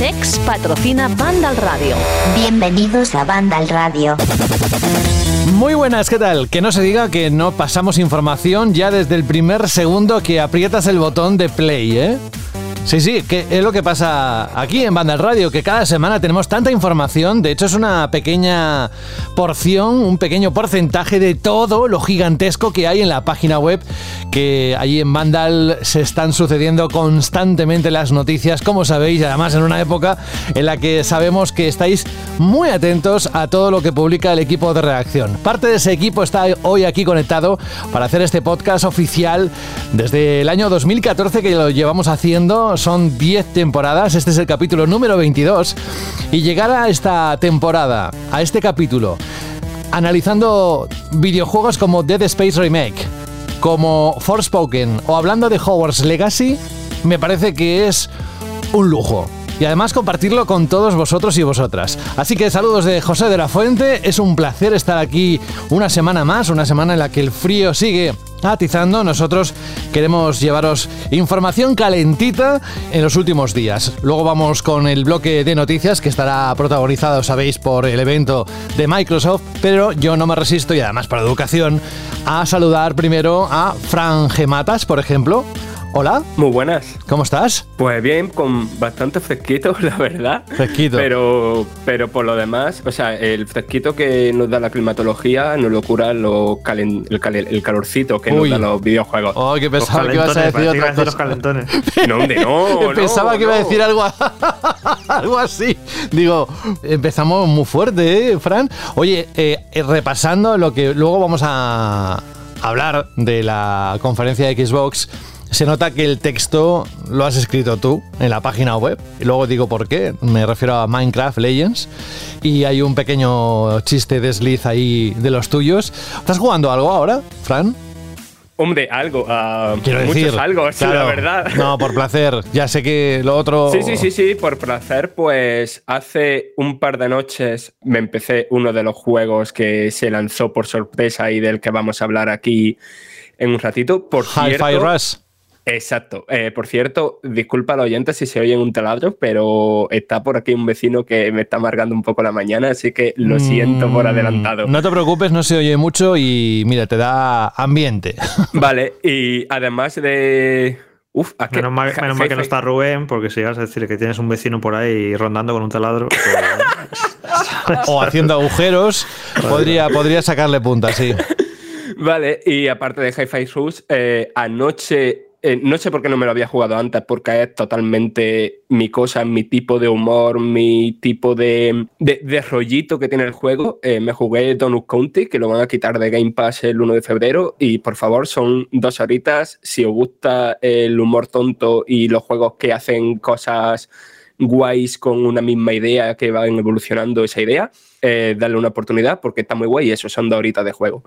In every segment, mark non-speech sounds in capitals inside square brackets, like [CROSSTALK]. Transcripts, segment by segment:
CEX patrocina Banda al Radio. Bienvenidos a Banda al Radio. Muy buenas, ¿qué tal? Que no se diga que no pasamos información ya desde el primer segundo que aprietas el botón de play, ¿eh? Sí, sí, que es lo que pasa aquí en Banda Radio, que cada semana tenemos tanta información, de hecho es una pequeña porción, un pequeño porcentaje de todo lo gigantesco que hay en la página web, que allí en Vandal se están sucediendo constantemente las noticias, como sabéis, además en una época en la que sabemos que estáis muy atentos a todo lo que publica el equipo de redacción. Parte de ese equipo está hoy aquí conectado para hacer este podcast oficial desde el año 2014 que lo llevamos haciendo son 10 temporadas, este es el capítulo número 22, y llegar a esta temporada, a este capítulo, analizando videojuegos como Dead Space Remake, como Forspoken o hablando de Hogwarts Legacy, me parece que es un lujo y además compartirlo con todos vosotros y vosotras. Así que saludos de José de la Fuente, es un placer estar aquí una semana más, una semana en la que el frío sigue atizando, nosotros queremos llevaros información calentita en los últimos días. Luego vamos con el bloque de noticias que estará protagonizado, sabéis, por el evento de Microsoft, pero yo no me resisto y además por educación a saludar primero a Fran Gematas, por ejemplo. Hola. Muy buenas. ¿Cómo estás? Pues bien, con bastante fresquito, [LAUGHS] la verdad. Fresquito. Pero, pero por lo demás, o sea, el fresquito que nos da la climatología nos lo cura lo el, calorcito que nos da los videojuegos. Oh, que pensaba que ibas a decir otra cosa. Los calentones. [LAUGHS] [LAUGHS] No, hombre, no. pensaba que iba a decir algo, algo así. Digo, empezamos muy fuerte, ¿eh, Fran? Oye, eh, repasando lo que luego vamos a hablar de la conferencia de Xbox se nota que el texto lo has escrito tú en la página web. Y luego digo por qué. Me refiero a Minecraft Legends. Y hay un pequeño chiste desliz ahí de los tuyos. ¿Estás jugando algo ahora, Fran? Hombre, algo. Uh, Quiero decir, algo, [LAUGHS] sí, la verdad. No, por placer. Ya sé que lo otro. Sí, sí, sí, sí, por placer. Pues hace un par de noches me empecé uno de los juegos que se lanzó por sorpresa y del que vamos a hablar aquí en un ratito. Por Hi-Fi Rush. Exacto. Eh, por cierto, disculpa a los oyentes si se oyen un taladro, pero está por aquí un vecino que me está amargando un poco la mañana, así que lo siento por mm, adelantado. No te preocupes, no se oye mucho y mira, te da ambiente. [LAUGHS] Vale, y además de... Uf, ¿a menos mal, que no está Rubén, porque si vas a decir que tienes un vecino por ahí rondando con un taladro. Pues- [LAUGHS] o haciendo agujeros, podría, podría sacarle punta, sí. [LAUGHS] Vale, y aparte de Hi-Fi Rush, eh, anoche eh, no sé por qué no me lo había jugado antes, porque es totalmente mi cosa, mi tipo de humor, mi tipo de, de, rollito que tiene el juego. Eh, me jugué Donut County, que lo van a quitar de Game Pass el 1 de febrero, y por favor, son dos horitas. Si os gusta el humor tonto y los juegos que hacen cosas guays con una misma idea que van evolucionando esa idea, eh, darle una oportunidad porque está muy guay y eso son dos horitas de juego.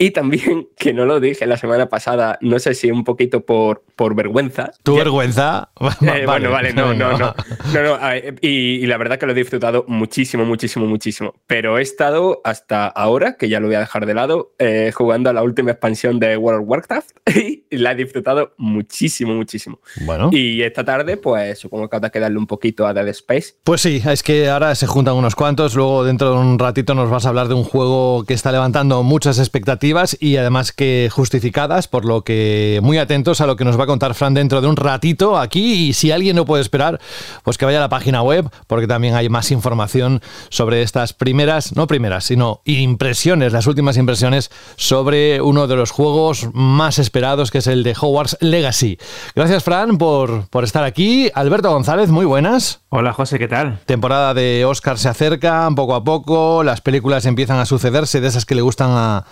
Y también, [LAUGHS] que no lo dije la semana pasada, no sé si un poquito por, por vergüenza. ¿Tu vergüenza? [LAUGHS] Eh, [LAUGHS] bueno, vale, no, no, no. no, y, la verdad que lo he disfrutado muchísimo, muchísimo, muchísimo. Pero he estado hasta ahora, que ya lo voy a dejar de lado, eh, jugando a la última expansión de World of Warcraft y la he disfrutado muchísimo, muchísimo. Bueno. Y esta tarde, pues supongo que habrá que darle un poquito a Dead Space. Pues sí, es que ahora se juntan unos cuantos. Luego, dentro de un ratito, nos vas a hablar de un juego que está levantando muchas expectativas y además que justificadas, por lo que muy atentos a lo que nos va a contar Fran dentro de un ratito aquí y si alguien no puede esperar, pues que vaya a la página web porque también hay más información sobre estas primeras, no primeras, sino impresiones, las últimas impresiones sobre uno de los juegos más esperados que es el de Hogwarts Legacy. Gracias Fran por, por estar aquí. Alberto González, muy buenas. Hola José, ¿qué tal? Temporada de Oscar se acerca poco a poco, las películas empiezan a sucederse de esas que le gustan a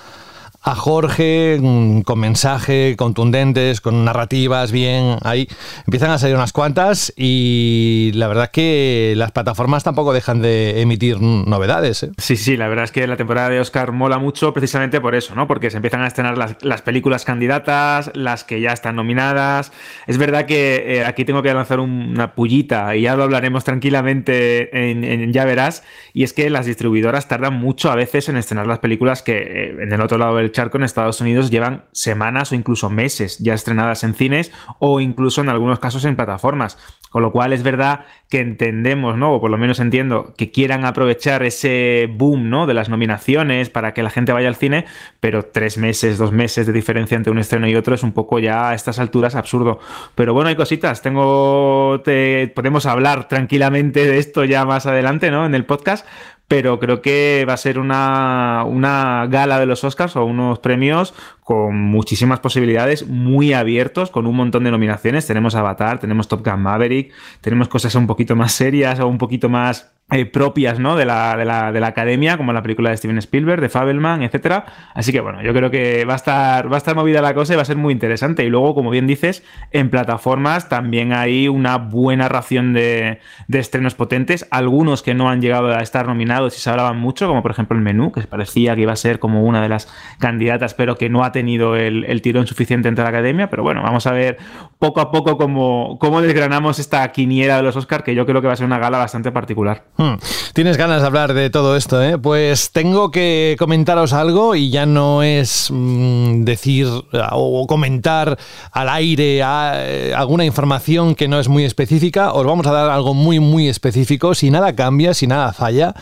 a Jorge con mensaje contundentes, con narrativas bien, ahí empiezan a salir unas cuantas y la verdad que las plataformas tampoco dejan de emitir novedades. ¿eh? Sí, sí, la verdad es que la temporada de Oscar mola mucho precisamente por eso, ¿no? Porque se empiezan a estrenar las, películas candidatas, las que ya están nominadas. Es verdad que eh, aquí tengo que lanzar una pullita y ya lo hablaremos tranquilamente en, Ya Verás, y es que las distribuidoras tardan mucho a veces en estrenar las películas que eh, en el otro lado del en Estados Unidos llevan semanas o incluso meses ya estrenadas en cines o incluso en algunos casos en plataformas. Con lo cual es verdad que entendemos, ¿no? O por lo menos entiendo que quieran aprovechar ese boom, ¿no? De las nominaciones para que la gente vaya al cine, pero tres meses, dos meses de diferencia entre un estreno y otro es un poco ya a estas alturas absurdo. Pero bueno, hay cositas. Tengo, te, podemos hablar tranquilamente de esto ya más adelante, ¿no? En el podcast pero creo que va a ser una, una, gala de los Oscars o unos premios con muchísimas posibilidades, muy abiertos, con un montón de nominaciones. Tenemos Avatar, tenemos Top Gun Maverick, tenemos cosas un poquito más serias o un poquito más eh, propias ¿no? de, la, de, la, de, la, academia, como la película de Steven Spielberg, de Fabelman, etc. Así que bueno, yo creo que va a, estar, va a estar movida la cosa y va a ser muy interesante. Y luego, como bien dices, en plataformas también hay una buena ración de, de estrenos potentes, algunos que no han llegado a estar nominados y se hablaban mucho, como por ejemplo el menú, que parecía que iba a ser como una de las candidatas, pero que no ha tenido el, el tirón suficiente entre la academia. Pero bueno, vamos a ver poco a poco cómo, cómo desgranamos esta quiniera de los Oscars, que yo creo que va a ser una gala bastante particular. Hmm. Tienes ganas de hablar de todo esto, ¿eh? Pues tengo que comentaros algo y ya no es mm, decir o comentar al aire eh, alguna información que no es muy específica. Os vamos a dar algo muy, muy específico. Si nada cambia, si nada falla,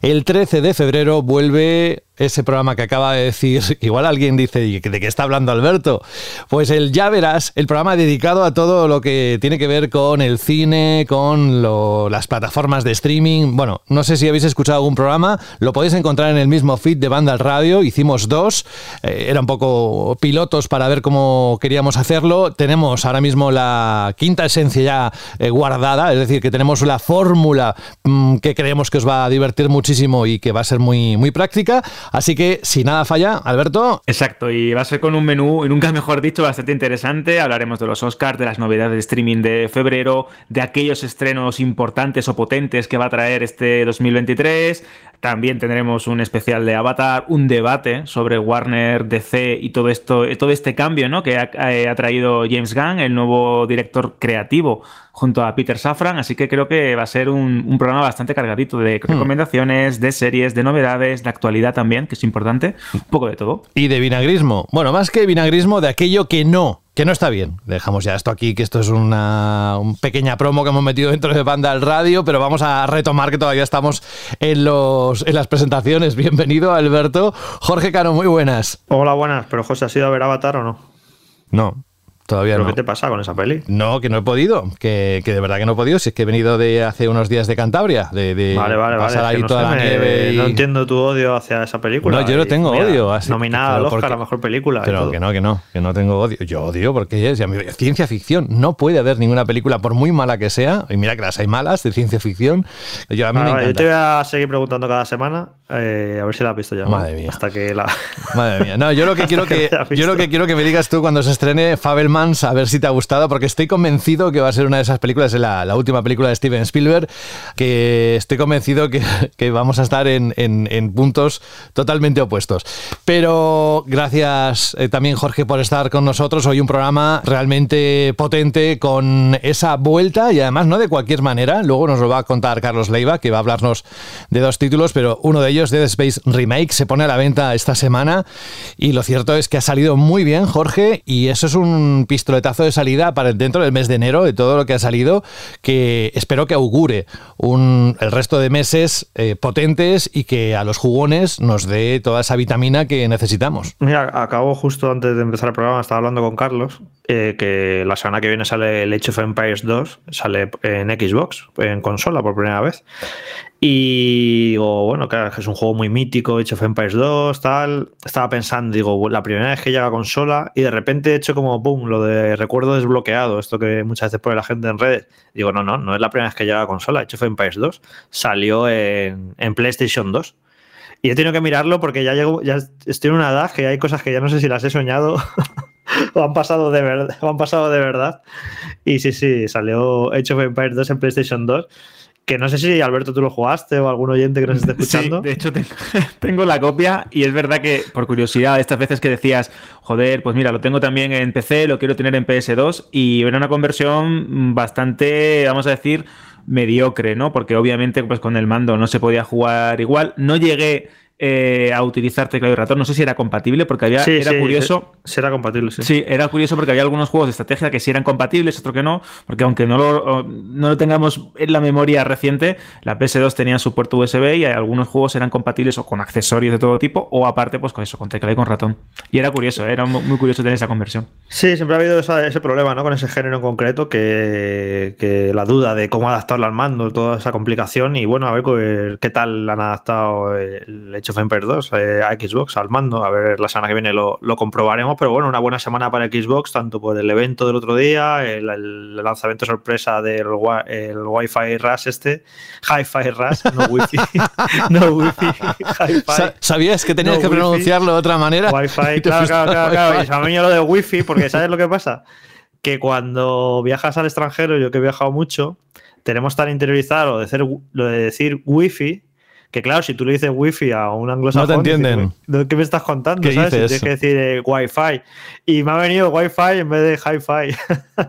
el 13 de febrero vuelve ese programa que acaba de decir, [LAUGHS] igual alguien dice, ¿de qué está hablando Alberto? Pues el Ya Verás, el programa dedicado a todo lo que tiene que ver con el cine, con las plataformas de streaming. Bueno, no sé si habéis escuchado algún programa, lo podéis encontrar en el mismo feed de Banda al Radio, hicimos dos, eh, era un poco pilotos para ver cómo queríamos hacerlo. Tenemos ahora mismo la quinta esencia ya eh, guardada, es decir, que tenemos la fórmula mm, que creemos que os va a divertir muchísimo y que va a ser muy, muy práctica. Así que, si nada falla, Alberto. Exacto, y va a ser con un menú, y nunca mejor dicho, bastante interesante. Hablaremos de los Oscars, de las novedades de streaming de febrero, de aquellos estrenos importantes o potentes que va a traer este 2023. También tendremos un especial de Avatar, un debate sobre Warner, DC y todo esto, todo este cambio ¿no? que ha, ha traído James Gunn, el nuevo director creativo junto a Peter Safran, así que creo que va a ser un, programa bastante cargadito de hmm. recomendaciones, de series, de novedades, de actualidad también, que es importante, un poco de todo. Y de vinagrismo. Bueno, más que vinagrismo, de aquello que no que no está bien. Dejamos ya esto aquí, que esto es una pequeña promo que hemos metido dentro de Banda al Radio, pero vamos a retomar que todavía estamos en, los, en las presentaciones. Bienvenido, Alberto. Jorge Cano, muy buenas. Hola, buenas. Pero José, ¿has ido a ver Avatar o no? No, Todavía ¿Pero no. qué te pasa con esa peli? No, que no he podido. Que, de verdad que no he podido. Si es que he venido de hace unos días de Cantabria. De, vale, vale, pasar ahí toda la nieve. No entiendo tu odio hacia esa película. No, yo no tengo odio. nominada al Oscar a la mejor película. Pero que no, que no. Que no tengo odio. Yo odio porque es ciencia ficción. No puede haber ninguna película, por muy mala que sea. Y mira que las hay malas de ciencia ficción. Yo, a mí me yo te voy a seguir preguntando cada semana. Eh, a ver si la has visto ya. Madre mía. Hasta que la. Madre mía. No, yo lo que [LAUGHS] quiero que, yo lo que quiero que me digas tú cuando se estrene A ver si te ha gustado, porque estoy convencido que va a ser una de esas películas, la, la última película de Steven Spielberg, que estoy convencido que, [LAUGHS] vamos a estar en, puntos totalmente opuestos. Pero gracias eh, también, Jorge, por estar con nosotros. Hoy un programa realmente potente con esa vuelta y además no de cualquier manera. Luego nos lo va a contar Carlos Leiva, que va a hablarnos de dos títulos, pero uno de ellos, Dead Space Remake, se pone a la venta esta semana y lo cierto es que ha salido muy bien, Jorge, y eso es un pistoletazo de salida para dentro del mes de enero de todo lo que ha salido, que espero que augure un, el resto de meses eh, potentes y que a los jugones nos dé toda esa vitamina que necesitamos. Mira, acabo justo antes de empezar el programa, estaba hablando con Carlos, eh, que la semana que viene sale el Age of Empires 2, sale en Xbox, en consola por primera vez. Y digo, bueno, claro, es un juego muy mítico, Age of Empires 2, tal. Estaba pensando, digo, la primera vez que llega a consola y de repente he hecho como, boom, lo de recuerdo desbloqueado, esto que muchas veces pone la gente en redes. Digo, no, no, no es la primera vez que llega a consola, Age of Empires 2. Salió en, en PlayStation 2. Y he tenido que mirarlo porque ya llego, ya estoy en una edad que hay cosas que ya no sé si las he soñado [LAUGHS] o han pasado de verdad, han pasado de verdad. Y sí, sí, salió Age of Empires 2 en PlayStation 2 que no sé si Alberto tú lo jugaste o algún oyente que nos esté escuchando. Sí, de hecho [LAUGHS] tengo, la copia y es verdad que por curiosidad, estas veces que decías, joder, pues mira, lo tengo también en PC, lo quiero tener en PS2 y era una conversión bastante, vamos a decir, mediocre, ¿no? Porque obviamente pues con el mando no se podía jugar igual. No llegué eh, a utilizar teclado y ratón. No sé si era compatible, porque había, era curioso. Será compatible, sí. Sí, era curioso porque había algunos juegos de estrategia que sí eran compatibles, otro que no, porque aunque no lo, no lo tengamos en la memoria reciente, la PS2 tenía su puerto USB y algunos juegos eran compatibles o con accesorios de todo tipo, o aparte, pues con eso, con teclado y con ratón. Y era curioso, era muy curioso tener esa conversión. Sí, siempre ha habido ese problema, ¿no? Con ese género en concreto, que, que, la duda de cómo adaptarlo al mando, toda esa complicación, y bueno, a ver pues, qué tal han adaptado el hecho of Empires 2 eh, a Xbox, al mando. A ver, la semana que viene lo, comprobaremos, pero bueno, una buena semana para Xbox, tanto por el evento del otro día, el, lanzamiento sorpresa del el Wi-Fi Rush este, Hi-Fi Rush, no Wi-Fi, [LAUGHS] no Wi-Fi, Hi-Fi. ¿Sabías que tenías que pronunciarlo de otra manera? Wi-Fi, [LAUGHS] claro, claro, claro, claro. Y me ha lo de Wi-Fi, porque ¿sabes lo que pasa? Que cuando viajas al extranjero, yo que he viajado mucho, tenemos tan interiorizado lo de, hacer, lo de decir Wi-Fi que claro, si tú le dices wifi a un anglosajón, no te entienden. ¿qué me estás contando? ¿Qué ¿sabes? Tienes que decir eh, wifi. Y me ha venido wifi en vez de hi-fi. [LAUGHS]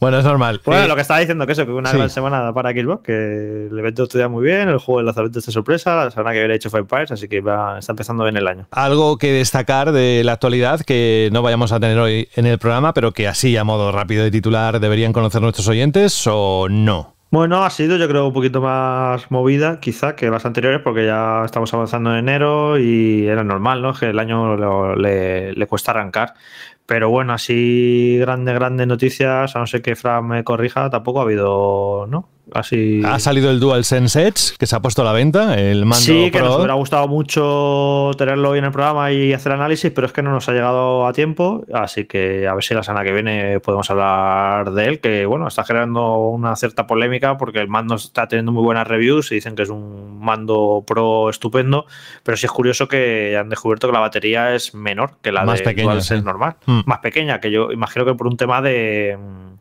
bueno, es normal. Bueno, lo que estaba diciendo, que eso, que una gran semana para Xbox, que el evento estudia muy bien, el juego de lanzamiento está sorpresa, la semana que viene hecho Five Pires, así que va, está empezando bien el año. Algo que destacar de la actualidad que no vayamos a tener hoy en el programa, pero que así a modo rápido de titular deberían conocer nuestros oyentes o no. Bueno, ha sido yo creo un poquito más movida quizá que las anteriores porque ya estamos avanzando en enero y era normal, ¿no? Que el año le, le, cuesta arrancar. Pero bueno, así grandes, grandes noticias, a no ser que Fran me corrija, tampoco ha habido, ¿no? Así... Ha salido el DualSense Edge, que se ha puesto a la venta, el mando Sí, que nos hubiera gustado mucho tenerlo hoy en el programa y hacer análisis, pero es que no nos ha llegado a tiempo, así que a ver si la semana que viene podemos hablar de él, que bueno, está generando una cierta polémica porque el mando está teniendo muy buenas reviews y dicen que es un mando pro estupendo, pero sí es curioso que han descubierto que la batería es menor que la Más de DualSense normal, mm. más pequeña, que yo imagino que por un tema de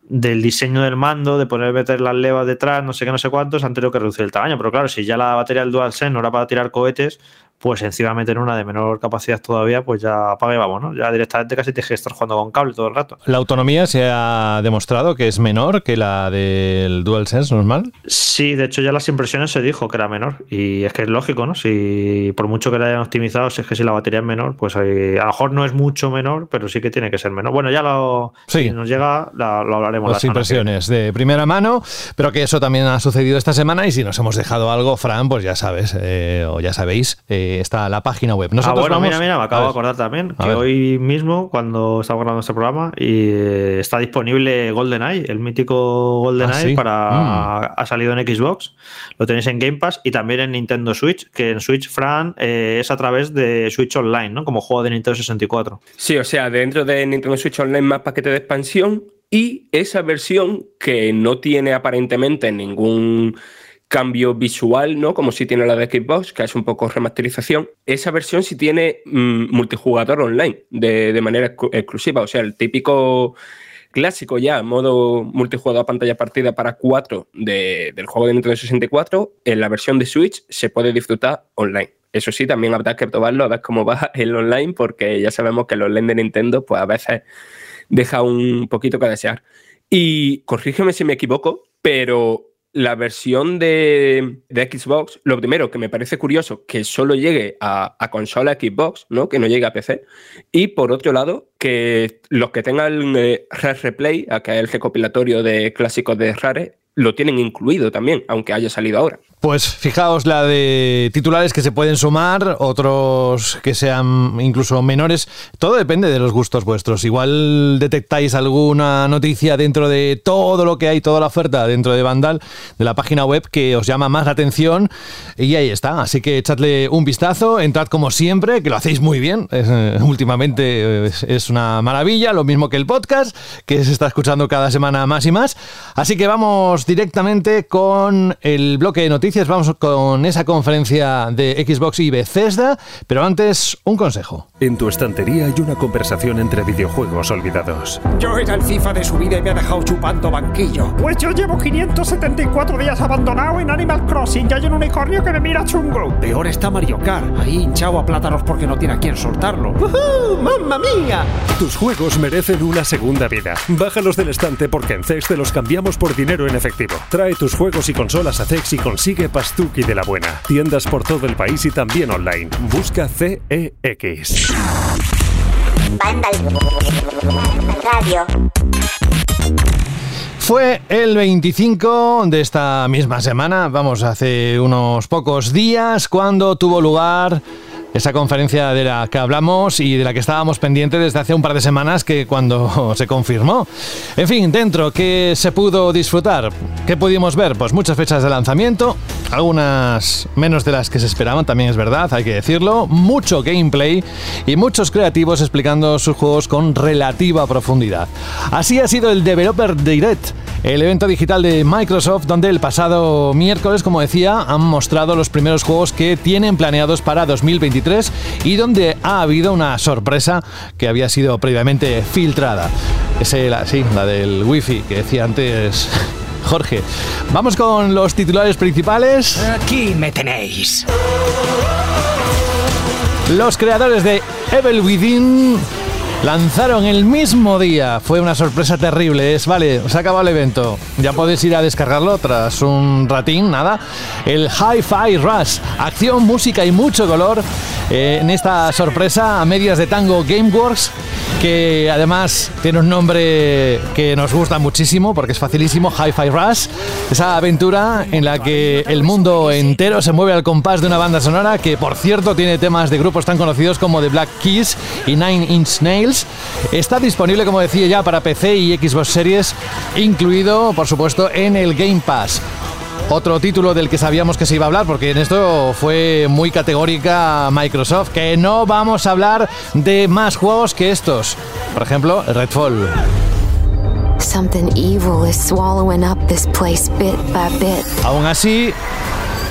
del diseño del mando, de poner meter las levas detrás, no sé qué, no sé cuántos, han tenido que reducir el tamaño. Pero claro, si ya la batería del DualSense no era para tirar cohetes, pues encima meter una de menor capacidad todavía, pues ya apaga y vamos, ¿no? Ya directamente casi tienes que estar jugando con cable todo el rato. ¿La autonomía se ha demostrado que es menor que la del DualSense normal? Sí, de hecho ya las impresiones se dijo que era menor y es que es lógico, ¿no? Si por mucho que la hayan optimizado, si es que si la batería es menor, pues a lo mejor no es mucho menor, pero sí que tiene que ser menor. Bueno, ya lo si nos llega, lo hablaremos. Las impresiones de primera mano, pero que eso también ha sucedido esta semana y si nos hemos dejado algo, Fran, pues ya sabes, eh, o ya sabéis. Eh, está la página web. ah, bueno, mira, mira, me acabo de acordar también que hoy mismo, cuando estaba grabando este programa, y eh, está disponible GoldenEye, el mítico GoldenEye, ah, para mm. ha salido en Xbox. Lo tenéis en Game Pass y también en Nintendo Switch, que en Switch, Fran, eh, es a través de Switch Online, ¿no? Como juego de Nintendo 64. Sí, o sea, dentro de Nintendo Switch Online más paquete de expansión y esa versión que no tiene aparentemente ningún cambio visual, ¿no? Como si tiene la de Xbox, que es un poco remasterización. Esa versión sí tiene mm, multijugador online de, manera exclusiva. O sea, el típico clásico ya, modo multijugador a pantalla partida para 4 del juego de Nintendo 64, en la versión de Switch se puede disfrutar online. Eso sí, también habrá que probarlo a ver cómo va [LAUGHS] el online, porque ya sabemos que el online de Nintendo, pues a veces deja un poquito que desear. Y corrígeme si me equivoco, pero la versión de, Xbox, lo primero que me parece curioso, que solo llegue a, consola Xbox, ¿no? Que no llegue a PC. Y por otro lado, que los que tengan eh, Rare Replay, que es el recopilatorio de clásicos de Rare, lo tienen incluido también, aunque haya salido ahora. Pues fijaos la de titulares que se pueden sumar, otros que sean incluso menores. Todo depende de los gustos vuestros. Igual detectáis alguna noticia dentro de todo lo que hay, toda la oferta dentro de Vandal, de la página web que os llama más la atención. Y ahí está. Así que echadle un vistazo, entrad como siempre, que lo hacéis muy bien. Eh, últimamente es, es una maravilla, lo mismo que el podcast, que se está escuchando cada semana más y más. Así que vamos directamente con el bloque de noticias, vamos con esa conferencia de Xbox y Bethesda, pero antes un consejo. En tu estantería hay una conversación entre videojuegos olvidados. Yo era el FIFA de su vida y me ha dejado chupando banquillo. Pues yo llevo 574 días abandonado en Animal Crossing y hay un unicornio que me mira chungo. Peor está Mario Kart, ahí hinchado a plátanos porque no tiene a quien soltarlo. ¡Uh, ¡Mamma mía! Tus juegos merecen una segunda vida. Bájalos del estante porque en CEX te los cambiamos por dinero en efectivo. Trae tus juegos y consolas a CEX y consigue Pastuki de la buena. Tiendas por todo el país y también online. Busca CEX. Vandal Radio. Fue el 25 de esta misma semana, vamos, hace unos pocos días, cuando tuvo lugar esa conferencia de la que hablamos y de la que estábamos pendientes desde hace un par de semanas que cuando [LAUGHS] se confirmó. En fin, dentro, ¿qué se pudo disfrutar? ¿Qué pudimos ver? Pues muchas fechas de lanzamiento, algunas menos de las que se esperaban, también es verdad, hay que decirlo, mucho gameplay y muchos creativos explicando sus juegos con relativa profundidad. Así ha sido el Developer Direct, el evento digital de Microsoft donde el pasado miércoles, como decía, han mostrado los primeros juegos que tienen planeados para 2023 y donde ha habido una sorpresa que había sido previamente filtrada. Es la, sí, la del wifi que decía antes [LAUGHS] Jorge. Vamos con los titulares principales. Aquí me tenéis. Los creadores de Evil Within lanzaron el mismo día. Fue una sorpresa terrible. Es, vale, se ha acabado el evento. Ya podéis ir a descargarlo tras un ratín, nada. El Hi-Fi Rush. Acción, música y mucho color. eh, en esta sorpresa a medias de Tango Gameworks. Que además tiene un nombre que nos gusta muchísimo porque es facilísimo, Hi-Fi Rush. Esa aventura en la que el mundo entero se mueve al compás de una banda sonora que, por cierto, tiene temas de grupos tan conocidos como The Black Keys y Nine Inch Nails. Está disponible, como decía ya, para PC y Xbox Series, incluido, por supuesto, en el Game Pass. Otro título del que sabíamos que se iba a hablar, porque en esto fue muy categórica Microsoft, que no vamos a hablar de más juegos que estos. Por ejemplo, Redfall. Something evil is swallowing up this place bit by bit. Aún así,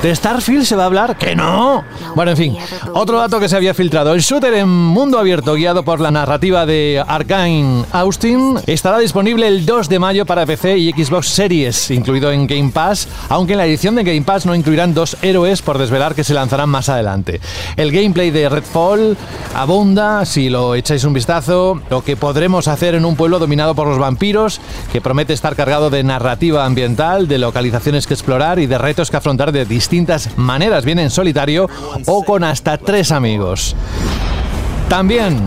¿de Starfield se va a hablar? ¡Que no! Bueno, en fin, otro dato que se había filtrado. El shooter en mundo abierto guiado por la narrativa de Arkane Austin estará disponible el 2 de mayo para PC y Xbox Series, incluido en Game Pass, aunque en la edición de Game Pass no incluirán dos héroes por desvelar que se lanzarán más adelante. El gameplay de Redfall abunda, si lo echáis un vistazo, lo que podremos hacer en un pueblo dominado por los vampiros, que promete estar cargado de narrativa ambiental, de localizaciones que explorar y de retos que afrontar de distintas maneras, bien en solitario o con hasta tres amigos. También,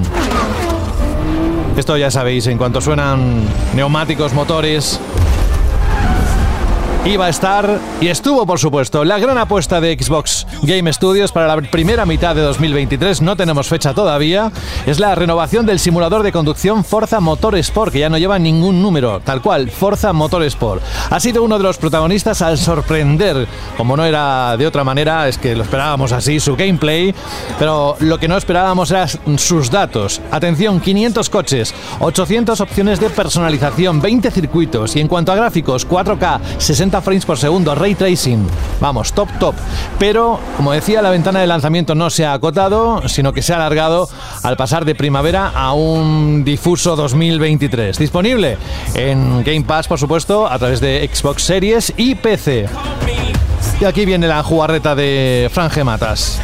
esto ya sabéis, en cuanto suenan neumáticos, motores, iba a estar y estuvo, por supuesto, la gran apuesta de Xbox Game Studios para la primera mitad de 2023. No tenemos fecha todavía. Es la renovación del simulador de conducción Forza Motorsport, que ya no lleva ningún número, tal cual, Forza Motorsport. Ha sido uno de los protagonistas al sorprender, como no era de otra manera, es que lo esperábamos así, su gameplay, pero lo que no esperábamos eran sus datos. Atención, 500 coches, 800 opciones de personalización, 20 circuitos y en cuanto a gráficos, 4K, 60 frames por segundo, ray tracing. Vamos, top, top. Pero, como decía, la ventana de lanzamiento no se ha acotado, sino que se ha alargado al pasar de primavera a un difuso 2023. Disponible en Game Pass, por supuesto, a través de Xbox Series y PC. Y aquí viene la jugarreta de Fran Matas.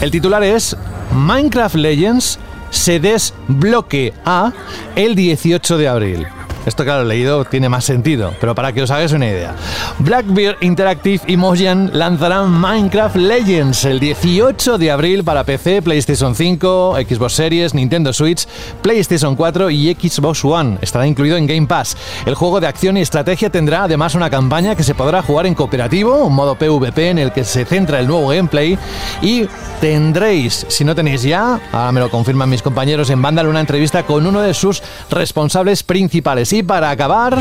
El titular es Minecraft Legends se desbloquea el 18 de abril. Esto, claro, leído tiene más sentido, pero para que os hagáis una idea. Blackbeard Interactive y Mojang lanzarán Minecraft Legends el 18 de abril para PC, PlayStation 5, Xbox Series, Nintendo Switch, PlayStation 4 y Xbox One. Estará incluido en Game Pass. El juego de acción y estrategia tendrá además una campaña que se podrá jugar en cooperativo, un modo PvP en el que se centra el nuevo gameplay y tendréis, si no tenéis ya, me lo confirman mis compañeros en Vandal, una entrevista con uno de sus responsables principales. Y para acabar...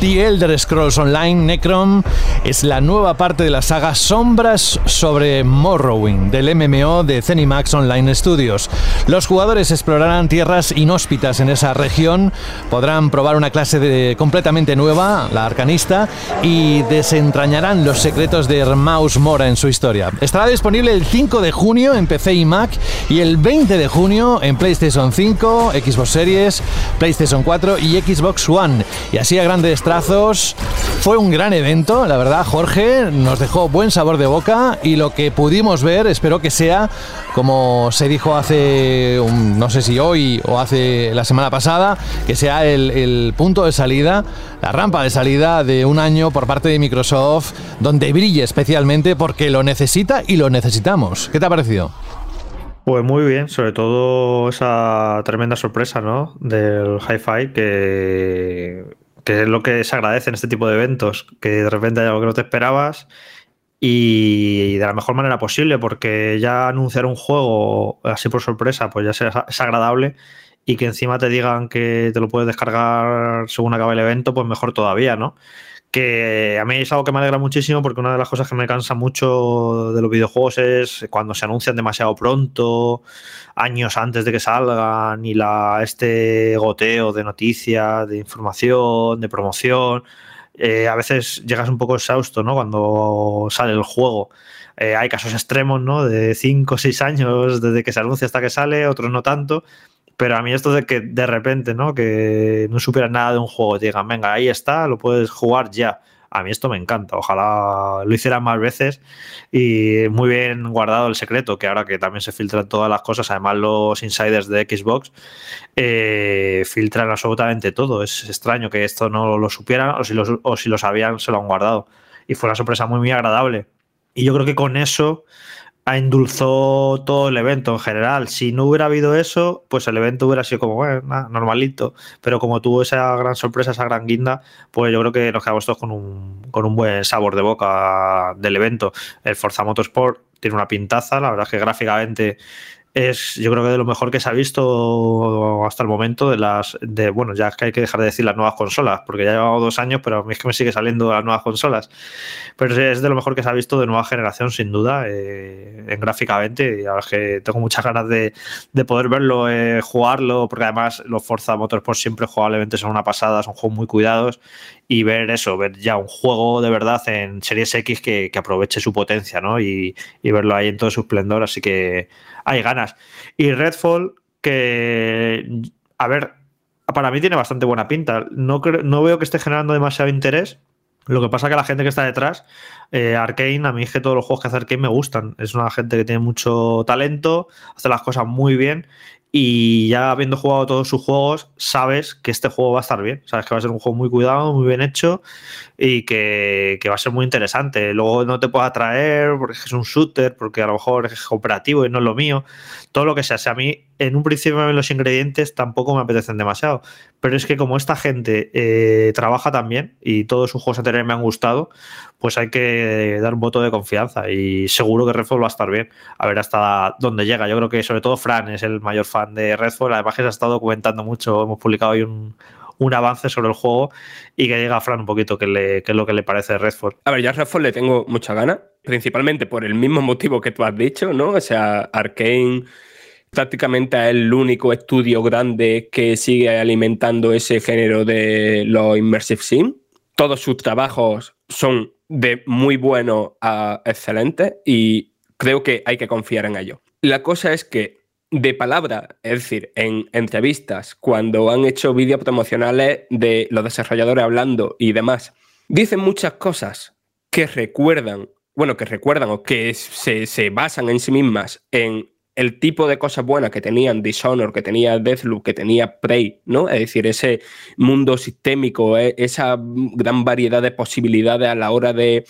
The Elder Scrolls Online Necrom es la nueva parte de la saga Sombras sobre Morrowind del MMO de Zenimax Online Studios. Los jugadores explorarán tierras inhóspitas en esa región, podrán probar una clase de, completamente nueva, la arcanista, y desentrañarán los secretos de Hermaus Mora en su historia. Estará disponible el 5 de junio en PC y Mac y el 20 de junio en PlayStation 5, Xbox Series, PlayStation 4 y Xbox One. Y así a grandes trazos. Fue un gran evento, la verdad, Jorge. Nos dejó buen sabor de boca y lo que pudimos ver, espero que sea, como se dijo hace, no sé si hoy o hace la semana pasada, que sea el, el punto de salida, la rampa de salida de un año por parte de Microsoft, donde brille especialmente porque lo necesita y lo necesitamos. ¿Qué te ha parecido? Pues muy bien, sobre todo esa tremenda sorpresa, ¿no? Del hi-fi que, que es lo que se agradece en este tipo de eventos, que de repente hay algo que no te esperabas y de la mejor manera posible, porque ya anunciar un juego así por sorpresa, pues ya es agradable y que encima te digan que te lo puedes descargar según acabe el evento, pues mejor todavía, ¿no? Que a mí es algo que me alegra muchísimo porque una de las cosas que me cansa mucho de los videojuegos es cuando se anuncian demasiado pronto, años antes de que salgan y la, este goteo de noticias, de información, de promoción. Eh, a veces llegas un poco exhausto ¿no? cuando sale el juego. Eh, hay casos extremos ¿no? de 5 o 6 años desde que se anuncia hasta que sale, otros no tanto. Pero a mí esto de que de repente, ¿no? Que no supieras nada de un juego, digan, venga, ahí está, lo puedes jugar ya. A mí esto me encanta. Ojalá lo hicieran más veces y muy bien guardado el secreto, que ahora que también se filtran todas las cosas, además los insiders de Xbox eh, filtran absolutamente todo. Es extraño que esto no lo supieran o si lo, o si lo sabían se lo han guardado. Y fue una sorpresa muy, muy agradable. Y yo creo que con eso endulzó todo el evento en general. Si no hubiera habido eso, pues el evento hubiera sido como, bueno, normalito. Pero como tuvo esa gran sorpresa, esa gran guinda, pues yo creo que nos quedamos todos con un, con un buen sabor de boca del evento. El Forza Motorsport tiene una pintaza, la verdad es que gráficamente es yo creo que de lo mejor que se ha visto hasta el momento de las de bueno ya que hay que dejar de decir las nuevas consolas porque ya llevado dos años pero a mí es que me sigue saliendo las nuevas consolas pero es de lo mejor que se ha visto de nueva generación sin duda eh, en gráficamente y verdad es que tengo muchas ganas de, poder verlo eh, jugarlo porque además los Forza Motorsport siempre jugablemente son una pasada son juegos muy cuidados y ver eso, ver ya un juego de verdad en Series X que, aproveche su potencia, ¿no? Y, y, verlo ahí en todo su esplendor, así que hay ganas. Y Redfall, que, a ver, para mí tiene bastante buena pinta. No, no veo que esté generando demasiado interés. Lo que pasa que la gente que está detrás, eh, Arkane, a mí es que todos los juegos que hace Arkane me gustan. Es una gente que tiene mucho talento, hace las cosas muy bien y ya habiendo jugado todos sus juegos, sabes que este juego va a estar bien. Sabes que va a ser un juego muy cuidado, muy bien hecho y que, va a ser muy interesante. Luego no te puede atraer porque es un shooter, porque a lo mejor es cooperativo y no es lo mío. Todo lo que sea. a mí en un principio los ingredientes tampoco me apetecen demasiado. Pero es que como esta gente eh, trabaja tan bien y todos sus juegos anteriores me han gustado, pues hay que dar un voto de confianza y seguro que Redfall va a estar bien. A ver hasta dónde llega. Yo creo que sobre todo Fran es el mayor fan de Redfall. Además que se ha estado documentando mucho. Hemos publicado hoy un, avance sobre el juego y que diga a Fran un poquito qué, es lo que le parece de Redfall. A ver, yo a Redfall le tengo mucha gana, principalmente por el mismo motivo que tú has dicho, ¿no? O sea, Arkane prácticamente es el único estudio grande que sigue alimentando ese género de los immersive sim. Todos sus trabajos son de muy bueno a excelente y creo que hay que confiar en ello. La cosa es que de palabra, es decir, en entrevistas, cuando han hecho vídeos promocionales de los desarrolladores hablando y demás, dicen muchas cosas que recuerdan, bueno, que recuerdan o que se, se basan en sí mismas en el tipo de cosas buenas que tenían Dishonor, que tenía Deathloop, que tenía Prey, ¿no? Es decir, ese mundo sistémico, eh, esa gran variedad de posibilidades a la hora de,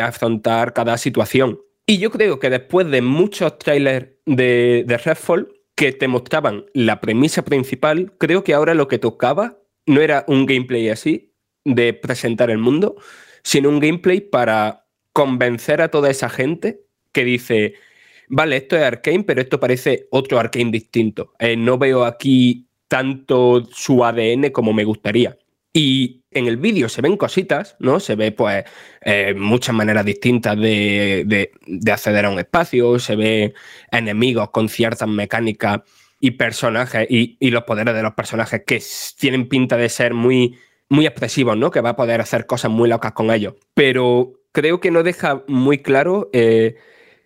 afrontar cada situación. Y yo creo que después de muchos trailers de, Redfall que te mostraban la premisa principal, creo que ahora lo que tocaba no era un gameplay así de presentar el mundo, sino un gameplay para convencer a toda esa gente que dice, vale, esto es Arkane, pero esto parece otro Arkane distinto. Eh, no veo aquí tanto su ADN como me gustaría. Y en el vídeo se ven cositas, ¿no? Se ve, pues, eh, muchas maneras distintas de, de- de acceder a un espacio, se ve enemigos con ciertas mecánicas y personajes y, los poderes de los personajes que tienen pinta de ser muy, muy expresivos, ¿no? Que va a poder hacer cosas muy locas con ellos. Pero creo que no deja muy claro eh,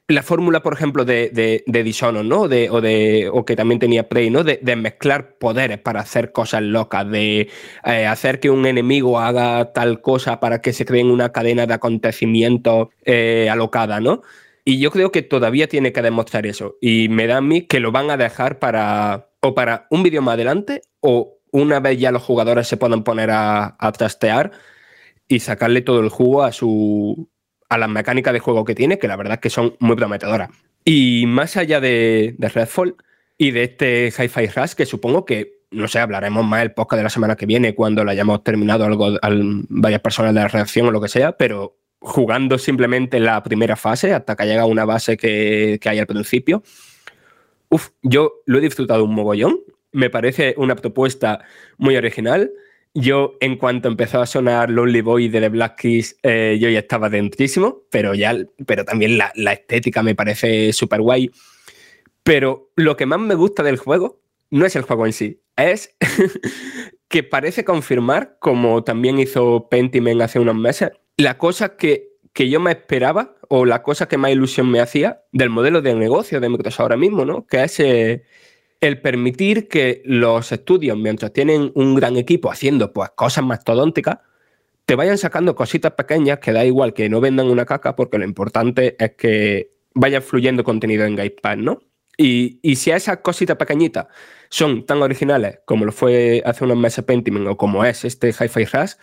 la fórmula, por ejemplo, de, de, de Dishonored, ¿no? De, o, de, o que también tenía Prey, ¿no? De, mezclar poderes para hacer cosas locas, de eh, hacer que un enemigo haga tal cosa para que se creen una cadena de acontecimientos eh, alocada, ¿no? Y yo creo que todavía tiene que demostrar eso. Y me da a mí que lo van a dejar para o para un vídeo más adelante o una vez ya los jugadores se puedan poner a, a trastear y sacarle todo el jugo a su a las mecánicas de juego que tiene, que la verdad es que son muy prometedoras. Y más allá de, de Redfall y de este Hi-Fi Rush, que supongo que, no sé, hablaremos más el podcast de la semana que viene cuando lo hayamos terminado algo, al, varias personas de la redacción o lo que sea, pero jugando simplemente la primera fase hasta que llega una base que, hay al principio. Yo lo he disfrutado un mogollón. Me parece una propuesta muy original. Yo, en cuanto empezó a sonar Lonely Boy de The Black Keys, eh, yo ya estaba dentrísimo, pero, ya, pero también la, la estética me parece súper guay. Pero lo que más me gusta del juego no es el juego en sí, es [LAUGHS] que parece confirmar, como también hizo Pentiment hace unos meses, la cosa que, que yo me esperaba o la cosa que más ilusión me hacía del modelo de negocio de Microsoft ahora mismo, ¿no? Que es eh, el permitir que los estudios, mientras tienen un gran equipo haciendo pues cosas mastodónticas, te vayan sacando cositas pequeñas que da igual que no vendan una caca, porque lo importante es que vaya fluyendo contenido en Game Pass, ¿no? Y, y si esas cositas pequeñitas son tan originales como lo fue hace unos meses Pentiment o como es este Hi-Fi Rush,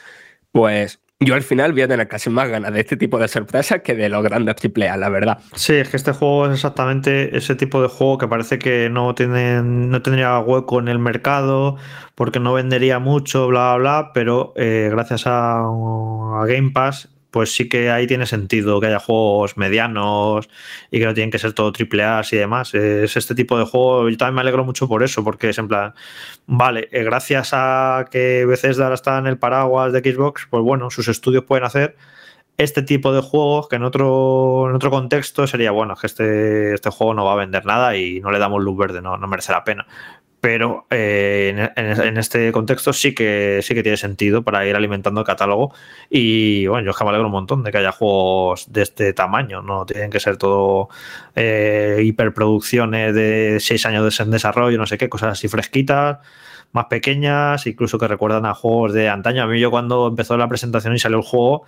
pues yo al final voy a tener casi más ganas de este tipo de sorpresas que de los grandes AAA, la verdad. Sí, es que este juego es exactamente ese tipo de juego que parece que no, tienen, no tendría hueco en el mercado porque no vendería mucho, bla, bla, bla, pero eh, gracias a Game Pass pues sí que ahí tiene sentido que haya juegos medianos y que no tienen que ser todo triple A y demás. Es este tipo de juego, yo también me alegro mucho por eso, porque es en plan, vale, eh, gracias a que Bethesda ahora está en el paraguas de Xbox, pues bueno, sus estudios pueden hacer este tipo de juegos que en otro, en otro contexto sería, bueno, que este, este juego no va a vender nada y no le damos luz verde, no, no merece la pena pero eh, en, este contexto sí que sí que tiene sentido para ir alimentando el catálogo. Y bueno yo es que me alegro un montón de que haya juegos de este tamaño no tienen que ser todo eh, hiperproducciones de seis años en desarrollo no sé qué cosas así fresquitas más pequeñas incluso que recuerdan a juegos de antaño. A mí yo cuando empezó la presentación y salió el juego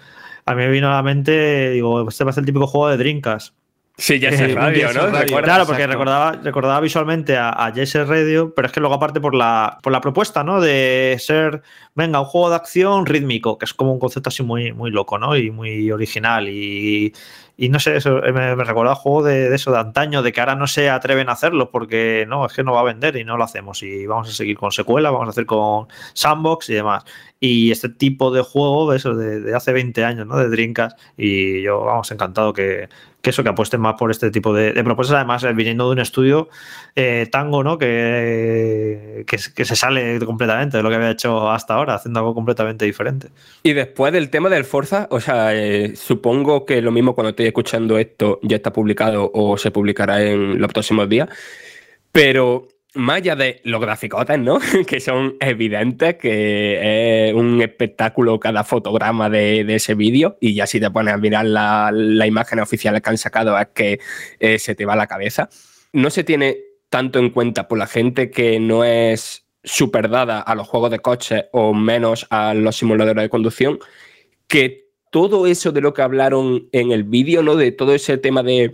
a mí me vino a la mente digo este va a ser el típico juego de Dreamcast Sí, Jesse Radio, ¿no? Radio. Claro, porque recordaba, recordaba visualmente a, a Jesse Radio, pero es que luego aparte por la, por la propuesta, ¿no? De ser, venga, un juego de acción rítmico, que es como un concepto así muy, muy loco, ¿no? Y muy original. Y, y no sé, eso me, me recordaba juego de, de, eso, de antaño, de que ahora no se atreven a hacerlo porque no, es que no va a vender y no lo hacemos. Y vamos a seguir con secuela, vamos a hacer con sandbox y demás. Y este tipo de juego, eso, de, hace 20 años, ¿no? De Drinkas. Y yo, vamos, encantado que, que eso, que apuesten más por este tipo de, propuestas, además viniendo de un estudio eh, tango, ¿no? Que, que, se sale completamente de lo que había hecho hasta ahora, haciendo algo completamente diferente. Y después del tema del Forza, o sea, eh, supongo que lo mismo cuando estoy escuchando esto ya está publicado o se publicará en los próximos días, pero más allá de los graficotes, ¿no? [LAUGHS] que son evidentes, que es un espectáculo cada fotograma de, ese vídeo, y ya si te pones a mirar las la imágenes oficiales que han sacado, es que eh, se te va la cabeza. No se tiene tanto en cuenta por la gente que no es súper dada a los juegos de coches o menos a los simuladores de conducción, que todo eso de lo que hablaron en el vídeo, ¿no? De todo ese tema de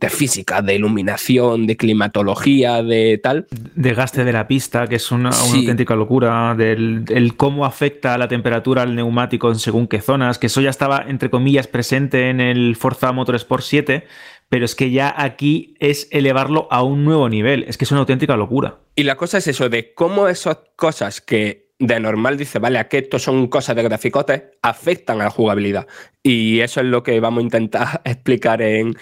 de física, de iluminación, de climatología, de tal. De gaste de la pista, que es una, sí. auténtica locura, del, del, cómo afecta la temperatura al neumático en según qué zonas, que eso ya estaba, entre comillas, presente en el Forza Motorsport 7, pero es que ya aquí es elevarlo a un nuevo nivel, es que es una auténtica locura. Y la cosa es eso, de cómo esas cosas que de normal dice, vale, aquí esto son cosas de graficotes, afectan a la jugabilidad. Y eso es lo que vamos a intentar [LAUGHS] explicar en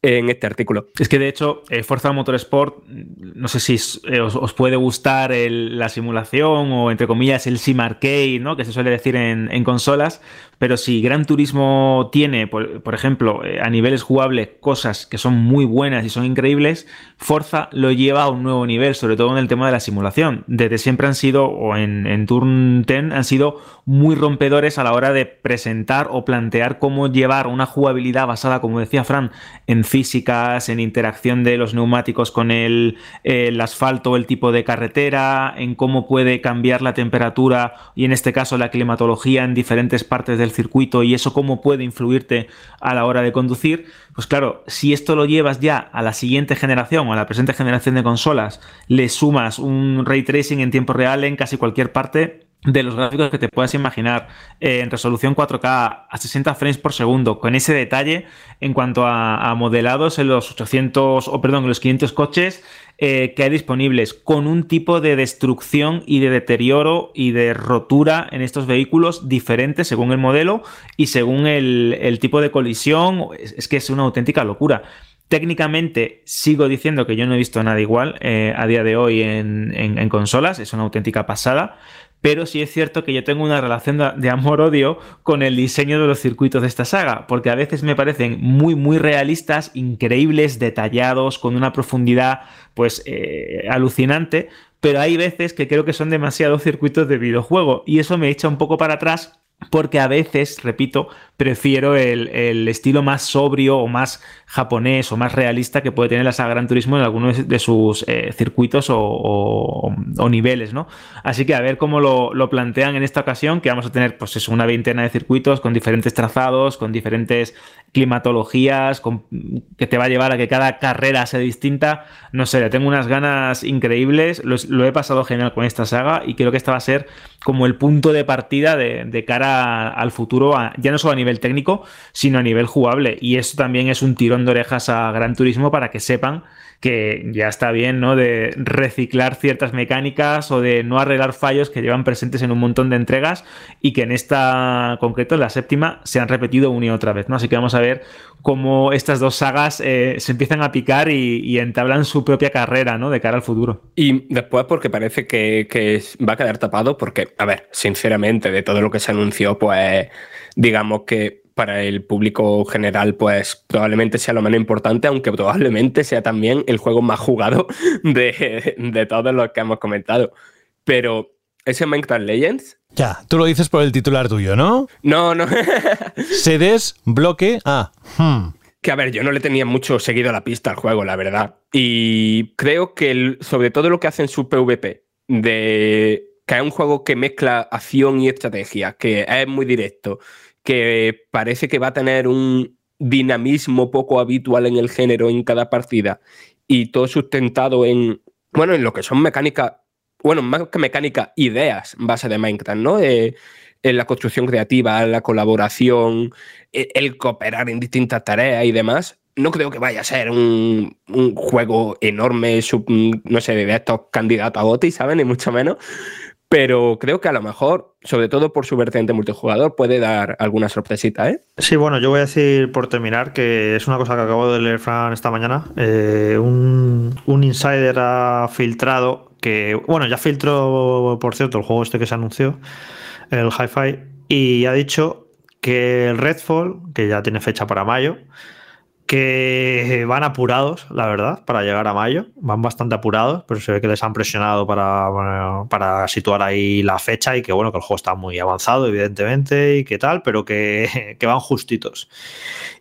en este artículo. Es que de hecho, eh, Forza Motorsport, no sé si eh, os, puede gustar la simulación o entre comillas el sim arcade, ¿no? que se suele decir en, consolas, pero si Gran Turismo tiene, por, ejemplo, eh, a niveles jugables cosas que son muy buenas y son increíbles, Forza lo lleva a un nuevo nivel, sobre todo en el tema de la simulación. Desde siempre han sido, o en, en Turn 10, han sido muy rompedores a la hora de presentar o plantear cómo llevar una jugabilidad basada, como decía Fran, en físicas, en interacción de los neumáticos con el, el asfalto, el tipo de carretera, en cómo puede cambiar la temperatura y en este caso la climatología en diferentes partes del circuito y eso cómo puede influirte a la hora de conducir. Pues claro, si esto lo llevas ya a la siguiente generación o a la presente generación de consolas, le sumas un ray tracing en tiempo real en casi cualquier parte, de los gráficos que te puedas imaginar eh, en resolución 4K a 60 frames por segundo, con ese detalle en cuanto a, modelados en los 800 o perdón, en los 500 coches eh, que hay disponibles, con un tipo de destrucción y de deterioro y de rotura en estos vehículos diferentes según el modelo y según el, tipo de colisión. Es, que es una auténtica locura. Técnicamente sigo diciendo que yo no he visto nada igual eh, a día de hoy en, consolas, es una auténtica pasada, pero sí es cierto que yo tengo una relación de amor-odio con el diseño de los circuitos de esta saga, porque a veces me parecen muy, muy realistas, increíbles, detallados, con una profundidad pues eh, alucinante, pero hay veces que creo que son demasiados circuitos de videojuego y eso me echa un poco para atrás porque a veces, repito, prefiero el, estilo más sobrio o más japonés o más realista que puede tener la saga Gran Turismo en algunos de sus eh, circuitos o, niveles, ¿no? Así que a ver cómo lo, plantean en esta ocasión, que vamos a tener pues una veintena de circuitos con diferentes trazados, con diferentes climatologías, que te va a llevar a que cada carrera sea distinta. No sé, le tengo unas ganas increíbles, lo, he pasado genial con esta saga y creo que esta va a ser como el punto de partida de, cara al futuro, ya no solo a nivel técnico, sino a nivel jugable. Y eso también es un tirón de orejas a Gran Turismo para que sepan que ya está bien, ¿no? De reciclar ciertas mecánicas o de no arreglar fallos que llevan presentes en un montón de entregas y que en esta concreto, en la séptima, se han repetido una y otra vez, ¿no? Así que vamos a ver cómo estas dos sagas eh, se empiezan a picar y, entablan su propia carrera, ¿no? De cara al futuro. Y después, porque parece que, que va a quedar tapado, porque, a ver, sinceramente, de todo lo que se anunció, pues digamos que para el público general, pues probablemente sea lo menos importante, aunque probablemente sea también el juego más jugado [LAUGHS] de, todos los que hemos comentado. Pero ese Minecraft Legends. Ya, tú lo dices por el titular tuyo, ¿no? No, no. [LAUGHS] Sedes, bloque. Ah. Hmm. Que a ver, yo no le tenía mucho seguido la pista al juego, la verdad. Y creo que sobre todo lo que hace en su PvP, de que es un juego que mezcla acción y estrategia, que es muy directo que parece que va a tener un dinamismo poco habitual en el género en cada partida y todo sustentado en, bueno, en lo que son mecánicas, bueno, más que mecánica, ideas base de Minecraft, ¿no? en la construcción creativa, la colaboración, e, el, cooperar en distintas tareas y demás. No creo que vaya a ser un, juego enorme, no sé, de estos candidatos a GOTY, ¿saben? Ni mucho menos pero creo que a lo mejor, sobre todo por su vertiente multijugador, puede dar alguna sorpresita, ¿eh? Sí, bueno, yo voy a decir por terminar que es una cosa que acabo de leer, Fran, esta mañana. Eh, un, insider ha filtrado que, bueno, ya filtró, por cierto, el juego este que se anunció, el Hi-Fi, y ha dicho que el Redfall, que ya tiene fecha para mayo, que van apurados, la verdad, para llegar a mayo. Van bastante apurados, pero se ve que les han presionado para, para situar ahí la fecha y que bueno, que el juego está muy avanzado, evidentemente, y que tal, pero que, [LAUGHS] que van justitos.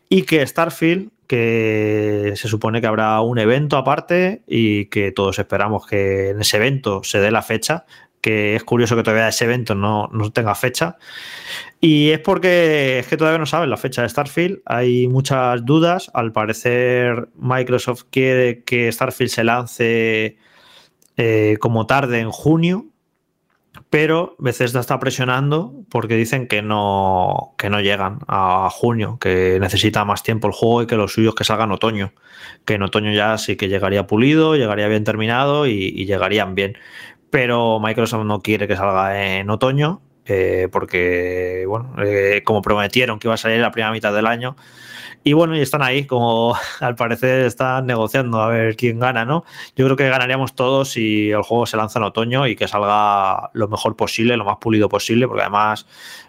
Y que Starfield, que se supone que habrá un evento aparte y que todos esperamos que en ese evento se dé la fecha, que es curioso que todavía ese evento no, no tenga fecha. Y es porque es que todavía no saben la fecha de Starfield. Hay muchas dudas. Al parecer, Microsoft quiere que Starfield se lance eh, como tarde en junio. Pero Bethesda está presionando porque dicen que no, que no llegan a junio, que necesita más tiempo el juego y que los suyos que salgan otoño. Que en otoño ya sí que llegaría pulido, llegaría bien terminado y llegarían bien pero Microsoft no quiere que salga en otoño eh, porque, bueno, eh, como prometieron que iba a salir la primera mitad del año, y bueno, y están ahí, como [LAUGHS] al parecer están negociando a ver quién gana, ¿no? Yo creo que ganaríamos todos si el juego se lanza en otoño y que salga lo mejor posible, lo más pulido posible, porque además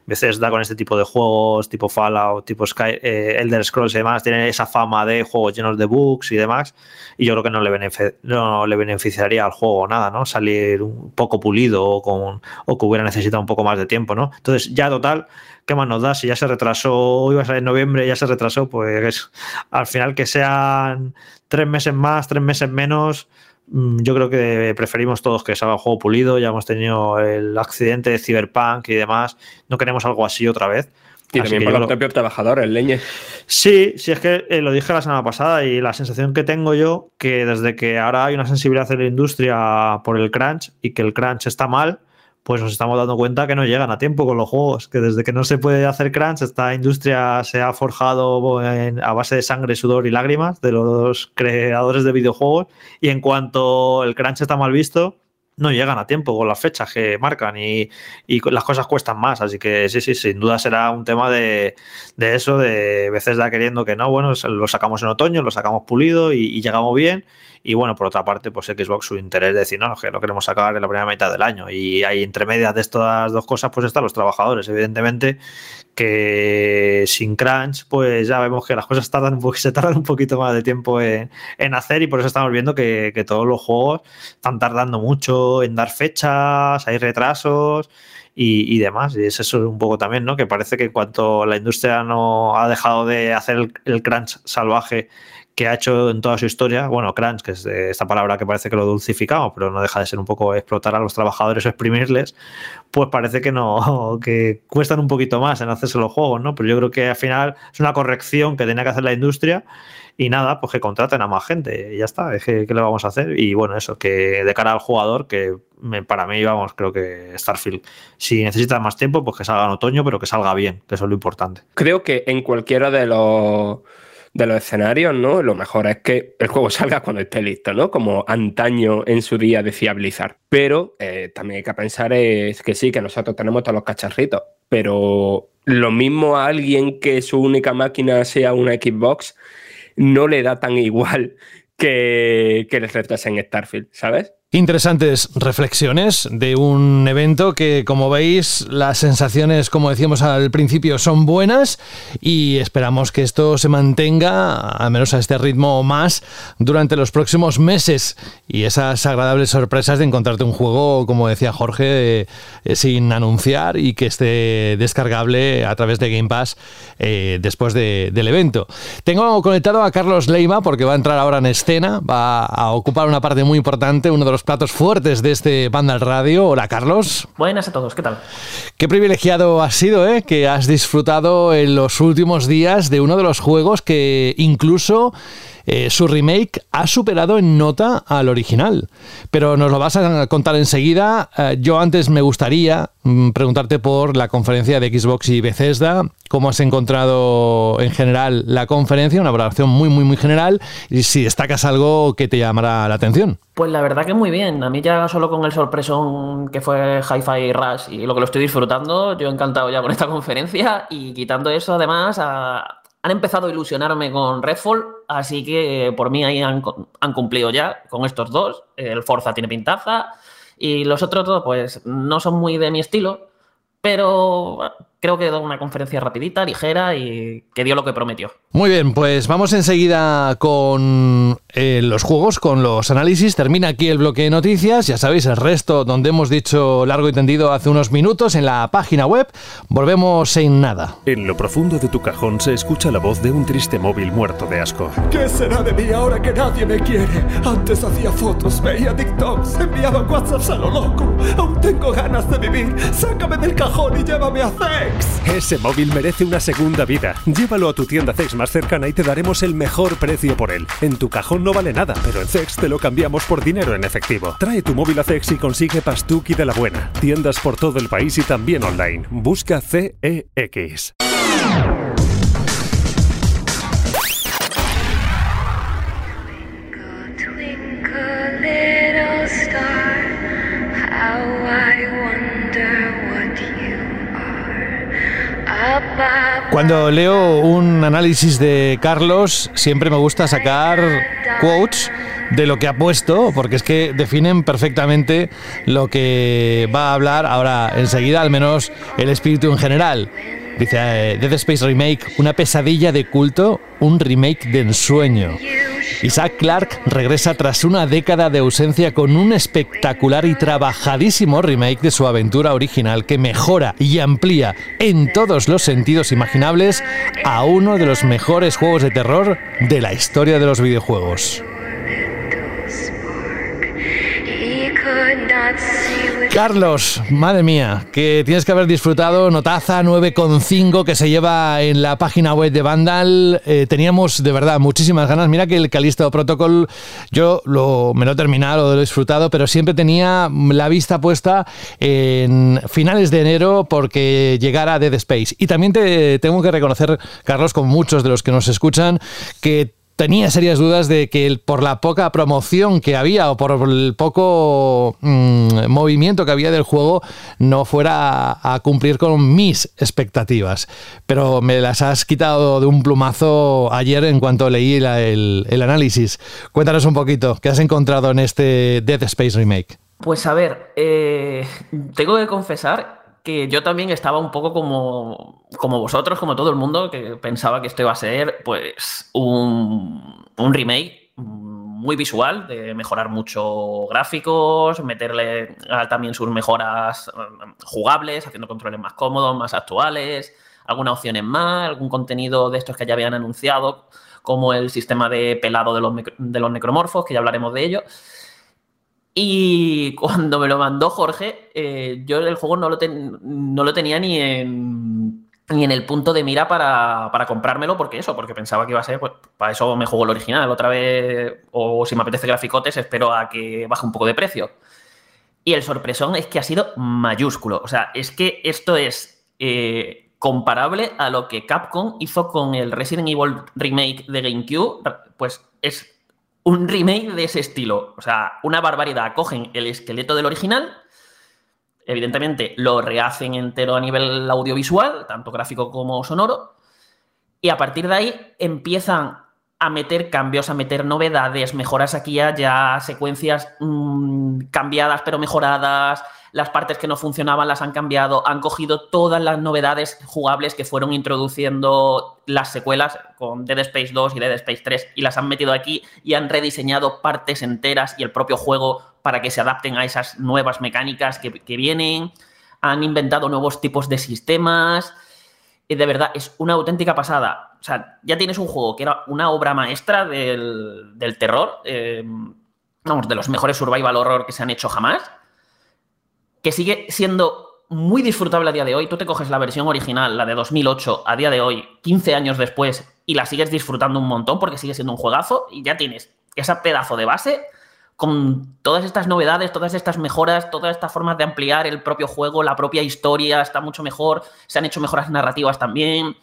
veces da con este tipo de juegos, tipo Fallout, tipo Sky, eh, Elder Scrolls y demás, tienen esa fama de juegos llenos de bugs y demás, y yo creo que no le, no le beneficiaría al juego nada, ¿no? Salir un poco pulido o, con, o que hubiera necesitado un poco más de tiempo, ¿no? Entonces, ya total, ¿qué más nos da? Si ya se retrasó, iba a salir en noviembre, ya se retrasó, pues al final que sean tres meses más, tres meses menos, mm, yo creo que preferimos todos que salga el juego pulido. Ya hemos tenido el accidente de Cyberpunk y demás. No queremos algo así otra vez. Y también por los propios trabajadores, leñe. Sí, sí, es que eh, lo dije la semana pasada y la sensación que tengo yo, que desde que ahora hay una sensibilidad en la industria por el crunch y que el crunch está mal, pues nos estamos dando cuenta que no llegan a tiempo con los juegos, que desde que no se puede hacer crunch, esta industria se ha forjado a base de sangre, sudor y lágrimas de los creadores de videojuegos y en cuanto el crunch está mal visto, no llegan a tiempo con las fechas que marcan y, las cosas cuestan más. Así que sí, sí, sin duda será un tema de, eso, de veces da queriendo que no, bueno, lo sacamos en otoño, lo sacamos pulido y llegamos bien y bueno, por otra parte, pues Xbox su interés de decir, no, que lo queremos sacar en la primera mitad del año. Y hay entre medias de estas dos cosas, pues están los trabajadores, evidentemente, que sin crunch, pues ya vemos que las cosas tardan un [LAUGHS] se tardan un poquito más de tiempo en, hacer y por eso estamos viendo que, todos los juegos están tardando mucho en dar fechas, hay retrasos. Y, demás. Y es eso un poco también, ¿no? Que parece que en cuanto la industria no ha dejado de hacer el crunch salvaje que ha hecho en toda su historia, bueno, crunch, que es esta palabra que parece que lo dulcificamos, pero no deja de ser un poco explotar a los trabajadores o exprimirles, pues parece que no, [LAUGHS] que cuestan un poquito más en hacerse los juegos, ¿no? Pero yo creo que al final es una corrección que tenía que hacer la industria y nada, pues que contraten a más gente y ya está, es que, ¿qué le vamos a hacer? Y bueno, eso, que de cara al jugador, que para mí, vamos, creo que Starfield, si necesita más tiempo, pues que salga en otoño, pero que salga bien, que eso es lo importante. Creo que en cualquiera de los de los escenarios, ¿no? Lo mejor es que el juego [LAUGHS] salga cuando esté listo, ¿no? Como antaño en su día decía Blizzard. Pero eh, también hay que pensar es que sí, que nosotros tenemos todos los cacharritos, pero lo mismo a alguien que su única máquina sea una Xbox, no le da tan igual que, que les en Starfield, ¿sabes? Interesantes reflexiones de un evento que, como veis, las sensaciones, como decíamos al principio, son buenas y esperamos que esto se mantenga, al menos a este ritmo o más, durante los próximos meses y esas agradables sorpresas de encontrarte un juego, como decía Jorge, eh, sin anunciar y que esté descargable a través de Game Pass eh, después del evento. Tengo conectado a Carlos Leiva porque va a entrar ahora en escena, va a ocupar una parte muy importante, uno de los platos fuertes de este Vandal Radio. Hola, Carlos. Buenas a todos, ¿qué tal? Qué privilegiado has sido, ¿eh? Que has disfrutado en los últimos días de uno de los juegos que incluso eh, su remake ha superado en nota al original. Pero nos lo vas a contar enseguida. Eh, yo antes me gustaría mm, preguntarte por la conferencia de Xbox y Bethesda. ¿Cómo has encontrado en general la conferencia? Una valoración muy, muy, muy general. Y si destacas algo que te llamará la atención. Pues la verdad que muy bien. A mí ya solo con el sorpresón que fue Hi-Fi Rush y lo que lo estoy disfrutando, yo encantado ya con esta conferencia y quitando eso además a, han empezado a ilusionarme con Redfall, así que por mí ahí han, cumplido ya con estos dos. El Forza tiene pintaza y los otros dos, pues no son muy de mi estilo, pero creo que da una conferencia rapidita, ligera y que dio lo que prometió. Muy bien, pues vamos enseguida con eh, los juegos, con los análisis. Termina aquí el bloque de noticias. Ya sabéis, el resto donde hemos dicho largo y tendido hace unos minutos en la página web. Volvemos en nada. En lo profundo de tu cajón se escucha la voz de un triste móvil muerto de asco. ¿Qué será de mí ahora que nadie me quiere? Antes hacía fotos, veía TikToks, enviaba WhatsApps a lo loco. Aún tengo ganas de vivir. Sácame del cajón y llévame a Ese móvil merece una segunda vida. Llévalo a tu tienda Zex más cercana y te daremos el mejor precio por él. En tu cajón no vale nada, pero en Zex te lo cambiamos por dinero en efectivo. Trae tu móvil a Zex y consigue Pastuki de la buena. Tiendas por todo el país y también online. Busca CEX. Cuando leo un análisis de Carlos, siempre me gusta sacar quotes de lo que ha puesto, porque es que definen perfectamente lo que va a hablar ahora enseguida, al menos el espíritu en general. Dice eh, Dead Space Remake, una pesadilla de culto, un remake de ensueño. Isaac Clarke regresa tras una década de ausencia con un espectacular y trabajadísimo remake de su aventura original que mejora y amplía en todos los sentidos imaginables a uno de los mejores juegos de terror de la historia de los videojuegos. Carlos, madre mía, que tienes que haber disfrutado Notaza 9.5 que se lleva en la página web de Vandal. Eh, teníamos de verdad muchísimas ganas. Mira que el Calisto Protocol yo lo, me lo he terminado, lo he disfrutado, pero siempre tenía la vista puesta en finales de enero porque llegara Dead Space. Y también te tengo que reconocer, Carlos, con muchos de los que nos escuchan, que tenía serias dudas de que por la poca promoción que había o por el poco mm, movimiento que había del juego no fuera a, cumplir con mis expectativas. Pero me las has quitado de un plumazo ayer en cuanto leí el, análisis. Cuéntanos un poquito, ¿qué has encontrado en este Dead Space Remake? Pues a ver, eh, tengo que confesar que yo también estaba un poco como, como vosotros, como todo el mundo, que pensaba que esto iba a ser pues un, un remake muy visual, de mejorar mucho gráficos, meterle también sus mejoras um, jugables, haciendo controles más cómodos, más actuales, algunas opciones más, algún contenido de estos que ya habían anunciado, como el sistema de pelado de los, de los necromorfos, que ya hablaremos de ello. Y cuando me lo mandó Jorge, eh, yo el juego no lo, no lo tenía ni en, ni en el punto de mira para, comprármelo, porque eso, porque pensaba que iba a ser, pues para eso me juego el original. Otra vez, o si me apetece graficotes, espero a que baje un poco de precio. Y el sorpresón es que ha sido mayúsculo. O sea, es que esto es eh, comparable a lo que Capcom hizo con el Resident Evil Remake de GameCube. Pues es un remake de ese estilo. O sea, una barbaridad. Cogen el esqueleto del original, evidentemente lo rehacen entero a nivel audiovisual, tanto gráfico como sonoro, y a partir de ahí empiezan a meter cambios, a meter novedades, mejoras aquí ya, ya secuencias mm, cambiadas pero mejoradas, las partes que no funcionaban las han cambiado, han cogido todas las novedades jugables que fueron introduciendo las secuelas con Dead Space 2 y Dead Space 3 y las han metido aquí y han rediseñado partes enteras y el propio juego para que se adapten a esas nuevas mecánicas que, vienen, han inventado nuevos tipos de sistemas. Y de verdad, es una auténtica pasada. O sea, ya tienes un juego que era una obra maestra del, terror, eh, vamos, de los mejores survival horror que se han hecho jamás que sigue siendo muy disfrutable a día de hoy. Tú te coges la versión original, la de 2008, a día de hoy, 15 años después, y la sigues disfrutando un montón porque sigue siendo un juegazo y ya tienes ese pedazo de base con todas estas novedades, todas estas mejoras, todas estas formas de ampliar el propio juego, la propia historia está mucho mejor, se han hecho mejoras narrativas también.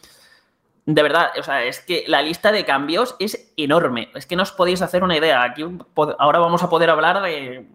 De verdad, o sea, es que la lista de cambios es enorme. Es que no os podéis hacer una idea. Aquí ahora vamos a poder hablar de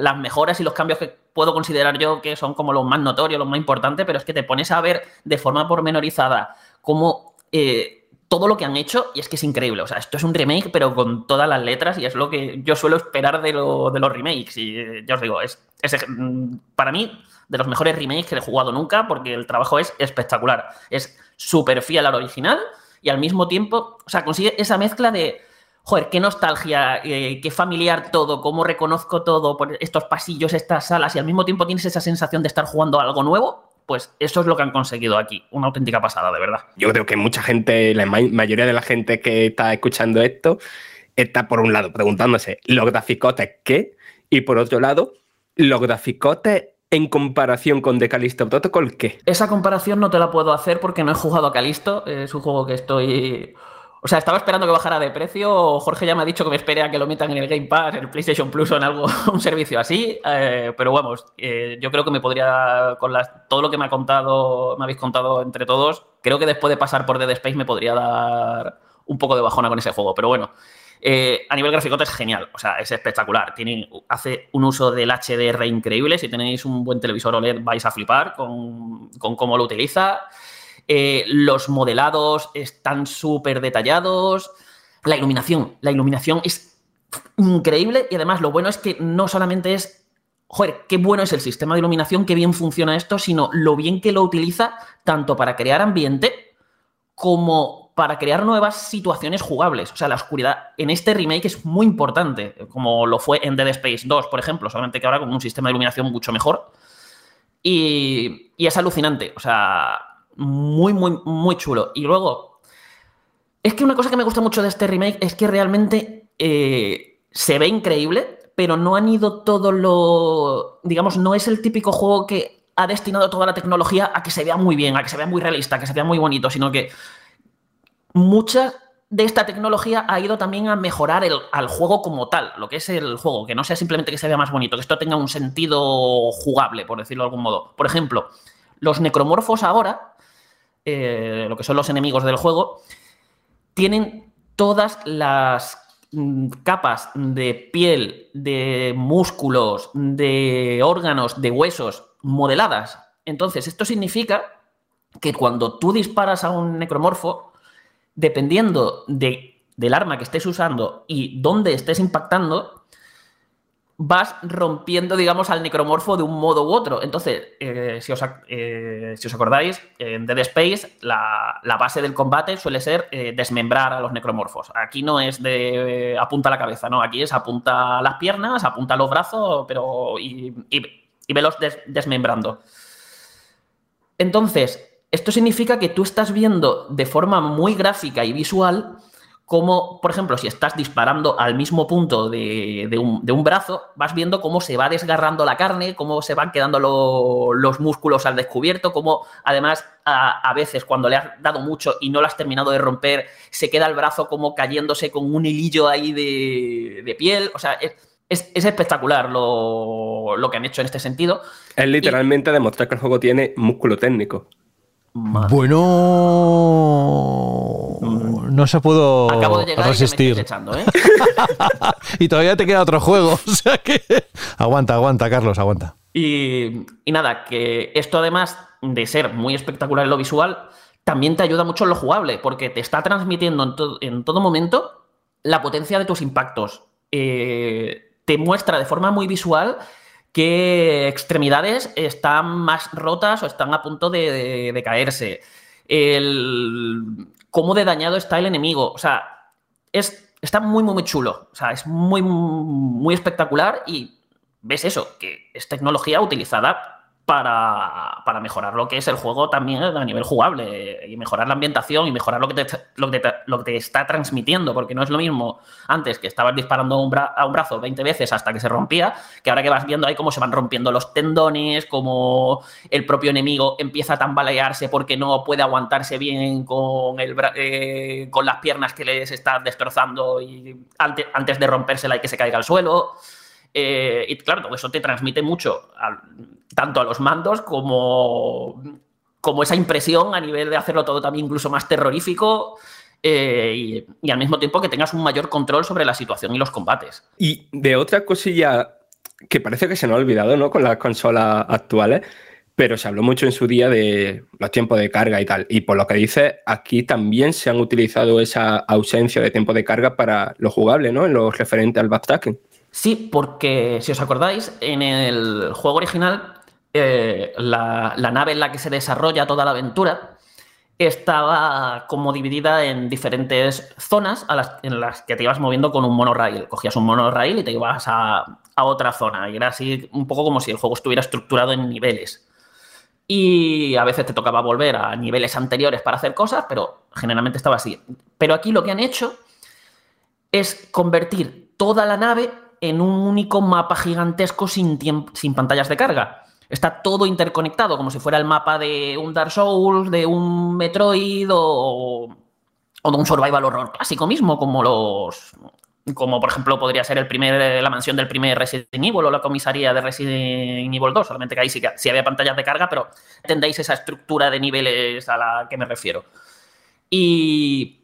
las mejoras y los cambios que puedo considerar yo que son como los más notorios, los más importantes, pero es que te pones a ver de forma pormenorizada cómo eh, todo lo que han hecho y es que es increíble. O sea, esto es un remake, pero con todas las letras y es lo que yo suelo esperar de, de los remakes. Y eh, ya os digo, es, es, mm, para mí de los mejores remakes que he jugado nunca porque el trabajo es espectacular. Es súper fiel al original y al mismo tiempo, o sea, consigue esa mezcla de joder, qué nostalgia, eh, qué familiar todo, cómo reconozco todo por estos pasillos, estas salas, y al mismo tiempo tienes esa sensación de estar jugando algo nuevo, pues eso es lo que han conseguido aquí. Una auténtica pasada, de verdad. Yo creo que mucha gente, la mayoría de la gente que está escuchando esto, está por un lado preguntándose, ¿los graficotes qué? Y por otro lado, ¿los graficotes en comparación con The Callisto Protocol qué? Esa comparación no te la puedo hacer porque no he jugado a Callisto. Es un juego que estoy o sea, estaba esperando que bajara de precio. Jorge ya me ha dicho que me espere a que lo metan en el Game Pass, en el PlayStation Plus o en algo, [LAUGHS] un servicio así. Eh, pero vamos, eh, yo creo que me podría, con todo lo que me ha contado, me habéis contado entre todos, creo que después de pasar por Dead Space me podría dar un poco de bajona con ese juego. Pero bueno, eh, a nivel gráfico es genial, o sea, es espectacular. Tiene, hace un uso del HDR increíble. Si tenéis un buen televisor OLED vais a flipar con, con cómo lo utiliza. Eh, los modelados están súper detallados. La iluminación, la iluminación es increíble y además lo bueno es que no solamente es, joder, qué bueno es el sistema de iluminación, qué bien funciona esto, sino lo bien que lo utiliza tanto para crear ambiente como para crear nuevas situaciones jugables. O sea, la oscuridad en este remake es muy importante, como lo fue en Dead Space 2, por ejemplo, solamente que ahora con un sistema de iluminación mucho mejor. Y, y es alucinante, o sea, muy, muy, muy chulo. Y luego, es que una cosa que me gusta mucho de este remake es que realmente eh, se ve increíble, pero no han ido todo lo. Digamos, no es el típico juego que ha destinado toda la tecnología a que se vea muy bien, a que se vea muy realista, a que se vea muy bonito, sino que mucha de esta tecnología ha ido también a mejorar el, al juego como tal, lo que es el juego, que no sea simplemente que se vea más bonito, que esto tenga un sentido jugable, por decirlo de algún modo. Por ejemplo, los necromorfos ahora, eh, lo que son los enemigos del juego, tienen todas las mm, capas de piel, de músculos, de órganos, de huesos modeladas. Entonces, esto significa que cuando tú disparas a un necromorfo, dependiendo de, del arma que estés usando y dónde estés impactando, vas rompiendo, digamos, al necromorfo de un modo u otro. Entonces, eh, si, os, eh, si, os, acordáis, en Dead Space la, la base del combate suele ser eh, desmembrar a los necromorfos. Aquí no es de apunta a la cabeza, no, aquí es apunta a las piernas, apunta a los brazos, pero y, y, y velos des, desmembrando. Entonces, esto significa que tú estás viendo de forma muy gráfica y visual cómo, por ejemplo, si estás disparando al mismo punto de, de, un, de un, brazo, vas viendo cómo se va desgarrando la carne, cómo se van quedando lo, los músculos al descubierto, cómo además a, a, veces cuando le has dado mucho y no lo has terminado de romper, se queda el brazo como cayéndose con un hilillo ahí de, de piel. O sea, es, es, es espectacular lo, lo, que han hecho en este sentido. Es literalmente y, demostrar que el juego tiene músculo técnico. Madre. Bueno, no se pudo Acabo de llegar resistir. Y, echando, ¿eh? [LAUGHS] y todavía te queda otro juego. [LAUGHS] O sea que aguanta, aguanta, Carlos, aguanta. Y, y, nada, que esto además de ser muy espectacular en lo visual, también te ayuda mucho en lo jugable, porque te está transmitiendo en, to en todo momento la potencia de tus impactos. Eh, te muestra de forma muy visual qué extremidades están más rotas o están a punto de, de, de caerse. El, cómo de dañado está el enemigo. O sea, es, está muy, muy, muy chulo. O sea, es muy, muy espectacular y ves eso, que es tecnología utilizada para, para, mejorar lo que es el juego también a nivel jugable y mejorar la ambientación y mejorar lo que, te, lo, que te, lo que te está transmitiendo, porque no es lo mismo antes que estabas disparando un a un brazo 20 veces hasta que se rompía, que ahora que vas viendo ahí cómo se van rompiendo los tendones, cómo el propio enemigo empieza a tambalearse porque no puede aguantarse bien con, el, eh, con las piernas que les está destrozando y antes de rompérsela y que se caiga al suelo. Eh, y claro, eso te transmite mucho, tanto a los mandos como, como esa impresión a nivel de hacerlo todo también incluso más terrorífico. Eh, y, y, al mismo tiempo que tengas un mayor control sobre la situación y los combates. Y de otra cosilla que parece que se nos ha olvidado, ¿no? Con las consolas actuales, pero se habló mucho en su día de los tiempos de carga y tal. Y por lo que dice, aquí también se han utilizado esa ausencia de tiempo de carga para lo jugable, ¿no? En lo referente al backtracking. Sí, porque si os acordáis, en el juego original, eh, la, nave en la que se desarrolla toda la aventura estaba como dividida en diferentes zonas en las que te ibas moviendo con un monorail. Cogías un monorail y te ibas a, a otra zona. Y era así un poco como si el juego estuviera estructurado en niveles. Y a veces te tocaba volver a niveles anteriores para hacer cosas, pero generalmente estaba así. Pero aquí lo que han hecho es convertir toda la nave en un único mapa gigantesco sin, sin pantallas de carga. Está todo interconectado, como si fuera el mapa de un Dark Souls, de un Metroid o, o de un Survival Horror clásico mismo, como los. Como por ejemplo podría ser el primer, la mansión del primer Resident Evil o la comisaría de Resident Evil 2, solamente que ahí sí, sí había pantallas de carga, pero entendéis esa estructura de niveles a la que me refiero. Y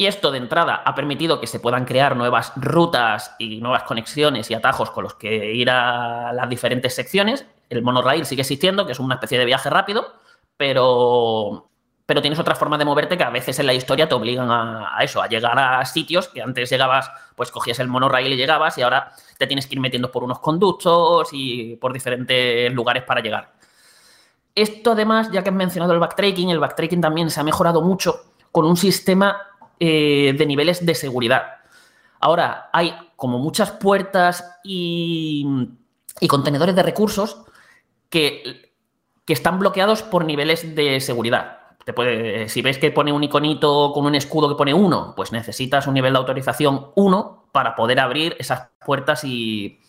y esto de entrada ha permitido que se puedan crear nuevas rutas y nuevas conexiones y atajos con los que ir a las diferentes secciones. El monorail sigue existiendo, que es una especie de viaje rápido, pero, pero tienes otras formas de moverte que a veces en la historia te obligan a, a eso, a llegar a sitios que antes llegabas, pues cogías el monorail y llegabas y ahora te tienes que ir metiendo por unos conductos y por diferentes lugares para llegar. Esto además, ya que has mencionado el backtracking, el backtracking también se ha mejorado mucho con un sistema eh, de niveles de seguridad. Ahora, hay como muchas puertas y, y contenedores de recursos que, que, están bloqueados por niveles de seguridad. Te si ves que pone un iconito con un escudo que pone 1, pues necesitas un nivel de autorización 1 para poder abrir esas puertas y,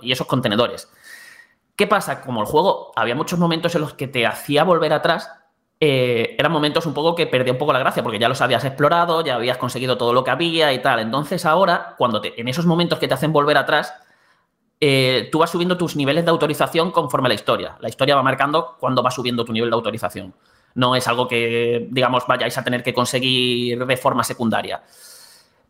y esos contenedores. ¿Qué pasa? Como el juego había muchos momentos en los que te hacía volver atrás, eh, eran momentos un poco que perdía un poco la gracia, porque ya los habías explorado, ya habías conseguido todo lo que había y tal. Entonces ahora, cuando te, en esos momentos que te hacen volver atrás, eh, tú vas subiendo tus niveles de autorización conforme a la historia. La historia va marcando cuándo va subiendo tu nivel de autorización. No es algo que, digamos, vayáis a tener que conseguir de forma secundaria.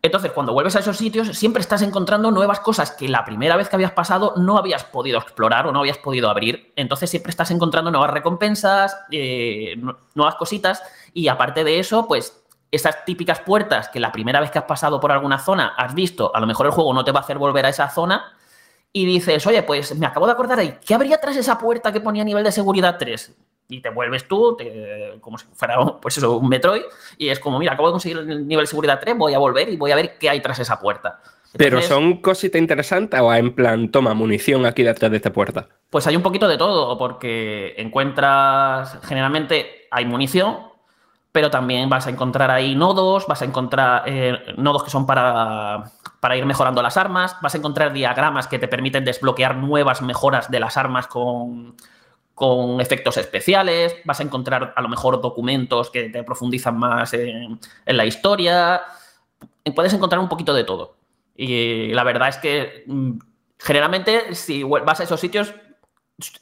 Entonces, cuando vuelves a esos sitios, siempre estás encontrando nuevas cosas que la primera vez que habías pasado no habías podido explorar o no habías podido abrir. Entonces, siempre estás encontrando nuevas recompensas, eh, nuevas cositas. Y aparte de eso, pues esas típicas puertas que la primera vez que has pasado por alguna zona has visto, a lo mejor el juego no te va a hacer volver a esa zona. Y dices, oye, pues me acabo de acordar ahí, ¿qué habría tras esa puerta que ponía nivel de seguridad 3? Y te vuelves tú, te, como si fuera pues eso, un Metroid, y es como, mira, acabo de conseguir el nivel de seguridad 3, voy a volver y voy a ver qué hay tras esa puerta. Entonces, ¿Pero son cositas interesantes o en plan, toma munición aquí detrás de esta puerta? Pues hay un poquito de todo, porque encuentras, generalmente hay munición, pero también vas a encontrar ahí nodos, vas a encontrar eh, nodos que son para, para ir mejorando las armas, vas a encontrar diagramas que te permiten desbloquear nuevas mejoras de las armas con, con efectos especiales, vas a encontrar a lo mejor documentos que te profundizan más en, la historia, puedes encontrar un poquito de todo. Y la verdad es que mm, generalmente si vas a esos sitios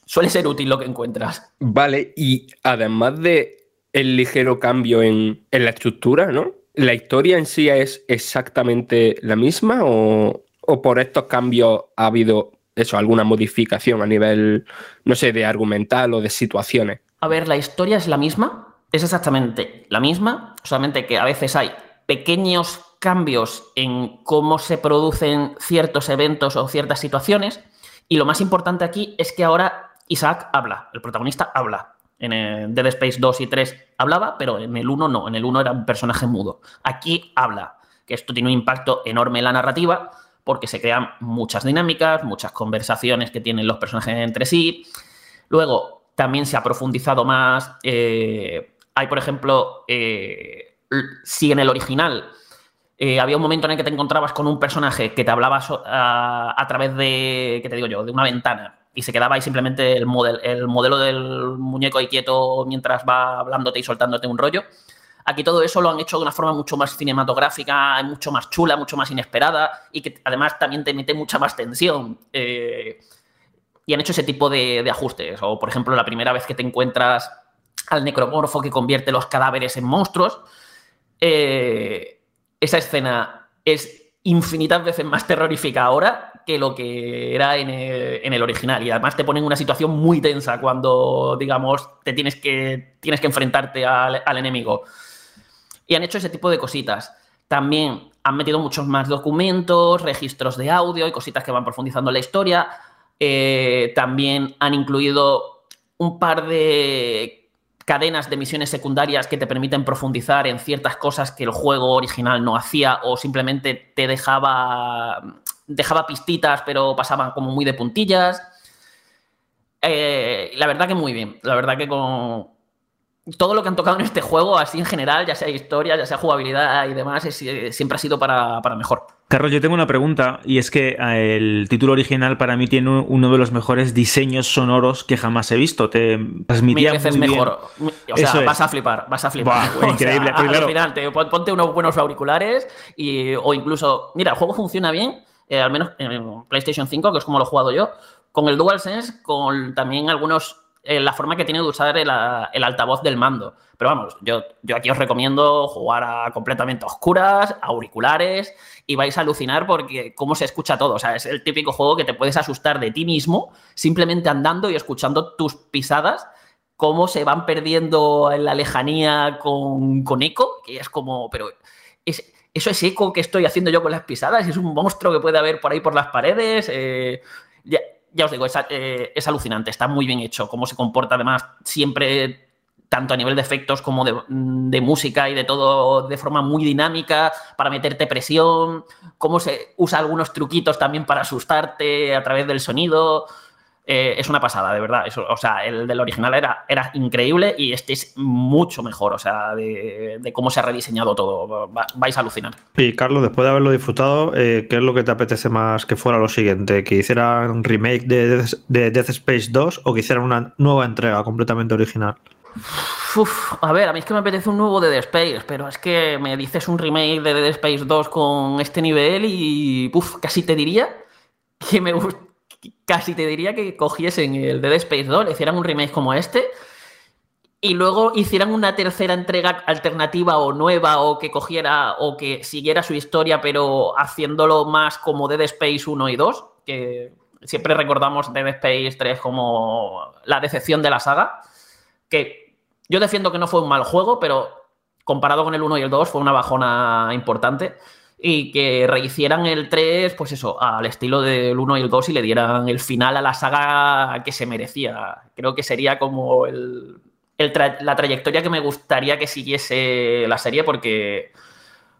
suele ser útil lo que encuentras. Vale, y además de el ligero cambio en, en la estructura, ¿no? ¿La historia en sí es exactamente la misma o, o por estos cambios ha habido eso, alguna modificación a nivel, no sé, de argumental o de situaciones. A ver, la historia es la misma, es exactamente la misma, solamente que a veces hay pequeños cambios en cómo se producen ciertos eventos o ciertas situaciones. Y lo más importante aquí es que ahora Isaac habla, el protagonista habla. En Dead Space 2 y 3 hablaba, pero en el 1 no, en el 1 era un personaje mudo. Aquí habla, que esto tiene un impacto enorme en la narrativa, porque se crean muchas dinámicas, muchas conversaciones que tienen los personajes entre sí. Luego, también se ha profundizado más. Eh, hay, por ejemplo, eh, si en el original eh, había un momento en el que te encontrabas con un personaje que te hablaba a, través de, ¿qué te digo yo?, de una ventana y se quedaba ahí simplemente el, model, el modelo del muñeco ahí quieto mientras va hablándote y soltándote un rollo. Aquí todo eso lo han hecho de una forma mucho más cinematográfica, mucho más chula, mucho más inesperada y que además también te mete mucha más tensión. Eh, y han hecho ese tipo de, ajustes. O, por ejemplo, la primera vez que te encuentras al necromorfo que convierte los cadáveres en monstruos, eh, esa escena es infinitas veces más terrorífica ahora que lo que era en el, original. Y además te ponen una situación muy tensa cuando, digamos, te tienes que, tienes que enfrentarte al enemigo y han hecho ese tipo de cositas. También han metido muchos más documentos, registros de audio y cositas que van profundizando la historia. Eh, también han incluido un par de cadenas de misiones secundarias que te permiten profundizar en ciertas cosas que el juego original no hacía o simplemente te dejaba, dejaba pistitas pero pasaban como muy de puntillas. Eh, la verdad que muy bien. La verdad que con, todo lo que han tocado en este juego, así en general, ya sea historia, ya sea jugabilidad y demás, es, eh, siempre ha sido para, para, mejor. Carlos, yo tengo una pregunta y es que eh, el título original para mí tiene uno de los mejores diseños sonoros que jamás he visto. Te transmitía Mil veces muy mejor. Bien. O sea, Eso vas es. a flipar, vas a flipar. Buah, increíble. [LAUGHS] O sea, claro. Ponte unos buenos auriculares y, o incluso, mira, el juego funciona bien, eh, al menos en PlayStation 5, que es como lo he jugado yo, con el DualSense, con también algunos eh, la forma que tiene de usar el, el, altavoz del mando. Pero vamos, yo, yo aquí os recomiendo jugar a completamente oscuras, auriculares, y vais a alucinar porque cómo se escucha todo. O sea, es el típico juego que te puedes asustar de ti mismo simplemente andando y escuchando tus pisadas cómo se van perdiendo en la lejanía con, con eco, que es como, pero es, eso es eco que estoy haciendo yo con las pisadas, es un monstruo que puede haber por ahí por las paredes. eh, ya, ya os digo, es, eh, es alucinante, está muy bien hecho, cómo se comporta además siempre tanto a nivel de efectos como de, de música y de todo de forma muy dinámica, para meterte presión, cómo se usa algunos truquitos también para asustarte a través del sonido. Eh, es una pasada, de verdad. Eso, o sea, el del original era, era increíble y este es mucho mejor, o sea, de, de cómo se ha rediseñado todo. Va- vais a alucinar. Y Carlos, después de haberlo disfrutado, eh, ¿qué es lo que te apetece más que fuera lo siguiente? ¿Que hicieran un remake de Death, de Death Space 2 o que hicieran una nueva entrega completamente original? Uf, a ver, a mí es que me apetece un nuevo de Dead Space, pero es que me dices un remake de Dead Space 2 con este nivel y uf, casi te diría que me gust- casi te diría que cogiesen el de Dead Space 2, le hicieran un remake como este y luego hicieran una tercera entrega alternativa o nueva o que cogiera o que siguiera su historia pero haciéndolo más como Dead Space 1 y 2, que siempre recordamos Dead Space 3 como la decepción de la saga, que yo defiendo que no fue un mal juego, pero comparado con el 1 y el 2 fue una bajona importante y que rehicieran el 3, pues eso, al estilo del 1 y el 2 y le dieran el final a la saga que se merecía. Creo que sería como el, el la trayectoria que me gustaría que siguiese la serie porque,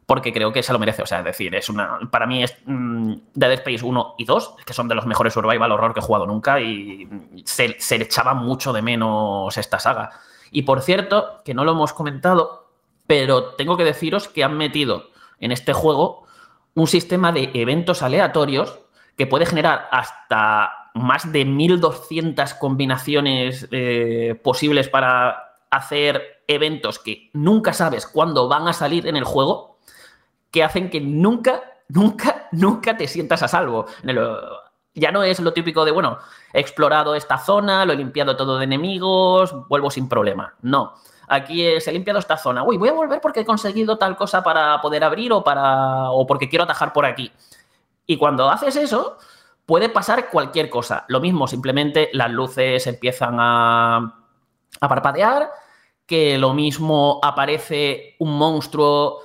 porque creo que se lo merece. O sea, es decir, es una, para mí es mm, Dead Space 1 y 2, que son de los mejores survival horror que he jugado nunca y se, se le echaba mucho de menos esta saga. Y por cierto, que no lo hemos comentado, pero tengo que deciros que han metido en este juego un sistema de eventos aleatorios que puede generar hasta más de 1200 combinaciones eh, posibles para hacer eventos que nunca sabes cuándo van a salir en el juego, que hacen que nunca, nunca, nunca te sientas a salvo. Ya no es lo típico de, bueno, he explorado esta zona, lo he limpiado todo de enemigos, vuelvo sin problema. No. Aquí es, he limpiado esta zona. Uy, voy a volver porque he conseguido tal cosa para poder abrir o, para, o porque quiero atajar por aquí. Y cuando haces eso, puede pasar cualquier cosa. Lo mismo, simplemente las luces empiezan a, a parpadear, que lo mismo aparece un monstruo,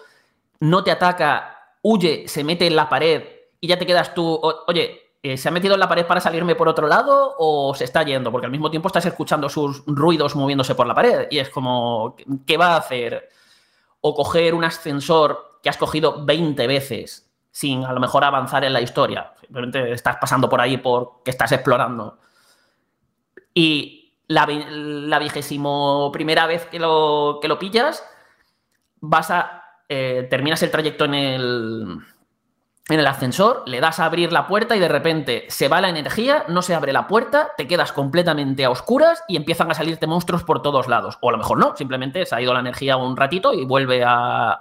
no te ataca, huye, se mete en la pared y ya te quedas tú, "O- oye, eh, ¿se ha metido en la pared para salirme por otro lado o se está yendo? Porque al mismo tiempo estás escuchando sus ruidos moviéndose por la pared y es como, ¿qué va a hacer? O coger un ascensor que has cogido 20 veces sin a lo mejor avanzar en la historia. Simplemente estás pasando por ahí porque estás explorando. Y la, la vigésimo primera vez que lo, que lo pillas, vas a. eh, terminas el trayecto en el, en el ascensor, le das a abrir la puerta y de repente se va la energía, no se abre la puerta, te quedas completamente a oscuras y empiezan a salirte monstruos por todos lados. O a lo mejor no, simplemente se ha ido la energía un ratito y vuelve a-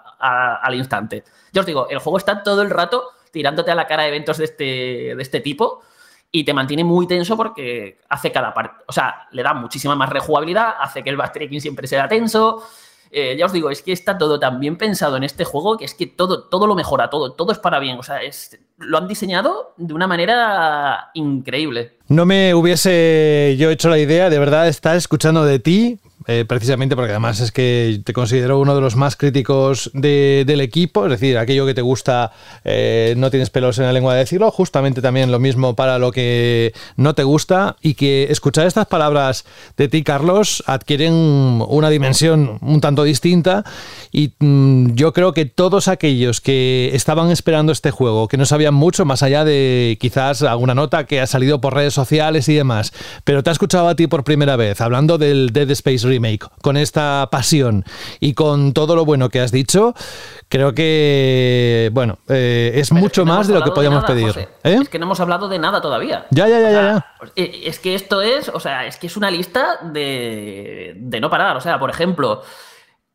al instante. Yo os digo, el juego está todo el rato tirándote a la cara eventos de este, de este tipo y te mantiene muy tenso porque hace cada parte, o sea, le da muchísima más rejugabilidad, hace que el backtracking siempre sea tenso. Eh, ya os digo, es que está todo tan bien pensado en este juego que es que todo, todo lo mejora, todo, todo es para bien. O sea, es, lo han diseñado de una manera increíble. No me hubiese yo hecho la idea de verdad estar escuchando de ti, eh, precisamente porque además es que te considero uno de los más críticos de- del equipo, es decir, aquello que te gusta, eh, no tienes pelos en la lengua de decirlo, justamente también lo mismo para lo que no te gusta y que escuchar estas palabras de ti, Carlos, adquieren una dimensión un tanto distinta y mm, yo creo que todos aquellos que estaban esperando este juego, que no sabían mucho más allá de quizás alguna nota que ha salido por redes sociales y demás, pero te ha escuchado a ti por primera vez hablando del Dead Space Remake, con esta pasión y con todo lo bueno que has dicho, creo que, bueno, eh, es mucho no más de lo que podíamos nada, pedir. José. ¿Eh? Es que no hemos hablado de nada todavía. Ya, ya, ya, ya, ya. Eh, Es que esto es, o sea, es que es una lista de, de no parar. O sea, por ejemplo,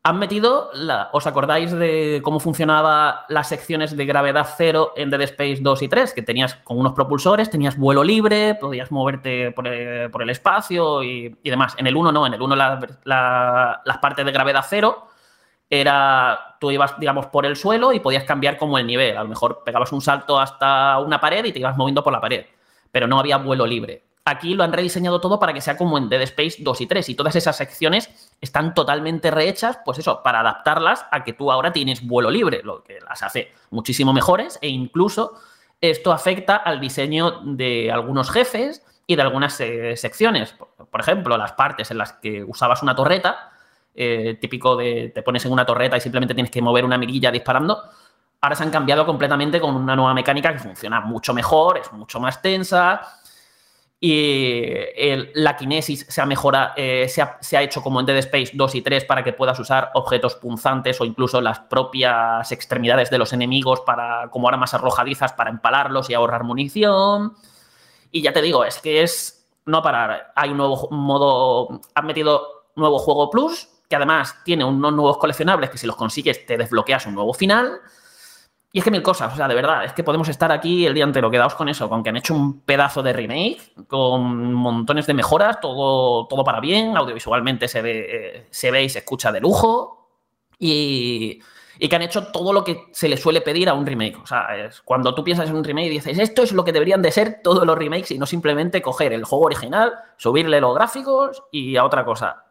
han metido, la- ¿os acordáis de cómo funcionaba las secciones de gravedad cero en Dead Space 2 y 3? Que tenías con unos propulsores, tenías vuelo libre, podías moverte por el, espacio y, demás. En el 1 no, en el 1 la- la- las partes de gravedad cero era, tú ibas, digamos, por el suelo y podías cambiar como el nivel. A lo mejor pegabas un salto hasta una pared y te ibas moviendo por la pared, pero no había vuelo libre. aquí lo han rediseñado todo para que sea como en Dead Space 2 y 3 y todas esas secciones están totalmente rehechas, pues eso, para adaptarlas a que tú ahora tienes vuelo libre, lo que las hace muchísimo mejores e incluso esto afecta al diseño de algunos jefes y de algunas eh, secciones. Por, ejemplo, las partes en las que usabas una torreta, eh, típico de te pones en una torreta y simplemente tienes que mover una mirilla disparando, ahora se han cambiado completamente con una nueva mecánica que funciona mucho mejor, es mucho más tensa y el- la kinesis se ha, eh, se, ha, se ha hecho como en Dead Space 2 y 3 para que puedas usar objetos punzantes o incluso las propias extremidades de los enemigos para, como armas arrojadizas para empalarlos y ahorrar munición. Y ya te digo, es que es no parar. Hay un nuevo modo, han metido nuevo juego plus, que además tiene unos nuevos coleccionables que si los consigues te desbloqueas un nuevo final. Y es que mil cosas, o sea, de verdad, es que podemos estar aquí el día entero quedaos con eso, con que han hecho un pedazo de remake, con montones de mejoras, todo, todo para bien, audiovisualmente se ve, eh, se ve y se escucha de lujo, y, y que han hecho todo lo que se le suele pedir a un remake. O sea, es cuando tú piensas en un remake y dices, esto es lo que deberían de ser todos los remakes y no simplemente coger el juego original, subirle los gráficos y a otra cosa.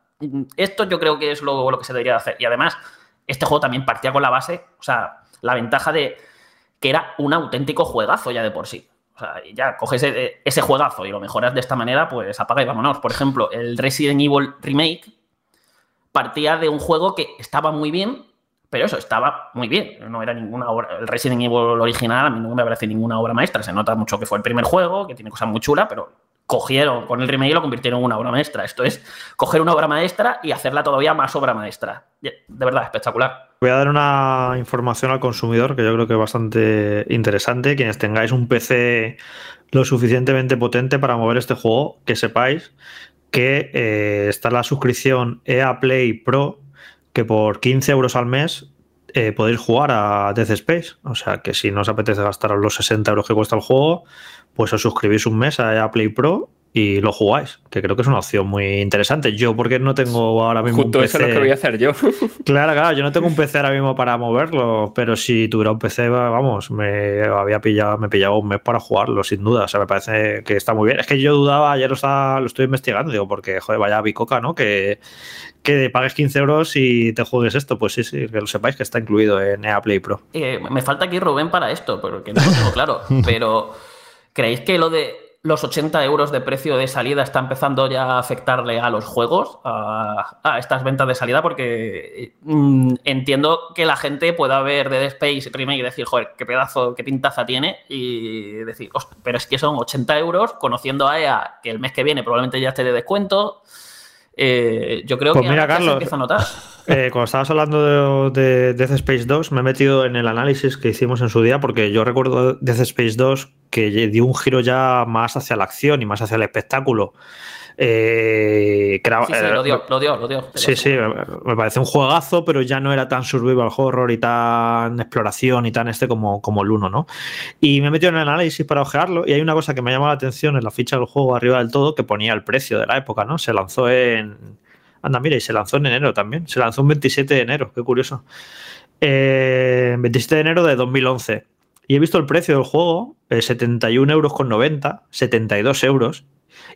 Esto yo creo que es lo, lo que se debería de hacer. Y además, este juego también partía con la base, o sea, la ventaja de que era un auténtico juegazo ya de por sí. O sea, ya coges ese, ese juegazo y lo mejoras de esta manera, pues apaga y vámonos. Por ejemplo, el Resident Evil Remake partía de un juego que estaba muy bien, pero eso, estaba muy bien. No era ninguna obra. El Resident Evil original a mí no me parece ninguna obra maestra. Se nota mucho que fue el primer juego, que tiene cosas muy chulas, pero cogieron con el remake y lo convirtieron en una obra maestra. Esto es coger una obra maestra y hacerla todavía más obra maestra. De verdad, espectacular. Voy a dar una información al consumidor que yo creo que es bastante interesante. Quienes tengáis un PC lo suficientemente potente para mover este juego, que sepáis que eh, está la suscripción EA Play Pro, que por 15 euros al mes eh, podéis jugar a Death Space. O sea que si no os apetece gastaros los 60 euros que cuesta el juego, pues os suscribís un mes a EA Play Pro y lo jugáis, que creo que es una opción muy interesante. Yo, porque no tengo ahora mismo Justo un eso PC... es lo que voy a hacer yo. [LAUGHS] Claro, claro, yo no tengo un PC ahora mismo para moverlo, pero si tuviera un PC, vamos, me había pillado, me pillaba un mes para jugarlo, sin duda. O sea, me parece que está muy bien. Es que yo dudaba, ayer lo, estaba- lo estoy investigando, digo, porque, joder, vaya bicoca, ¿no? Que, que pagues 15 euros y te juegues esto. Pues sí, sí, que lo sepáis que está incluido en EA Play Pro. Eh, me falta aquí Rubén para esto, porque no lo tengo claro. [LAUGHS] Pero, ¿creéis que lo de los 80 euros de precio de salida está empezando ya a afectarle a los juegos, a, estas ventas de salida? Porque mm, entiendo que la gente pueda ver Dead Space Remake y decir, joder, qué pedazo, qué pintaza tiene, y decir, "Hostia, pero es que son 80 euros, conociendo a EA que el mes que viene probablemente ya esté de descuento. Eh, yo creo Pues que mira, ya se Carlos, empieza a notar. [LAUGHS] Eh, cuando estabas hablando de, de Death Space 2, me he metido en el análisis que hicimos en su día, porque yo recuerdo Death Space 2 que dio un giro ya más hacia la acción y más hacia el espectáculo. Eh, que era- Sí, sí, eh, lo dio, lo dio, lo dio. Sí, sí, me parece un juegazo, pero ya no era tan survival horror y tan exploración y tan este como, como el 1, ¿no? Y me he metido en el análisis para ojearlo y hay una cosa que me llama la atención en la ficha del juego arriba del todo que ponía el precio de la época, ¿no? Se lanzó en... Anda, mira, y se lanzó en enero también. Se lanzó un 27 de enero, qué curioso. Eh, 27 de enero de 2011. Y he visto el precio del juego, eh, 71 euros con 90, 72 euros.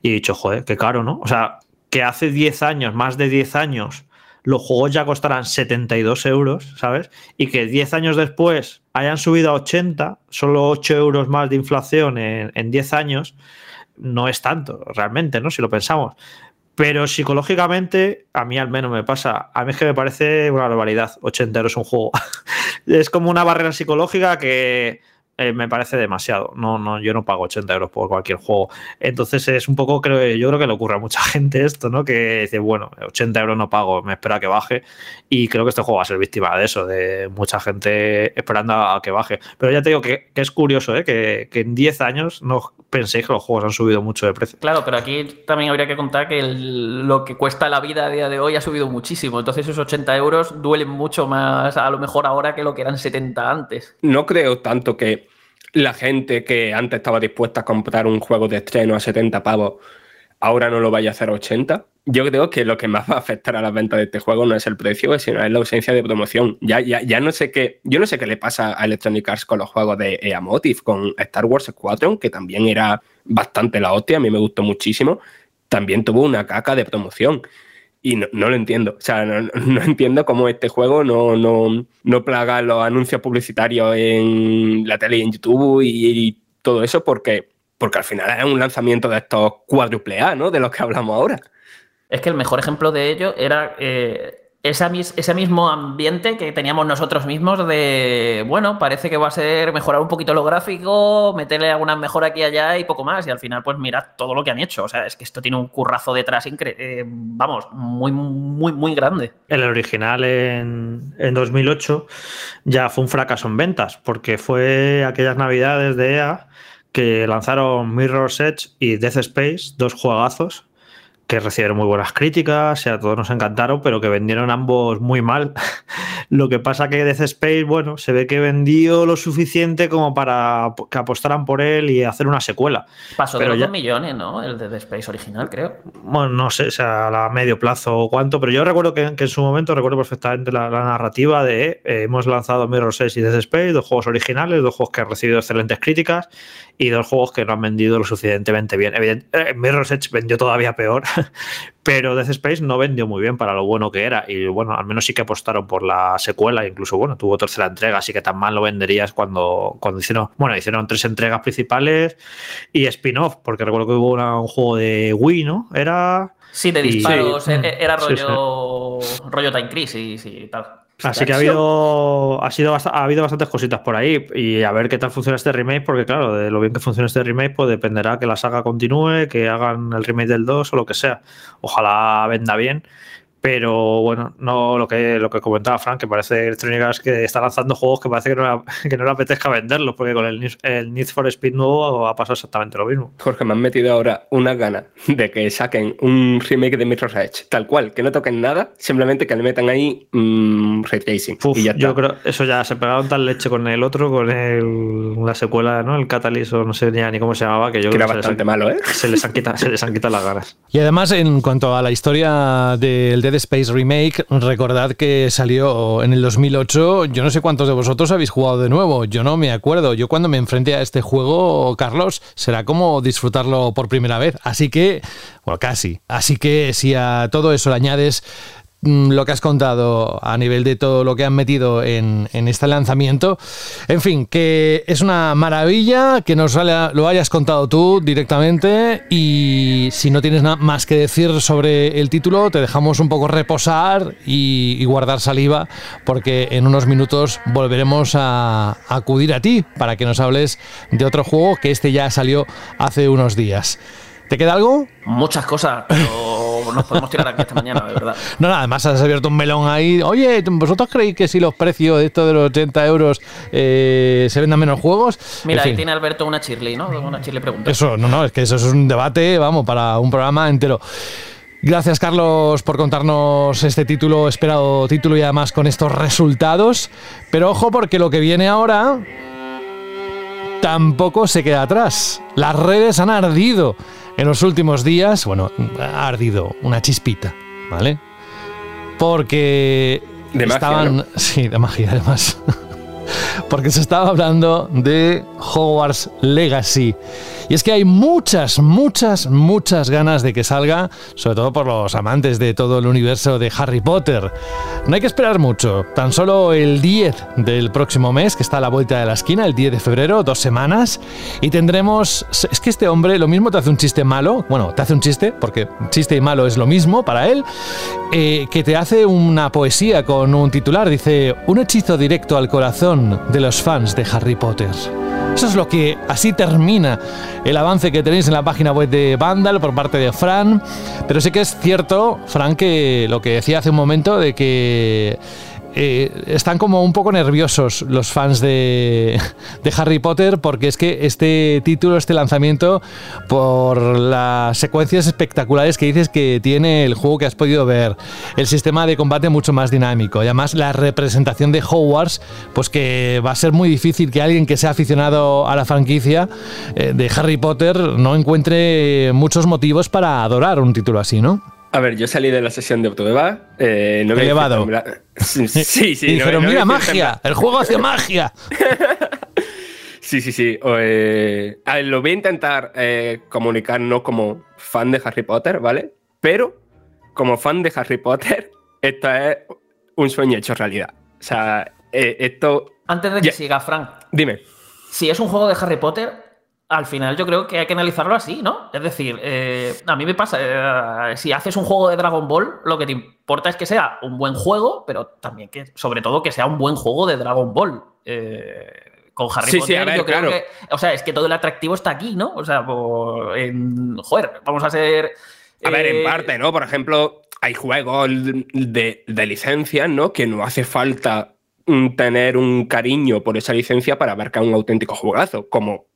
Y he dicho, joder, qué caro, ¿no? O sea, que hace 10 años, más de 10 años, los juegos ya costarán 72 euros, ¿sabes? Y que 10 años después hayan subido a 80, solo 8 euros más de inflación en, en 10 años, no es tanto, realmente, ¿no? Si lo pensamos. Pero psicológicamente, a mí al menos me pasa, a mí es que me parece una barbaridad, 80 euros un juego. [LAUGHS] es como una barrera psicológica que eh, me parece demasiado. No, no, yo no pago 80 euros por cualquier juego. Entonces es un poco, creo, yo creo que le ocurre a mucha [LAUGHS] gente esto, ¿no? Que dice, bueno, 80 euros no pago, me espera que baje. Y creo que este juego va a ser víctima de eso, de mucha gente esperando a que baje. Pero ya te digo que, que es curioso, ¿eh? Que, que en 10 años no penséis que los juegos han subido mucho de precio. Claro, pero aquí también habría que contar que el- lo que cuesta la vida a día de hoy ha subido muchísimo. Entonces esos 80 euros duelen mucho más a lo mejor ahora que lo que eran 70 antes. No creo tanto que la gente que antes estaba dispuesta a comprar un juego de estreno a 70 pavos, ahora no lo vaya a hacer a 80. Yo creo que lo que más va a afectar a las ventas de este juego no es el precio, sino es la ausencia de promoción. Ya, ya, ya no sé qué, yo no sé qué le pasa a Electronic Arts con los juegos de EA Motive, con Star Wars Squadron, que también era bastante la hostia, a mí me gustó muchísimo. También tuvo una caca de promoción. Y no, lo entiendo. O sea, no, entiendo cómo este juego no, no, no plaga los anuncios publicitarios en la tele y en YouTube y todo eso, porque, porque al final es un lanzamiento de estos cuádruple A, ¿no? De los que hablamos ahora. Es que el mejor ejemplo de ello era eh, esa mis- ese mismo ambiente que teníamos nosotros mismos de, bueno, parece que va a ser mejorar un poquito lo gráfico, meterle alguna mejora aquí y allá y poco más. Y al final, pues mirad todo lo que han hecho. O sea, es que esto tiene un currazo detrás, incre- eh, vamos, muy, muy, muy grande. El original en, en 2008 ya fue un fracaso en ventas, porque fue aquellas navidades de EA que lanzaron Mirror's Edge y Death Space, dos juegazos que recibieron muy buenas críticas y a todos nos encantaron, pero que vendieron ambos muy mal. [LAUGHS] lo que pasa que Death Space, bueno, se ve que vendió lo suficiente como para que apostaran por él y hacer una secuela. Pasó de Pero los ya- 2 millones, ¿no? El de The Space original, creo. bueno, no sé, o sea, a medio plazo o cuánto, pero yo recuerdo que, que en su momento recuerdo perfectamente la, la narrativa de eh, hemos lanzado Mirror's Edge y Dead Space, dos juegos originales, dos juegos que han recibido excelentes críticas y dos juegos que no han vendido lo suficientemente bien. Evident- eh, Mirror's Edge vendió todavía peor, [LAUGHS] [LAUGHS] pero Death Space no vendió muy bien para lo bueno que era y bueno, al menos sí que apostaron por la secuela, incluso bueno, tuvo tercera entrega, así que tan mal lo venderías cuando, cuando hicieron, bueno, hicieron tres entregas principales y spin-off, porque recuerdo que hubo un juego de Wii, ¿no? Era... Sí, de disparos, e- e- era Sí, sí. rollo, rollo Time Crisis y tal. Así que ha habido, ha, sido, ha habido bastantes cositas por ahí y a ver qué tal funciona este remake, porque claro, de lo bien que funcione este remake, pues dependerá que la saga continúe, que hagan el remake del 2 o lo que sea. Ojalá venda bien. Pero bueno, no lo que, lo que comentaba Frank, que parece Electronic Arts que está lanzando juegos que parece que no, le- [LAUGHS] que no le apetezca venderlos, porque con el, Need- el Need for Speed nuevo ha pasado exactamente lo mismo. Jorge, me han metido ahora una gana de que saquen un remake de Mirror's Edge, tal cual, que no toquen nada, simplemente que le metan ahí mm, ray tracing. Uf, y ya yo creo eso ya se pegaron tal leche con el otro, con el, la secuela, ¿no? El Catalyst o no sé ya ni cómo se llamaba, que yo Que creo era que se les bastante han- malo, ¿eh? Se les han quitado, se les han quitado las ganas. Y además, en cuanto a la historia del Space Remake, recordad que salió en el 2008. Yo no sé cuántos de vosotros habéis jugado de nuevo. Yo no me acuerdo. Yo cuando me enfrente a este juego, Carlos, será como disfrutarlo por primera vez. Así que, bueno, casi. Así que si a todo eso le añades lo que has contado a nivel de todo lo que han metido en, en este lanzamiento. En fin, que es una maravilla que nos lo hayas contado tú directamente y si no tienes nada más que decir sobre el título, te dejamos un poco reposar y, guardar saliva porque en unos minutos volveremos a, acudir a ti para que nos hables de otro juego que este ya salió hace unos días. ¿Te queda algo? Muchas cosas, nos podemos tirar aquí esta mañana, de verdad. No, nada, además has abierto un melón ahí. Oye, ¿vosotros creéis que si los precios de esto de los 80 euros eh, se vendan menos juegos? Mira, En ahí tiene Alberto una chirly, ¿no? Una chirly pregunta. Eso, no, no, es que eso es un debate, vamos, para un programa entero. Gracias, Carlos, por contarnos este título, esperado título y además con estos resultados. Pero ojo, porque lo que viene ahora tampoco se queda atrás. Las redes han ardido en los últimos días. Bueno, ha ardido una chispita, ¿vale? Porque De magia, estaban. ¿no? Sí, de magia, además. [LAUGHS] Porque se estaba hablando de Hogwarts Legacy. Y es que hay muchas, muchas, muchas ganas de que salga, sobre todo por los amantes de todo el universo de Harry Potter. No hay que esperar mucho, tan solo el 10 del próximo mes, que está a la vuelta de la esquina, el 10 de febrero, dos semanas, y tendremos... Es que este hombre lo mismo te hace un chiste malo, bueno, te hace un chiste, porque chiste y malo es lo mismo para él, eh, que te hace una poesía con un titular, dice, un hechizo directo al corazón de los fans de Harry Potter. Eso es lo que así termina el avance que tenéis en la página web de Vandal por parte de Fran. Pero sí que es cierto, Fran, que lo que decía hace un momento de que eh, están como un poco nerviosos los fans de, Harry Potter porque es que este título, este lanzamiento, por las secuencias espectaculares que dices que tiene el juego que has podido ver, el sistema de combate mucho más dinámico y además la representación de Hogwarts, pues que va a ser muy difícil que alguien que sea aficionado a la franquicia eh, de Harry Potter no encuentre muchos motivos para adorar un título así, ¿no? A ver, yo salí de la sesión de Autodeva. Eh, no Elevado. [LAUGHS] Sí, sí. sí [LAUGHS] no, dijeron, mira, magia, el juego hace magia. [LAUGHS] sí, sí, sí. Eh, a ver, lo voy a intentar eh, comunicar no como fan de Harry Potter, ¿vale? Pero como fan de Harry Potter, esto es un sueño hecho realidad. O sea, eh, esto... Antes de que siga, Frank. Dime. Si es un juego de Harry Potter, al final yo creo que hay que analizarlo así, ¿no? Es decir, eh, a mí me pasa, eh, si haces un juego de Dragon Ball, lo que te importa es que sea un buen juego, pero también que, sobre todo, que sea un buen juego de Dragon Ball. Eh, con Harry Sí, Potter, sí, a ver, yo creo claro. que, o sea, es que todo el atractivo está aquí, ¿no? O sea, por- en- joder, vamos a ser... A ver, en parte, ¿no? Por ejemplo, hay juegos de, de licencias, ¿no? Que no hace falta mm, tener un cariño por esa licencia para abarcar un auténtico juegazo, como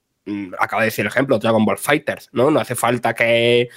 acaba de decir el ejemplo, Dragon Ball Fighters, ¿no? No hace falta que,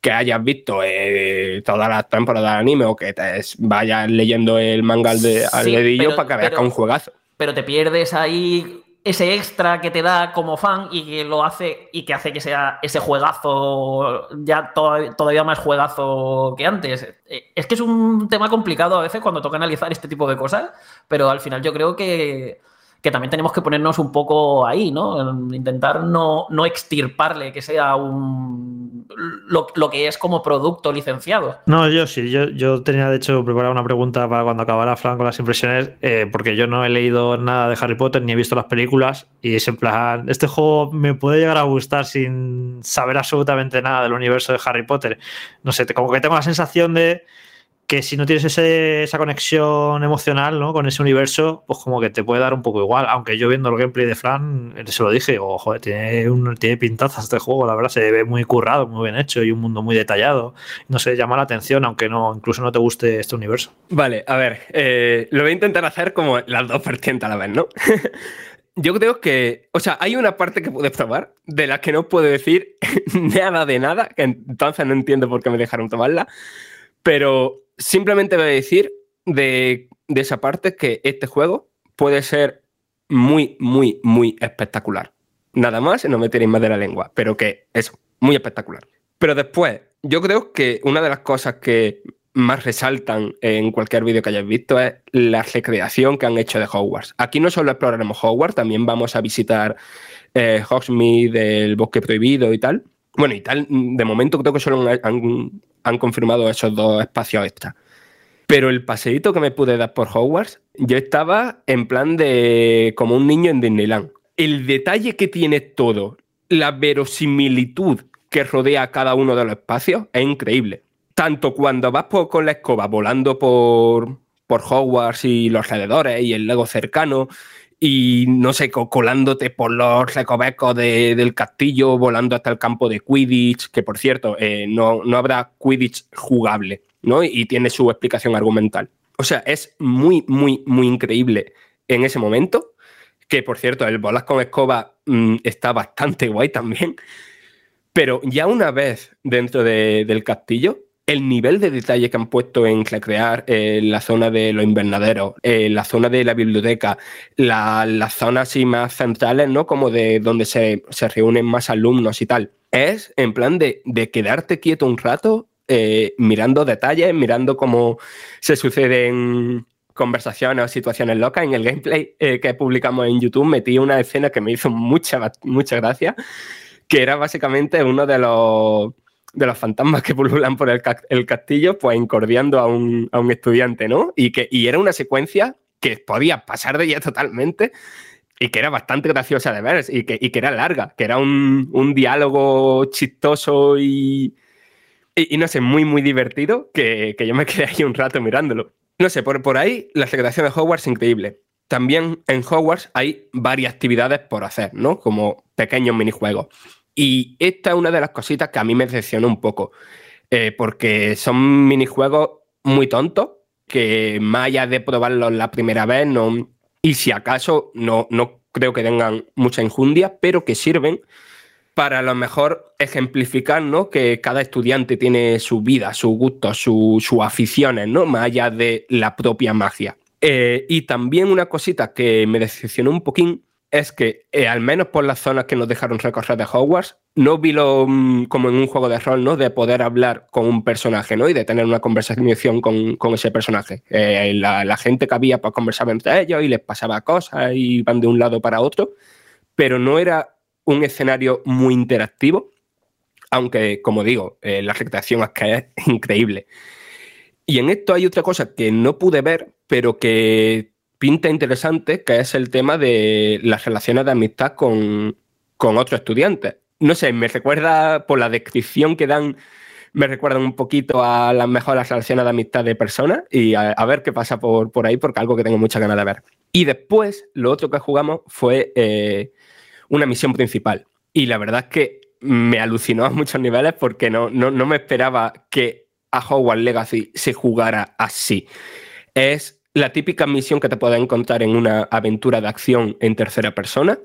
que hayas visto eh, todas las temporadas de anime o que te vayas leyendo el manga al, de- al Sí, dedillo pero- para que veas pero- que es un juegazo. pero te pierdes ahí ese extra que te da como fan y que lo hace y que hace que sea ese juegazo ya to- todavía más juegazo que antes. Eh, Es que es un tema complicado a veces cuando toca analizar este tipo de cosas, pero al final yo creo que, que también tenemos que ponernos un poco ahí, ¿no? En Intentar no, no extirparle que sea un lo, lo que es como producto licenciado. No, yo sí, yo, yo tenía de hecho preparada una pregunta para cuando acabara Frank con las impresiones, eh, porque yo no he leído nada de Harry Potter ni he visto las películas y es en plan, este juego me puede llegar a gustar sin saber absolutamente nada del universo de Harry Potter. No sé, como que tengo la sensación de que si no tienes ese- esa conexión emocional ¿no? con ese universo, pues como que te puede dar un poco igual. Aunque yo viendo el gameplay de Fran, eh, se lo dije, digo, joder, tiene, un, tiene pintazas este juego, la verdad, se ve muy currado, muy bien hecho y un mundo muy detallado. No sé, llama la atención, aunque no, incluso no te guste este universo. Vale, a ver, eh, lo voy a intentar hacer como las dos vertientes a la vez, ¿no? [LAUGHS] Yo creo que, o sea, hay una parte que puedes probar de la que no puedo decir [LAUGHS] nada de nada, que entonces no entiendo por qué me dejaron tomarla, pero simplemente voy a decir de, esa parte que este juego puede ser muy, muy, muy espectacular. Nada más, no me tiréis más de la lengua, pero que eso, muy espectacular. Pero después, yo creo que una de las cosas que más resaltan en cualquier vídeo que hayáis visto es la recreación que han hecho de Hogwarts. Aquí no solo exploraremos Hogwarts, también vamos a visitar eh, Hogsmeade, el Bosque Prohibido y tal. Bueno, y tal, de momento creo que solo han, confirmado esos dos espacios extra. Pero el paseíto que me pude dar por Hogwarts, yo estaba en plan de como un niño en Disneyland. El detalle que tiene todo, la verosimilitud que rodea cada uno de los espacios es increíble. Tanto cuando vas por- con la escoba volando por, por Hogwarts y los alrededores y el lago cercano, y no sé, co- colándote por los recovecos de- del castillo, volando hasta el campo de Quidditch, que por cierto, eh, no, no habrá Quidditch jugable, ¿no? Y tiene su explicación argumental. O sea, es muy, muy, muy increíble en ese momento, que por cierto, el volar con escoba mm, está bastante guay también, pero ya una vez dentro de- del castillo, el nivel de detalle que han puesto en recrear eh, la zona de los invernaderos, eh, la zona de la biblioteca, la- las zonas así más centrales, ¿no? Como de donde se, se reúnen más alumnos y tal. Es en plan de, de quedarte quieto un rato, eh, mirando detalles, mirando cómo se suceden conversaciones o situaciones locas. En el gameplay eh, que publicamos en YouTube metí una escena que me hizo mucha, mucha gracia, que era básicamente uno de los de los fantasmas que pululan por el, ca- el castillo, pues encordiando a un, a un estudiante, ¿no? Y, que, y era una secuencia que podía pasar de ella totalmente y que era bastante graciosa de ver y que, y que era larga, que era un, un diálogo chistoso y, y, no sé, muy, muy divertido, que, que yo me quedé ahí un rato mirándolo. No sé, por, por ahí la secretación de Hogwarts increíble. También en Hogwarts hay varias actividades por hacer, ¿no? Como pequeños minijuegos. Y esta es una de las cositas que a mí me decepcionó un poco, eh, porque son minijuegos muy tontos, que más allá de probarlos la primera vez, no, y si acaso no, no creo que tengan mucha injundia, pero que sirven para a lo mejor ejemplificar ¿no? que cada estudiante tiene su vida, su gusto, sus aficiones, ¿no? más allá de la propia magia. Eh, y también una cosita que me decepcionó un poquín es que, eh, al menos por las zonas que nos dejaron recorrer de Hogwarts, no vi lo mm, como en un juego de rol, ¿no? De poder hablar con un personaje, ¿no? Y de tener una conversación con, con ese personaje. Eh, la, gente que había, pues conversaba entre ellos y les pasaba cosas y iban de un lado para otro, pero no era un escenario muy interactivo, aunque, como digo, eh, la recreación es increíble. Y en esto hay otra cosa que no pude ver, pero que pinta interesante, que es el tema de las relaciones de amistad con, con otros estudiantes. No sé, me recuerda por la descripción que dan, me recuerda un poquito a las mejores relaciones de amistad de personas y a, ver qué pasa por, por ahí, porque algo que tengo mucha ganas de ver. Y después, lo otro que jugamos fue eh, una misión principal. Y la verdad es que me alucinó a muchos niveles porque no, no, no me esperaba que a Hogwarts Legacy se jugara así. Es la típica misión que te puedes encontrar en una aventura de acción en tercera persona,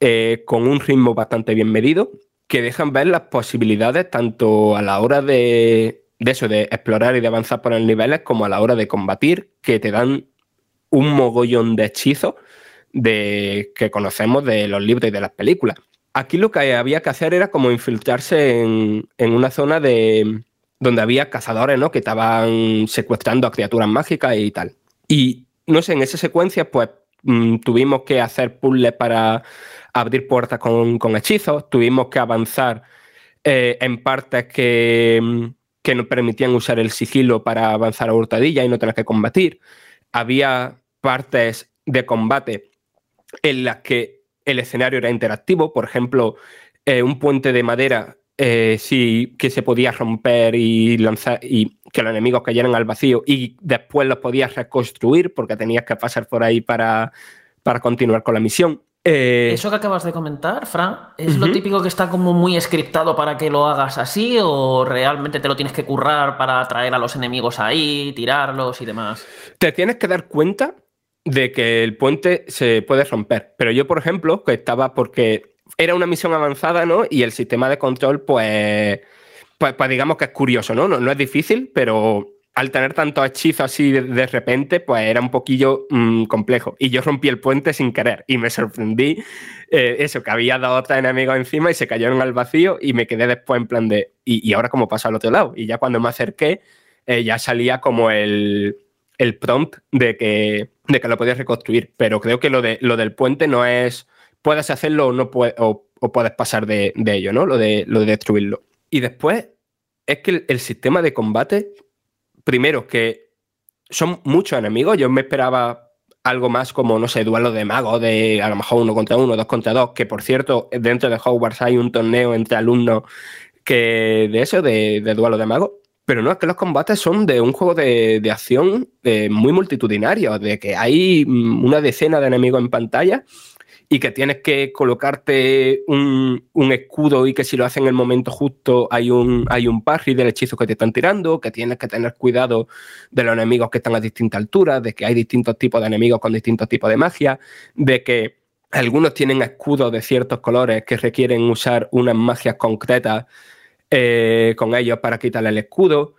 eh, con un ritmo bastante bien medido, que dejan ver las posibilidades tanto a la hora de, eso, de explorar y de avanzar por los niveles, como a la hora de combatir, que te dan un mogollón de hechizos de, que conocemos de los libros y de las películas. Aquí lo que había que hacer era como infiltrarse en, en una zona de donde había cazadores, ¿no? Que estaban secuestrando a criaturas mágicas y tal. Y no sé, en esa secuencia, pues mm, tuvimos que hacer puzzles para abrir puertas con, hechizos, tuvimos que avanzar eh, en partes que, mm, que, nos permitían usar el sigilo para avanzar a hurtadilla y no tener que combatir. Había partes de combate en las que el escenario era interactivo, por ejemplo, eh, un puente de madera eh, sí que se podía romper y lanzar y que los enemigos cayeran al vacío y después los podías reconstruir porque tenías que pasar por ahí para, para continuar con la misión. Eh, Eso que acabas de comentar, Fran, ¿es lo típico que está como muy scriptado para que lo hagas así o realmente te lo tienes que currar para atraer a los enemigos ahí, tirarlos y demás? Te tienes que dar cuenta de que el puente se puede romper. Pero yo, por ejemplo, que estaba porque era una misión avanzada, ¿no? Y el sistema de control, pues, pues, pues digamos que es curioso, ¿no? ¿no? es difícil, pero al tener tantos hechizos así de, repente, pues era un poquillo mm, complejo. Y yo rompí el puente sin querer y me sorprendí eh, eso, que había dos otros enemigos encima y se cayeron al vacío y me quedé después en plan de, ¿y, ahora cómo paso al otro lado? Y ya cuando me acerqué, eh, ya salía como el, el prompt de que, de que lo podías reconstruir. Pero creo que lo, de, lo del puente no es puedes hacerlo o, no o, puedes pasar de, ello, ¿no? Lo de, lo de destruirlo. Y después es que el, sistema de combate, primero que son muchos enemigos, yo me esperaba algo más como, no sé, duelo de magos, de a lo mejor uno contra uno, dos contra dos, que por cierto, dentro de Hogwarts hay un torneo entre alumnos que de eso, de, duelo de magos. Pero no, es que los combates son de un juego de, acción eh, muy multitudinario, de que hay mm, una decena de enemigos en pantalla y que tienes que colocarte un, escudo y que si lo haces en el momento justo hay un, hay un parry del hechizo que te están tirando, que tienes que tener cuidado de los enemigos que están a distintas alturas, de que hay distintos tipos de enemigos con distintos tipos de magia, de que algunos tienen escudos de ciertos colores que requieren usar unas magias concretas eh, con ellos para quitarle el escudo,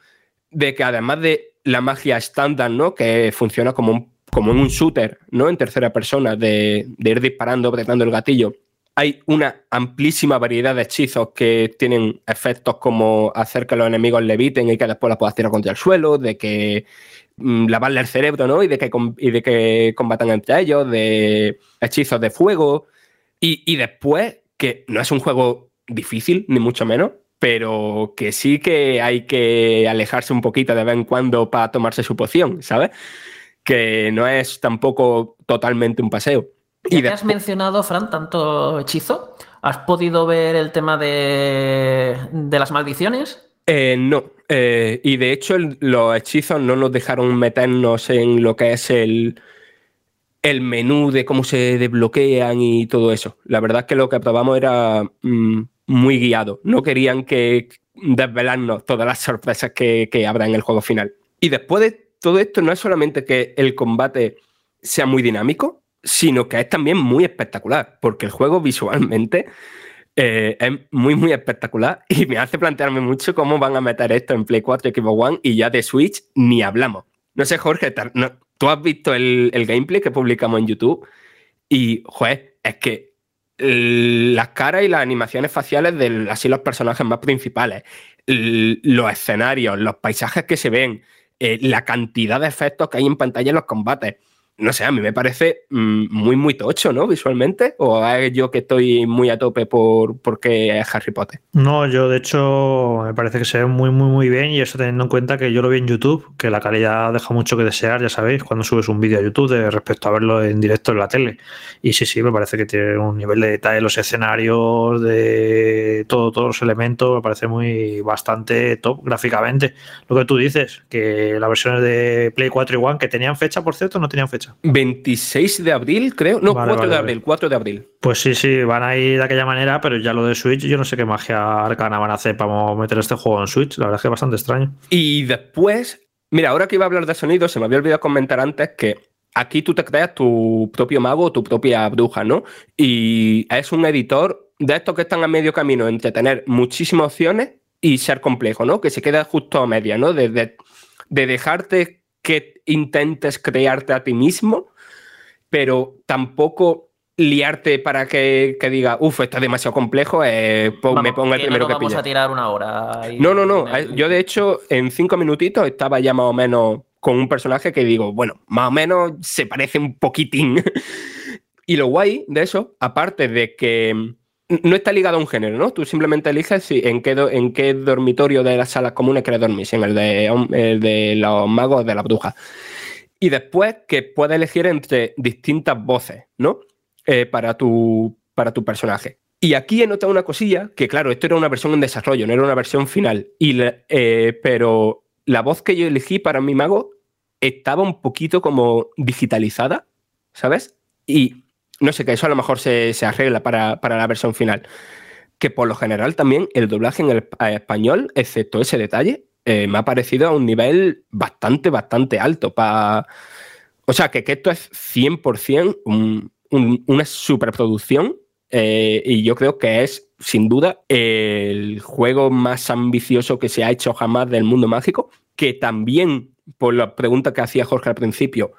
de que además de la magia estándar, ¿no? que funciona como un como en un shooter, ¿no? En tercera persona, de, ir disparando, apretando el gatillo. Hay una amplísima variedad de hechizos que tienen efectos como hacer que los enemigos leviten y que después los puedas tirar contra el suelo, de que mm, lavarle el cerebro, ¿no? Y de que, y de que combatan entre ellos, de hechizos de fuego. Y, y después, que no es un juego difícil, ni mucho menos, pero que sí que hay que alejarse un poquito de vez en cuando para tomarse su poción, ¿sabes? Que no es tampoco totalmente un paseo. Ya y que has mencionado, Fran, tanto hechizo, ¿has podido ver el tema de, las maldiciones? Eh, no, eh, y de hecho los hechizos no nos dejaron meternos en lo que es el, el menú de cómo se desbloquean y todo eso. La verdad es que lo que probamos era mm, muy guiado. No querían que desvelarnos todas las sorpresas que, que habrá en el juego final. Y después de todo esto no es solamente que el combate sea muy dinámico, sino que es también muy espectacular, porque el juego visualmente eh, es muy, muy espectacular y me hace plantearme mucho cómo van a meter esto en Play 4 y Xbox One y ya de Switch ni hablamos. No sé, Jorge, tú has visto el, el, gameplay que publicamos en YouTube y, joder, es que las caras y las animaciones faciales de así los personajes más principales, los escenarios, los paisajes que se ven, eh, la cantidad de efectos que hay en pantalla en los combates no sé, a mí me parece mm, muy, muy tocho, ¿no? Visualmente. ¿O es yo que estoy muy a tope por porque es Harry Potter? No, yo de hecho me parece que se ve muy, muy, muy bien y eso teniendo en cuenta que yo lo vi en YouTube, que la calidad deja mucho que desear, ya sabéis, cuando subes un vídeo a YouTube de respecto a verlo en directo en la tele. Y sí, sí, me parece que tiene un nivel de detalle los escenarios, de todo, todos los elementos, me parece muy bastante top gráficamente. Lo que tú dices, que las versiones de Play 4 y One, que tenían fecha, por cierto, no tenían fecha 26 de abril, creo. No, 4 de abril, 4 de abril. Pues sí, sí, van a ir de aquella manera, pero ya lo de Switch, yo no sé qué magia arcana van a hacer para meter este juego en Switch. La verdad es que es bastante extraño. Y después, mira, ahora que iba a hablar de sonido, se me había olvidado comentar antes que aquí tú te creas tu propio mago o tu propia bruja, ¿no? Y es un editor de estos que están a medio camino entre tener muchísimas opciones y ser complejo, ¿no? Que se queda justo a media, ¿no? de, de dejarte que intentes crearte a ti mismo, pero tampoco liarte para que, diga, uff, está demasiado complejo, eh, me pongo el primero que vamos a tirar una hora. No, no, no. Yo, de hecho, en cinco minutitos estaba ya más o menos con un personaje que digo, bueno, más o menos se parece un poquitín. [LAUGHS] y lo guay de eso, aparte de que no está ligado a un género, ¿no? Tú simplemente eliges si, en, qué dormitorio de las salas comunes quieres dormir, si en el de, los magos de la bruja. Y después que puedes elegir entre distintas voces, ¿no? Eh, para, tu, para tu personaje. Y aquí he notado una cosilla, que claro, esto era una versión en desarrollo, no era una versión final. Y eh, pero la voz que yo elegí para mi mago estaba un poquito como digitalizada, ¿sabes? Y no sé, que eso a lo mejor se, arregla para, la versión final. Que por lo general también el doblaje en el español, excepto ese detalle, eh, me ha parecido a un nivel bastante, bastante alto. para O sea, que, esto es 100% una superproducción eh, y yo creo que es, sin duda, el juego más ambicioso que se ha hecho jamás del mundo mágico, que también, por la pregunta que hacía Jorge al principio,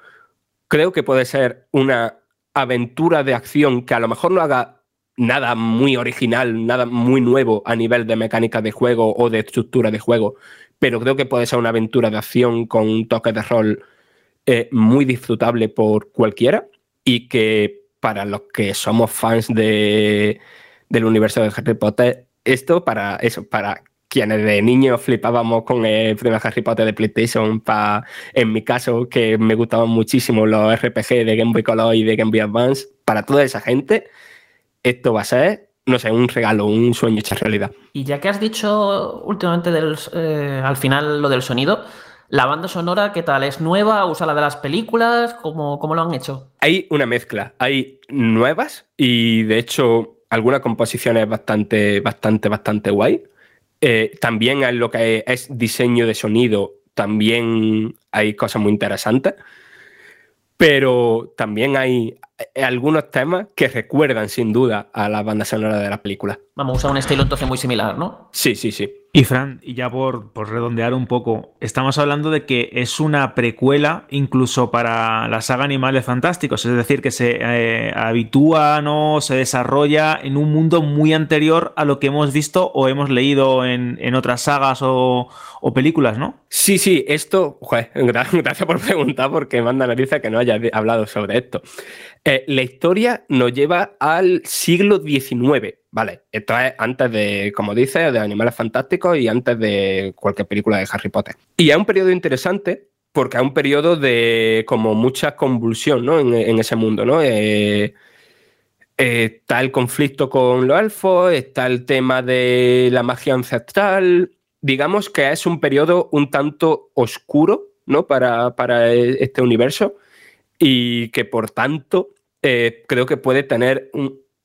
creo que puede ser una aventura de acción que a lo mejor no haga nada muy original, nada muy nuevo a nivel de mecánica de juego o de estructura de juego, pero creo que puede ser una aventura de acción con un toque de rol eh, muy disfrutable por cualquiera y que para los que somos fans de, del universo de Harry Potter, esto para eso, para quienes de niños flipábamos con el primer Harry Potter de PlayStation, pa, en mi caso, que me gustaban muchísimo los RPG de Game Boy Color y de Game Boy Advance, para toda esa gente, esto va a ser, no sé, un regalo, un sueño hecho realidad. Y ya que has dicho últimamente del, eh, al final lo del sonido, ¿La banda sonora qué tal? ¿Es nueva? ¿Usa la de las películas? ¿Cómo, ¿Cómo, lo han hecho? Hay una mezcla. Hay nuevas y de hecho alguna composición es bastante, bastante, bastante guay. Eh, también en lo que es diseño de sonido, también hay cosas muy interesantes. Pero también hay algunos temas que recuerdan sin duda a la banda sonora de la película. Vamos a usar un estilo entonces muy similar, ¿no? Sí, sí, sí. Y Fran, y ya por, redondear un poco, estamos hablando de que es una precuela incluso para la saga Animales Fantásticos, es decir, que se eh, habitúa, ¿no? se desarrolla en un mundo muy anterior a lo que hemos visto o hemos leído en, otras sagas o, películas, ¿no? Sí, sí, esto, [LAUGHS] gracias por preguntar porque manda narices que no haya hablado sobre esto. Eh, la historia nos lleva al siglo XIX, ¿vale? Esto es antes de, como dice, de Animales Fantásticos y antes de cualquier película de Harry Potter. Y es un periodo interesante porque es un periodo de como mucha convulsión, ¿no? En, ese mundo, ¿no? Eh, eh, está el conflicto con los elfos, está el tema de la magia ancestral. Digamos que es un periodo un tanto oscuro, ¿no? Para, para este universo y que por tanto eh, creo que puede tener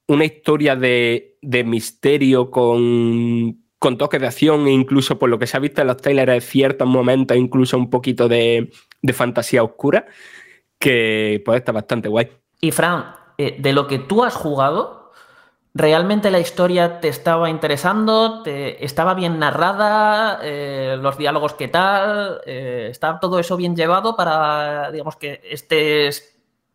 una historia de, misterio con, con toques de acción e incluso por lo que se ha visto en los trailers, ciertos momentos, incluso un poquito de, fantasía oscura que puede estar bastante guay. Y Fran, eh, de lo que tú has jugado, ¿realmente la historia te estaba interesando? ¿Te estaba bien narrada? Eh, ¿Los diálogos qué tal? ¿Está todo eso bien llevado para, digamos, que estés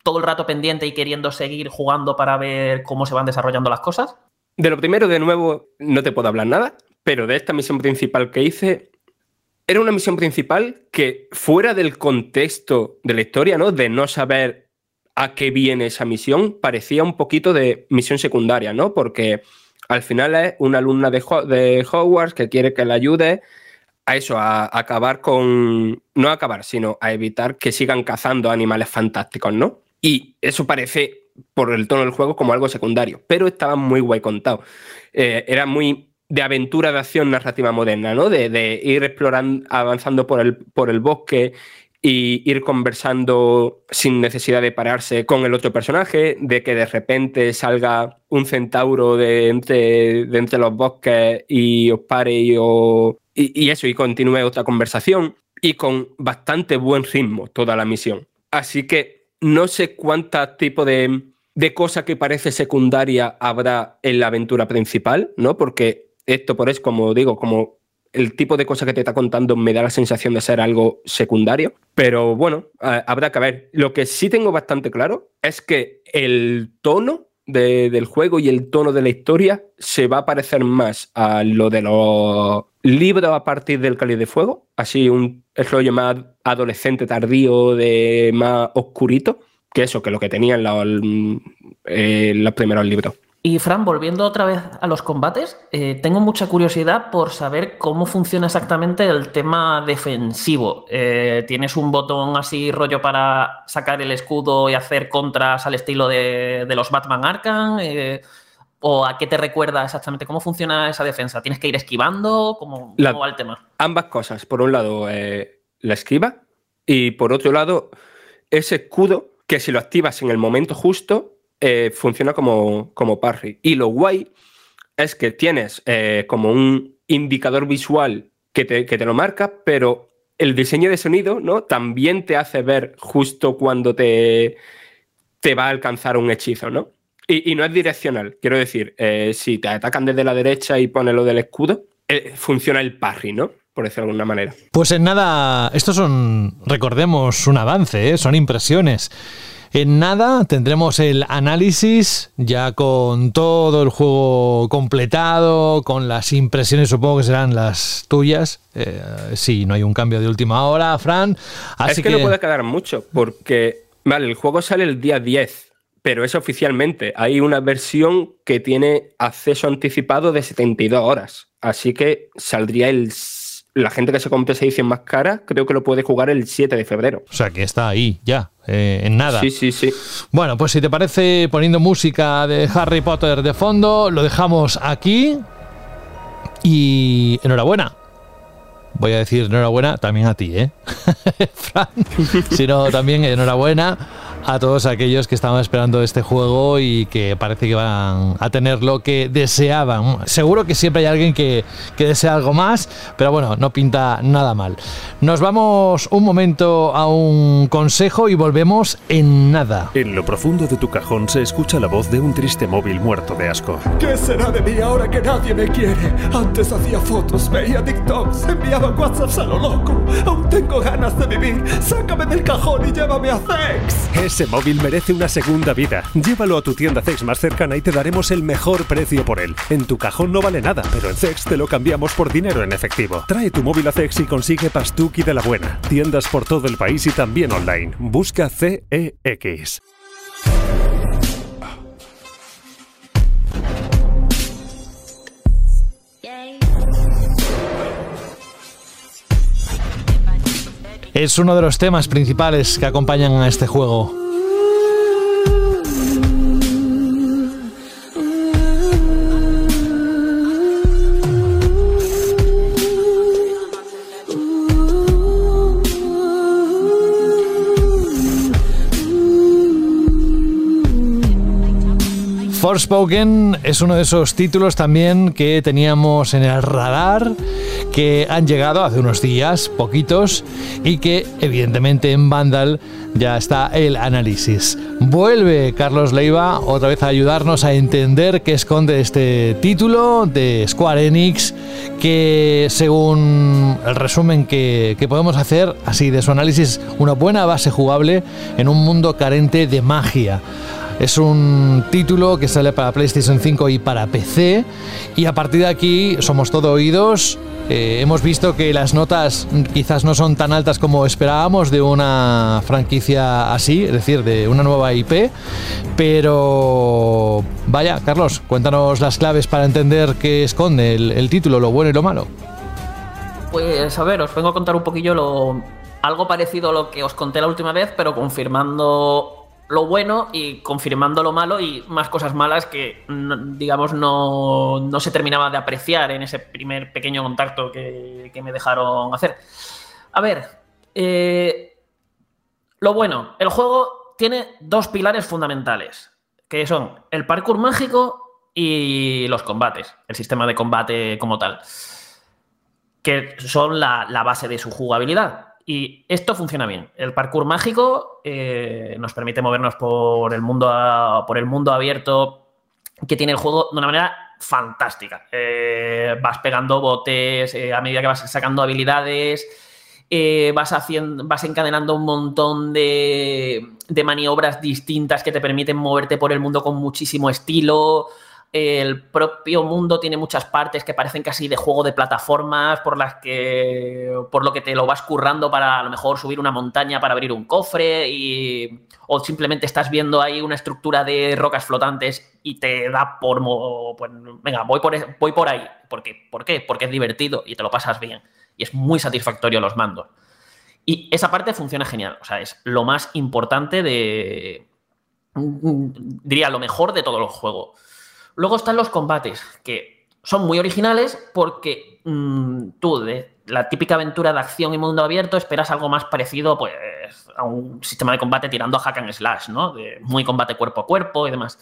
todo el rato pendiente y queriendo seguir jugando para ver cómo se van desarrollando las cosas? De lo primero, de nuevo, no te puedo hablar nada, pero de esta misión principal que hice, era una misión principal que fuera del contexto de la historia, ¿no? De no saber a qué viene esa misión, parecía un poquito de misión secundaria, ¿no? Porque al final es una alumna de, de Hogwarts que quiere que la ayude a eso, a acabar con, no a acabar, sino a evitar que sigan cazando animales fantásticos, ¿no? Y eso parece, por el tono del juego, como algo secundario, pero estaba muy guay contado. Eh, era muy de aventura de acción narrativa moderna, ¿no? De, ir explorando, avanzando por el, por el bosque y ir conversando sin necesidad de pararse con el otro personaje, de que de repente salga un centauro de entre, de entre los bosques y os pare y, y, eso, y continúe otra conversación, y con bastante buen ritmo toda la misión. Así que no sé cuántos tipos de, de cosa que parece secundaria habrá en la aventura principal, ¿no? Porque esto por eso, como digo, como el tipo de cosa que te está contando me da la sensación de ser algo secundario. Pero bueno, habrá que ver. Lo que sí tengo bastante claro es que el tono del juego y el tono de la historia se va a parecer más a lo de los libros a partir del Cáliz de Fuego, así un rollo más adolescente tardío, de más oscurito, que eso, que lo que tenían los, eh, los primeros libros. Y Fran, volviendo otra vez a los combates, eh, tengo mucha curiosidad por saber cómo funciona exactamente el tema defensivo. Eh, ¿Tienes un botón así rollo para sacar el escudo y hacer contras al estilo de, los Batman Arkham? Eh, ¿O a qué te recuerda exactamente? ¿Cómo funciona esa defensa? ¿Tienes que ir esquivando? ¿Cómo, va el tema? Ambas cosas. Por un lado, la esquiva y por otro lado, ese escudo que si lo activas en el momento justo eh, funciona como, como parry. Y lo guay es que tienes eh, como un indicador visual que te, que te, lo marca, pero el diseño de sonido ¿no? también te hace ver justo cuando te, te va a alcanzar un hechizo, ¿no? Y, no es direccional. Quiero decir, eh, si te atacan desde la derecha y pones lo del escudo, funciona el parry, ¿no? Por decirlo de alguna manera. Pues en nada, estos son, recordemos, un avance, son impresiones. En nada tendremos el análisis ya con todo el juego completado, con las impresiones supongo que serán las tuyas. Eh, sí, no hay un cambio de última hora, Fran. Así es que, no puede quedar mucho porque, vale, el juego sale el día 10, pero es oficialmente. Hay una versión que tiene acceso anticipado de 72 horas. Así que saldría el la gente que se compre esa edición más cara, creo que lo puede jugar el 7 de febrero. O sea que está ahí ya, eh, en nada. Sí, sí, sí. Bueno, pues si te parece, poniendo música de Harry Potter de fondo, lo dejamos aquí. Y enhorabuena. Voy a decir enhorabuena también a ti, ¿eh? [LAUGHS] Fran, sino también enhorabuena a todos aquellos que estaban esperando este juego y que parece que van a tener lo que deseaban. Seguro que siempre hay alguien que, desea algo más, pero bueno, no pinta nada mal. Nos vamos un momento a un consejo y volvemos en nada. En lo profundo de tu cajón se escucha la voz de un triste móvil muerto de asco. ¿Qué será de mí ahora que nadie me quiere? Antes hacía fotos, veía TikToks, enviaba WhatsApps a lo loco. Aún tengo ganas de vivir. Sácame del cajón y llévame a Sex. Ese móvil merece una segunda vida. Llévalo a tu tienda Zex más cercana y te daremos el mejor precio por él. En tu cajón no vale nada, pero en Zex te lo cambiamos por dinero en efectivo. Trae tu móvil a Zex y consigue Pastuki de la buena. Tiendas por todo el país y también online. Busca CEX. Es uno de los temas principales que acompañan a este juego. Forspoken es uno de esos títulos también que teníamos en el radar, que han llegado hace unos días, poquitos, y que evidentemente en Vandal ya está el análisis. Vuelve Carlos Leiva otra vez a ayudarnos a entender qué esconde este título de Square Enix, que según el resumen que, que podemos hacer, así de su análisis, una buena base jugable en un mundo carente de magia. Es un título que sale para PlayStation 5 y para PC. Y a partir de aquí somos todo oídos. Eh, hemos visto que las notas quizás no son tan altas como esperábamos de una franquicia así, es decir, de una nueva IP. Pero vaya, Carlos, cuéntanos las claves para entender qué esconde el, el título, lo bueno y lo malo. Pues a ver, os vengo a contar un poquillo lo, algo parecido a lo que os conté la última vez, pero confirmando lo bueno y confirmando lo malo y más cosas malas que, digamos, no, no se terminaba de apreciar en ese primer pequeño contacto que, que me dejaron hacer. A ver, eh, lo bueno, el juego tiene dos pilares fundamentales, que son el parkour mágico y los combates, el sistema de combate como tal, que son la, la base de su jugabilidad. Y esto funciona bien. El parkour mágico eh, nos permite movernos por el mundo por el mundo abierto que tiene el juego de una manera fantástica. Eh, vas pegando botes eh, a medida que vas sacando habilidades. vas, haciendo, vas encadenando un montón de, de maniobras distintas que te permiten moverte por el mundo con muchísimo estilo. El propio mundo tiene muchas partes que parecen casi de juego de plataformas, por las que. por lo que te lo vas currando para a lo mejor subir una montaña para abrir un cofre. Y, o simplemente estás viendo ahí una estructura de rocas flotantes y te da por. pues, venga, voy por, e- voy por ahí. ¿Por qué? ¿Por qué? Porque es divertido y te lo pasas bien. Y es muy satisfactorio los mandos. Y esa parte funciona genial. O sea, es lo más importante de. Diría lo mejor de todo el juego. Luego están los combates, que son muy originales porque mm, tú, de la típica aventura de acción y mundo abierto, esperas algo más parecido pues, a un sistema de combate tirando a hack and slash, ¿no? De muy combate cuerpo a cuerpo y demás.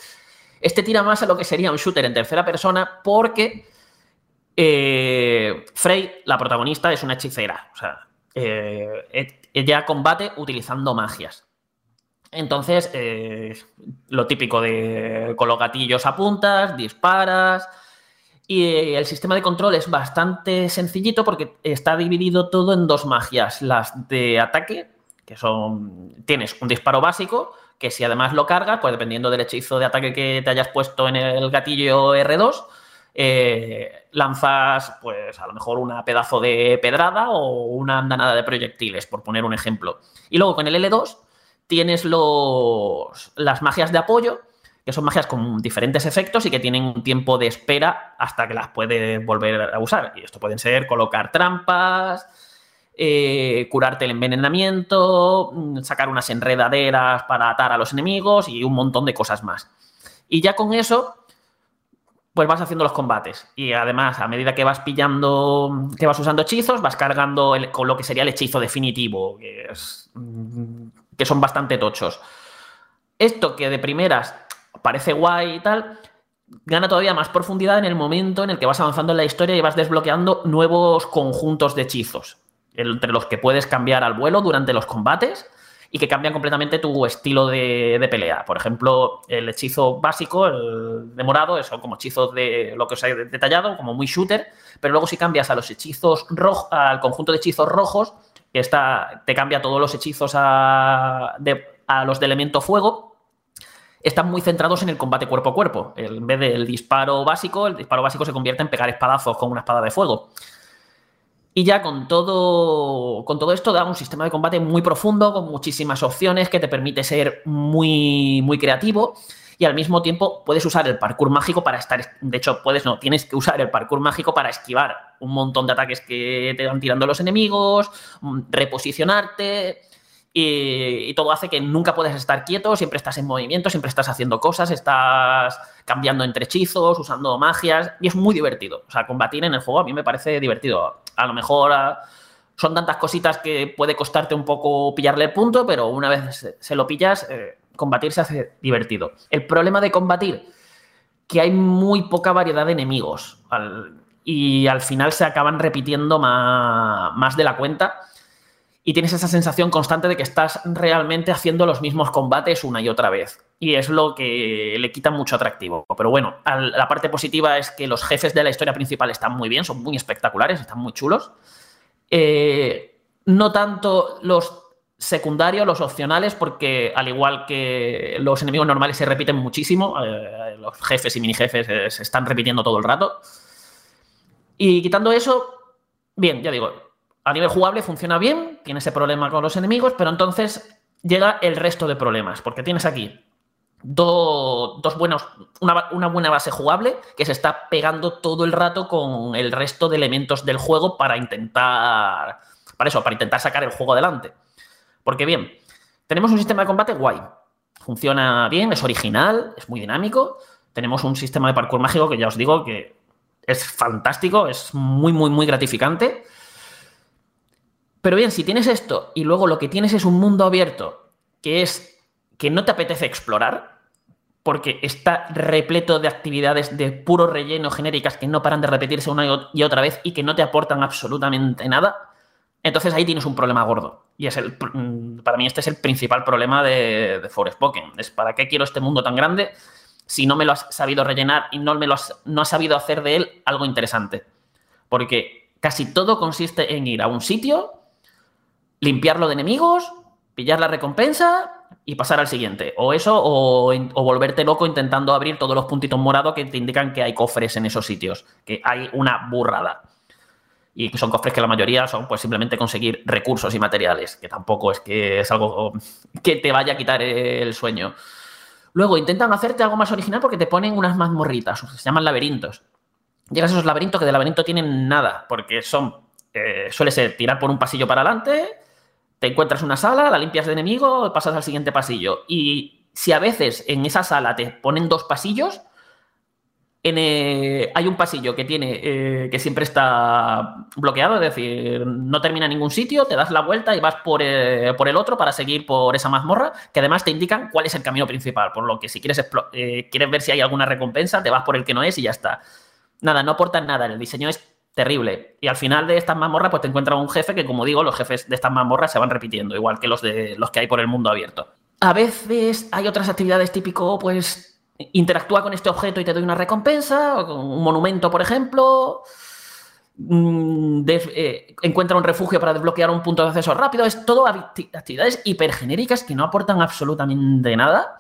Este tira más a lo que sería un shooter en tercera persona porque eh, Frey, la protagonista, es una hechicera. O sea, eh, e- ella combate utilizando magias. Entonces, eh, lo típico de con los gatillos apuntas, disparas. Y el sistema de control es bastante sencillito porque está dividido todo en dos magias. Las de ataque, que son. Tienes un disparo básico, que si además lo cargas, pues dependiendo del hechizo de ataque que te hayas puesto en el gatillo R2, eh, lanzas, pues a lo mejor una pedazo de pedrada o una andanada de proyectiles, por poner un ejemplo. Y luego con el L2 tienes los, las magias de apoyo, que son magias con diferentes efectos y que tienen un tiempo de espera hasta que las puedes volver a usar. Y esto pueden ser colocar trampas, eh, curarte el envenenamiento, mm, sacar unas enredaderas para atar a los enemigos y un montón de cosas más. Y ya con eso, pues vas haciendo los combates. Y además, a medida que vas pillando, que vas usando hechizos, vas cargando con lo que sería el hechizo definitivo, que, es, mm, que son bastante tochos. Esto que de primeras parece guay y tal, gana todavía más profundidad en el momento en el que vas avanzando en la historia y vas desbloqueando nuevos conjuntos de hechizos, entre los que puedes cambiar al vuelo durante los combates y que cambian completamente tu estilo de, de pelea. Por ejemplo, el hechizo básico, el de morado, son como hechizos de lo que os he detallado, como muy shooter, pero luego si cambias a los hechizos rojos, al conjunto de hechizos rojos, que te cambia todos los hechizos a, a los de elemento fuego, están muy centrados en el combate cuerpo a cuerpo. En vez del disparo básico, el disparo básico se convierte en pegar espadazos con una espada de fuego. Y ya con todo, con todo esto da un sistema de combate muy profundo, con muchísimas opciones, que te permite ser muy, muy creativo. Y al mismo tiempo puedes usar el parkour mágico para estar. De hecho, puedes, no, tienes que usar el parkour mágico para esquivar un montón de ataques que te van tirando los enemigos, mm, reposicionarte. Y, todo hace que nunca puedas estar quieto, siempre estás en movimiento, siempre estás haciendo cosas, estás cambiando entre hechizos, usando magias, y es muy divertido. O sea, combatir en el juego a mí me parece divertido. A lo mejor ah, son tantas cositas que puede costarte un poco pillarle el punto, pero una vez se- se lo pillas, eh, combatir se hace divertido. El problema de combatir, que hay muy poca variedad de enemigos. Y al final se acaban repitiendo más, más de la cuenta y tienes esa sensación constante de que estás realmente haciendo los mismos combates una y otra vez. Y es lo que le quita mucho atractivo. Pero bueno, la parte positiva es que los jefes de la historia principal están muy bien, son muy espectaculares, están muy chulos. Eh, no tanto los secundarios, los opcionales, porque al igual que los enemigos normales se repiten muchísimo, eh, los jefes y mini jefes eh, se están repitiendo todo el rato. Y quitando eso, bien, ya digo, a nivel jugable funciona bien, tiene ese problema con los enemigos, pero entonces llega el resto de problemas, porque tienes aquí dos buenos, una, una, buena base jugable que se está pegando todo el rato con el resto de elementos del juego para intentar, para eso, para intentar sacar el juego adelante. Porque bien, tenemos un sistema de combate guay, funciona bien, es original, es muy dinámico, tenemos un sistema de parkour mágico que ya os digo que es fantástico, es muy, muy, muy gratificante. Pero bien, si tienes esto y luego lo que tienes es un mundo abierto que es que no te apetece explorar, porque está repleto de actividades de puro relleno genéricas que no paran de repetirse una y otra vez y que no te aportan absolutamente nada, entonces ahí tienes un problema gordo. Y es el, mm, para mí este es el principal problema de, de Forspoken. Es para qué quiero este mundo tan grande si no me lo has sabido rellenar y no, me lo has, no has sabido hacer de él algo interesante. Porque casi todo consiste en ir a un sitio, limpiarlo de enemigos, pillar la recompensa y pasar al siguiente. O eso, o, o, volverte loco intentando abrir todos los puntitos morados que te indican que hay cofres en esos sitios, que hay una burrada. Y son cofres que la mayoría son pues simplemente conseguir recursos y materiales, que tampoco es que es algo que te vaya a quitar el sueño. Luego intentan hacerte algo más original porque te ponen unas mazmorritas, se llaman laberintos. Llegas a esos laberintos que de laberinto tienen nada, porque son, eh, suele ser tirar por un pasillo para adelante, te encuentras una sala, la limpias de enemigo, pasas al siguiente pasillo. Y si a veces en esa sala te ponen dos pasillos, eh, hay un pasillo que tiene eh, que siempre está bloqueado, es decir, no termina en ningún sitio, te das la vuelta y vas por, eh, por el otro para seguir por esa mazmorra, que además te indican cuál es el camino principal, por lo que si quieres, quieres ver si hay alguna recompensa, te vas por el que no es y ya está. Nada, no aportan nada, el diseño es terrible. Y al final de estas mazmorras, pues te encuentras un jefe que, como digo, los jefes de estas mazmorras se van repitiendo, igual que los, de, los que hay por el mundo abierto. A veces hay otras actividades típico, pues interactúa con este objeto y te doy una recompensa, un monumento, por ejemplo. De, eh, encuentra un refugio para desbloquear un punto de acceso rápido. Es todo actividades hipergenéricas que no aportan absolutamente nada.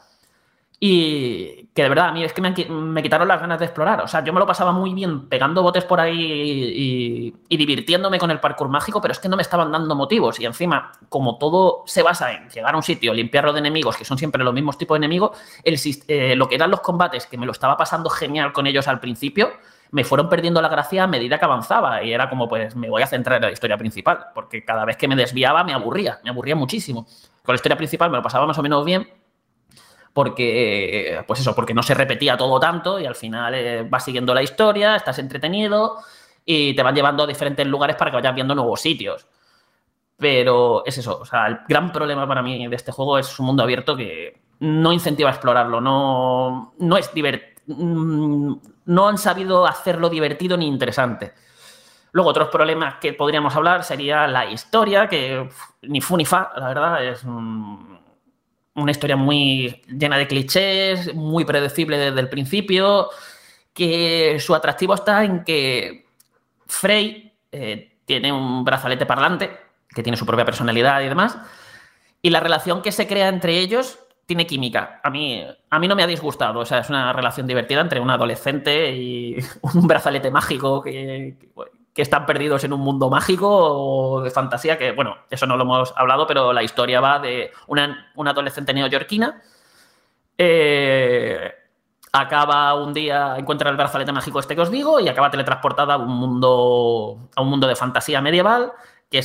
Que de verdad, a mí es que me, quitaron las ganas de explorar. O sea, yo me lo pasaba muy bien pegando botes por ahí y, divirtiéndome con el parkour mágico, pero es que no me estaban dando motivos. Y encima, como todo se basa en llegar a un sitio, limpiarlo de enemigos, que son siempre los mismos tipos de enemigos, eh, lo que eran los combates, que me lo estaba pasando genial con ellos al principio, me fueron perdiendo la gracia a medida que avanzaba. Y era como, pues, me voy a centrar en la historia principal, porque cada vez que me desviaba me aburría, me aburría muchísimo. Con la historia principal me lo pasaba más o menos bien porque, pues eso, porque no se repetía todo tanto y al final eh, vas siguiendo la historia, estás entretenido y te van llevando a diferentes lugares para que vayas viendo nuevos sitios. Pero es eso, o sea, el gran problema para mí de este juego es un mundo abierto que no incentiva a explorarlo, no, no es divertido, mm, no han sabido hacerlo divertido ni interesante. Luego, otros problemas que podríamos hablar sería la historia, que ni fu ni fa, la verdad, es una historia muy llena de clichés, muy predecible desde el principio, que su atractivo está en que Frey eh, tiene un brazalete parlante, que tiene su propia personalidad y demás, y la relación que se crea entre ellos tiene química. A mí, a mí no me ha disgustado, o sea, es una relación divertida entre un adolescente y [LAUGHS] un brazalete mágico que, que que están perdidos en un mundo mágico o de fantasía, que bueno, eso no lo hemos hablado, pero la historia va de una, una adolescente neoyorquina. Eh, acaba un día, encuentra el brazalete mágico este que os digo y acaba teletransportada a un mundo, a un mundo de fantasía medieval que, que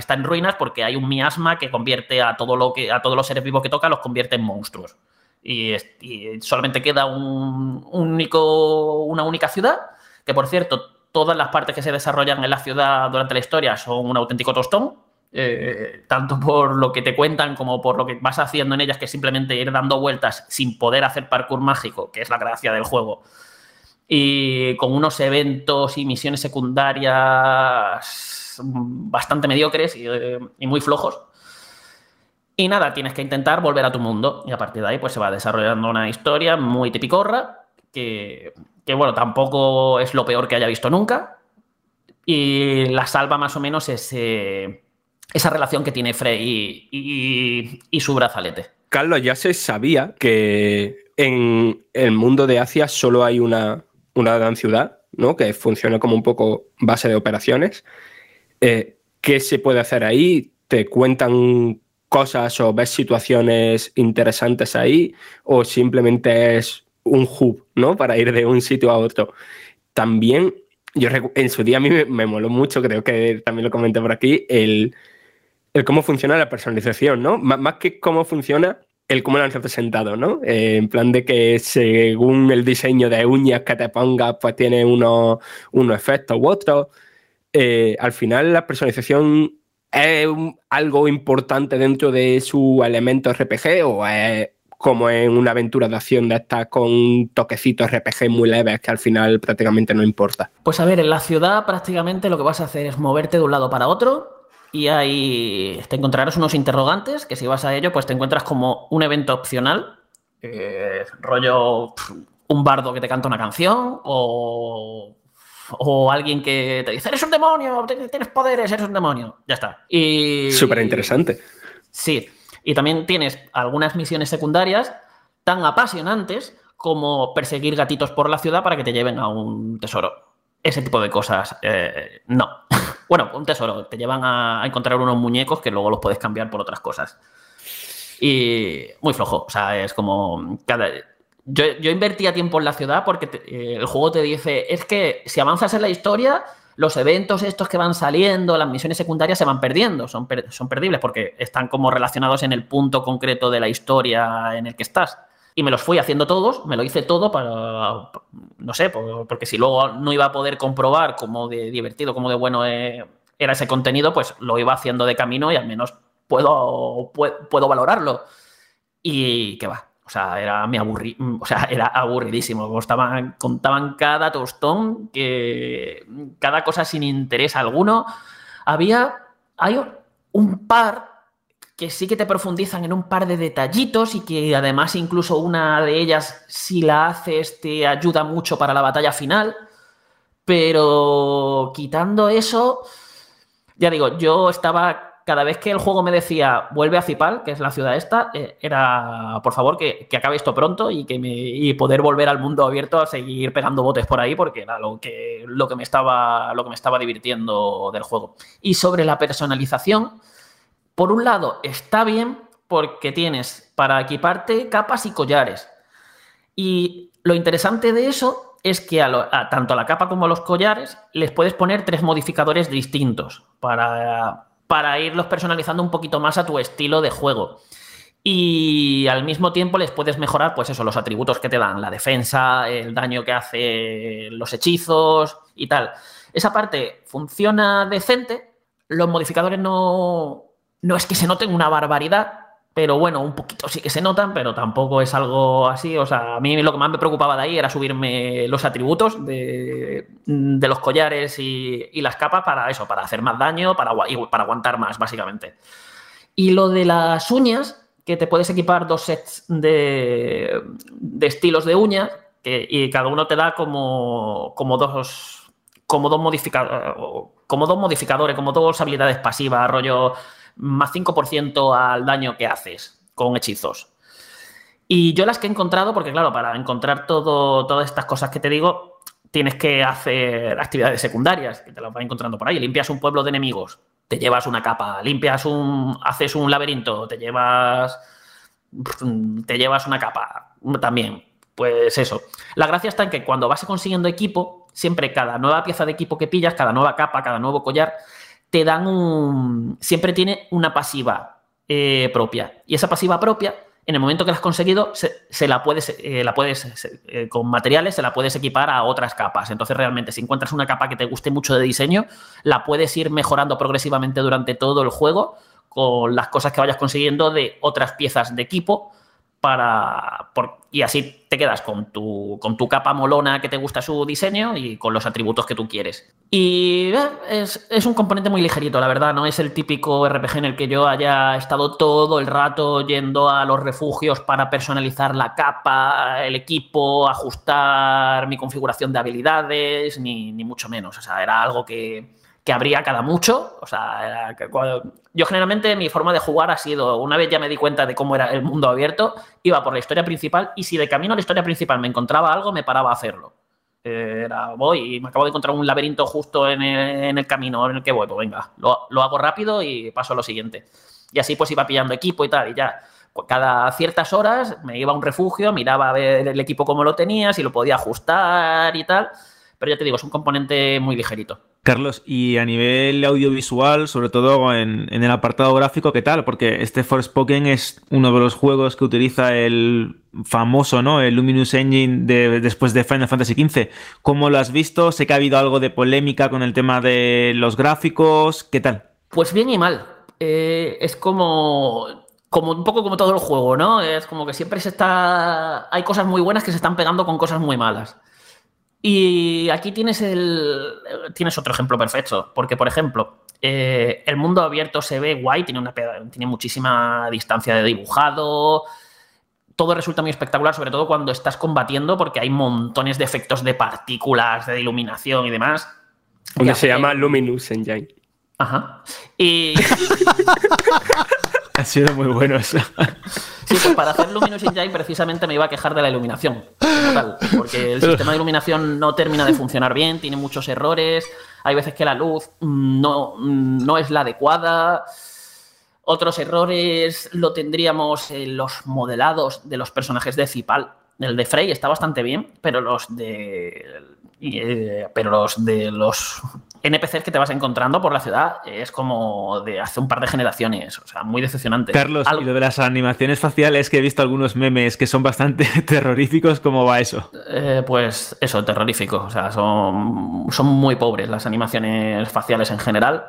está en ruinas porque hay un miasma que convierte a, todo lo que, a todos los seres vivos que toca, los convierte en monstruos. Y, y solamente queda un único, una única ciudad, que por cierto, todas las partes que se desarrollan en la ciudad durante la historia son un auténtico tostón, eh, tanto por lo que te cuentan como por lo que vas haciendo en ellas, que es simplemente ir dando vueltas sin poder hacer parkour mágico, que es la gracia del juego. y con unos eventos y misiones secundarias bastante mediocres y, eh, muy flojos. Y nada, tienes que intentar volver a tu mundo. Y a partir de ahí, pues se va desarrollando una historia muy tipicorra, que, que bueno, tampoco es lo peor que haya visto nunca. Y la salva más o menos ese, esa relación que tiene Frey y su brazalete. Carlos, ya se sabía que en el mundo de Asia solo hay una, una gran ciudad, ¿no? Que funciona como un poco base de operaciones. Eh, ¿Qué se puede hacer ahí? ¿Te cuentan cosas o ves situaciones interesantes ahí? ¿O simplemente es un hub, ¿no? Para ir de un sitio a otro. También, yo en su día a mí me, me moló mucho, creo que también lo comenté por aquí, el, el cómo funciona la personalización, ¿no? Más que cómo funciona, el cómo lo han representado, ¿no? Eh, en plan de que según el diseño de uñas que te pongas, pues tiene unos, unos efectos u otros. Eh, al final, la personalización es algo importante dentro de su elemento RPG o es como en una aventura de acción de estas con toquecitos RPG muy leves que al final prácticamente no importa. Pues a ver, en la ciudad prácticamente lo que vas a hacer es moverte de un lado para otro y ahí te encontrarás unos interrogantes que si vas a ello pues te encuentras como un evento opcional, eh, rollo un bardo que te canta una canción o, o alguien que te dice eres un demonio, tienes poderes, eres un demonio, ya está. Y Súper interesante. Sí, y también tienes algunas misiones secundarias tan apasionantes como perseguir gatitos por la ciudad para que te lleven a un tesoro. Ese tipo de cosas, eh, no. [LAUGHS] bueno, un tesoro, te llevan a, encontrar unos muñecos que luego los puedes cambiar por otras cosas. Y muy flojo, o sea, es como cada... Yo, yo invertía tiempo en la ciudad porque eh, el juego te dice, es que si avanzas en la historia, los eventos estos que van saliendo, las misiones secundarias se van perdiendo, son, son perdibles porque están como relacionados en el punto concreto de la historia en el que estás. Y me los fui haciendo todos, me lo hice todo para, no sé, por- porque si luego no iba a poder comprobar cómo de divertido, cómo de bueno eh, era ese contenido, pues lo iba haciendo de camino y al menos puedo, puedo, puedo valorarlo. Y que va. O sea, era, me aburrí, o sea, [LAUGHS] era aburridísimo. Contaban, contaban cada tostón, que cada cosa sin interés alguno. Había, hay un par que sí que te profundizan en un par de detallitos y que además incluso una de ellas, si la haces, te ayuda mucho para la batalla final. Pero quitando eso, ya digo, yo estaba. Cada vez que el juego me decía vuelve a Cipal, que es la ciudad esta, eh, era por favor que, que acabe esto pronto y que me, y poder volver al mundo abierto a seguir pegando botes por ahí, porque era lo que, lo que me estaba, lo que me estaba divirtiendo del juego. Y sobre la personalización, por un lado, está bien porque tienes para equiparte capas y collares. Y lo interesante de eso es que a a tanto a la capa como a los collares les puedes poner tres modificadores distintos para, para irlos personalizando un poquito más a tu estilo de juego. Y al mismo tiempo les puedes mejorar, pues eso, los atributos que te dan, la defensa, el daño que hace los hechizos y tal. Esa parte funciona decente. Los modificadores no, no es que se noten una barbaridad, pero bueno, un poquito sí que se notan, pero tampoco es algo así. O sea, a mí lo que más me preocupaba de ahí era subirme los atributos de, de los collares y, y las capas para eso, para hacer más daño, para, y para aguantar más, básicamente. Y lo de las uñas, que te puedes equipar dos sets de, de estilos de uñas, que, y cada uno te da como, como dos como dos, modifica- como dos modificadores, como dos habilidades pasivas, rollo más 5% al daño que haces con hechizos. Y yo las que he encontrado, porque claro, para encontrar todo, todas estas cosas que te digo, tienes que hacer actividades secundarias, que te las vas encontrando por ahí. Limpias un pueblo de enemigos, te llevas una capa, limpias un, haces un laberinto, te llevas, [LAUGHS] te llevas una capa también. Pues eso. La gracia está en que cuando vas consiguiendo equipo, siempre cada nueva pieza de equipo que pillas, cada nueva capa, cada nuevo collar, te dan un. Siempre tiene una pasiva eh, propia. Y esa pasiva propia, en el momento que la has conseguido, se, se la puedes, eh, la puedes eh, con materiales, se la puedes equipar a otras capas. Entonces, realmente, si encuentras una capa que te guste mucho de diseño, la puedes ir mejorando progresivamente durante todo el juego con las cosas que vayas consiguiendo de otras piezas de equipo para por- y así te quedas con tu, con tu capa molona que te gusta su diseño y con los atributos que tú quieres. Y eh, es, es, un componente muy ligerito, la verdad. No es el típico RPG en el que yo haya estado todo el rato yendo a los refugios para personalizar la capa, el equipo, ajustar mi configuración de habilidades, ni, ni mucho menos. O sea, era algo que que habría cada mucho. O sea, yo generalmente mi forma de jugar ha sido, una vez ya me di cuenta de cómo era el mundo abierto, iba por la historia principal y si de camino a la historia principal me encontraba algo, me paraba a hacerlo. Era, voy y me acabo de encontrar un laberinto justo en el, camino en el que voy, pues venga, lo, lo, hago rápido y paso a lo siguiente. Y así pues iba pillando equipo y tal, y ya cada ciertas horas me iba a un refugio, miraba a ver el equipo cómo lo tenía, si lo podía ajustar y tal, pero ya te digo, es un componente muy ligerito. Carlos, y a nivel audiovisual, sobre todo en, el apartado gráfico, ¿qué tal? Porque este Forspoken es uno de los juegos que utiliza el famoso, ¿no? El Luminous Engine de, después de Final Fantasy XV. ¿Cómo lo has visto? Sé que ha habido algo de polémica con el tema de los gráficos. ¿Qué tal? Pues bien y mal. Eh, es como como un poco como todo el juego, ¿no? Es como que siempre se está. Hay cosas muy buenas que se están pegando con cosas muy malas. Y aquí tienes, el, tienes otro ejemplo perfecto, porque por ejemplo, eh, el mundo abierto se ve guay, tiene, una, tiene muchísima distancia de dibujado, todo resulta muy espectacular, sobre todo cuando estás combatiendo, porque hay montones de efectos de partículas, de iluminación y demás. Que se llama Luminous Engine. Ajá. Y. [LAUGHS] [LAUGHS] ha sido muy bueno eso. Sí, pues para hacer Luminous Engine precisamente me iba a quejar de la iluminación. porque el sistema de iluminación no termina de funcionar bien, tiene muchos errores. Hay veces que la luz no, no es la adecuada. Otros errores lo tendríamos en los modelados de los personajes de Cipal. El de Frey está bastante bien, pero los de. Eh, pero los de los NPCs que te vas encontrando por la ciudad es como de hace un par de generaciones, o sea, muy decepcionante. Carlos, y lo de las animaciones faciales, que he visto algunos memes que son bastante [LAUGHS] terroríficos, ¿cómo va eso? Eh, pues eso, terrorífico, o sea, son, son muy pobres las animaciones faciales en general.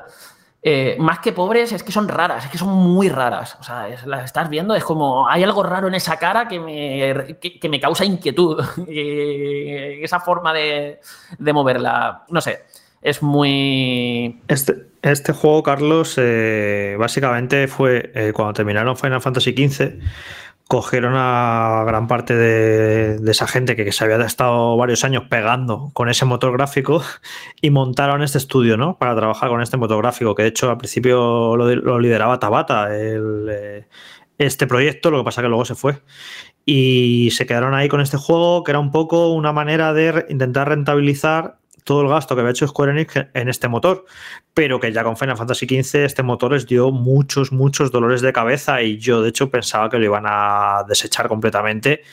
Eh, más que pobres, es que son raras, es que son muy raras. O sea, las estás viendo, es como hay algo raro en esa cara que me, que, me causa inquietud. [LAUGHS] esa forma de, de moverla, no sé es muy... Este, este juego, Carlos, eh, básicamente fue eh, cuando terminaron Final Fantasy XV, cogieron a gran parte de, esa gente que, se había estado varios años pegando con ese motor gráfico y montaron este estudio, ¿no? Para trabajar con este motor gráfico, que de hecho al principio lo, lideraba Tabata, eh, este proyecto, lo que pasa que luego se fue. Y se quedaron ahí con este juego, que era un poco una manera de intentar rentabilizar todo el gasto que había hecho Square Enix en este motor, pero que ya con Final Fantasy XV este motor les dio muchos, muchos dolores de cabeza y yo de hecho pensaba que lo iban a desechar completamente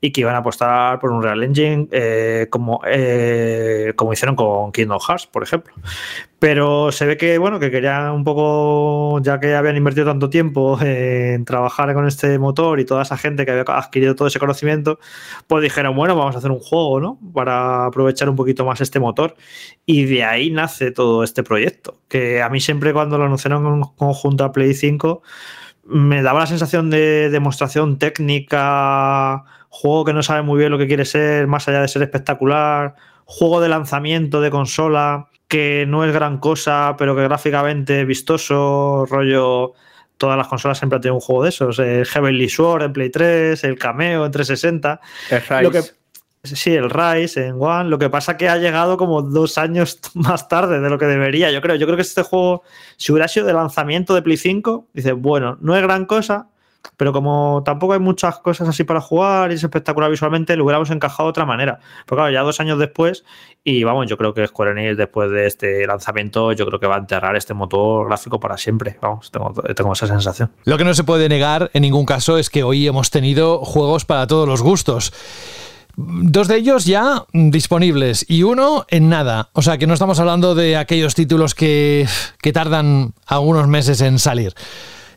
y que iban a apostar por un Real Engine eh, como, eh, como hicieron con Kingdom Hearts, por ejemplo. Pero se ve que, bueno, que querían un poco, ya que habían invertido tanto tiempo en trabajar con este motor y toda esa gente que había adquirido todo ese conocimiento, pues dijeron, bueno, vamos a hacer un juego, ¿no? Para aprovechar un poquito más este motor. Y de ahí nace todo este proyecto, que a mí siempre cuando lo anunciaron en conjunto a Play 5, me daba la sensación de demostración técnica, juego que no sabe muy bien lo que quiere ser, más allá de ser espectacular, juego de lanzamiento de consola que no es gran cosa, pero que gráficamente vistoso, rollo. Todas las consolas siempre han tenido un juego de esos. El Heavenly Sword en Play 3, el Cameo en 360. El Rise. Sí, el Rise en One. Lo que pasa que ha llegado como dos años [LAUGHS] más tarde de lo que debería. Yo creo, yo creo que este juego, si hubiera sido de lanzamiento de Play 5, dice, bueno, no es gran cosa, pero como tampoco hay muchas cosas así para jugar y es espectacular visualmente, lo hubiéramos encajado de otra manera. Pero claro, ya dos años después, y vamos, yo creo que Square Enix después de este lanzamiento, yo creo que va a enterrar este motor gráfico para siempre. Vamos, tengo, tengo esa sensación. Lo que no se puede negar en ningún caso es que hoy hemos tenido juegos para todos los gustos. Dos de ellos ya disponibles y uno en nada. O sea que no estamos hablando de aquellos títulos que, que tardan algunos meses en salir.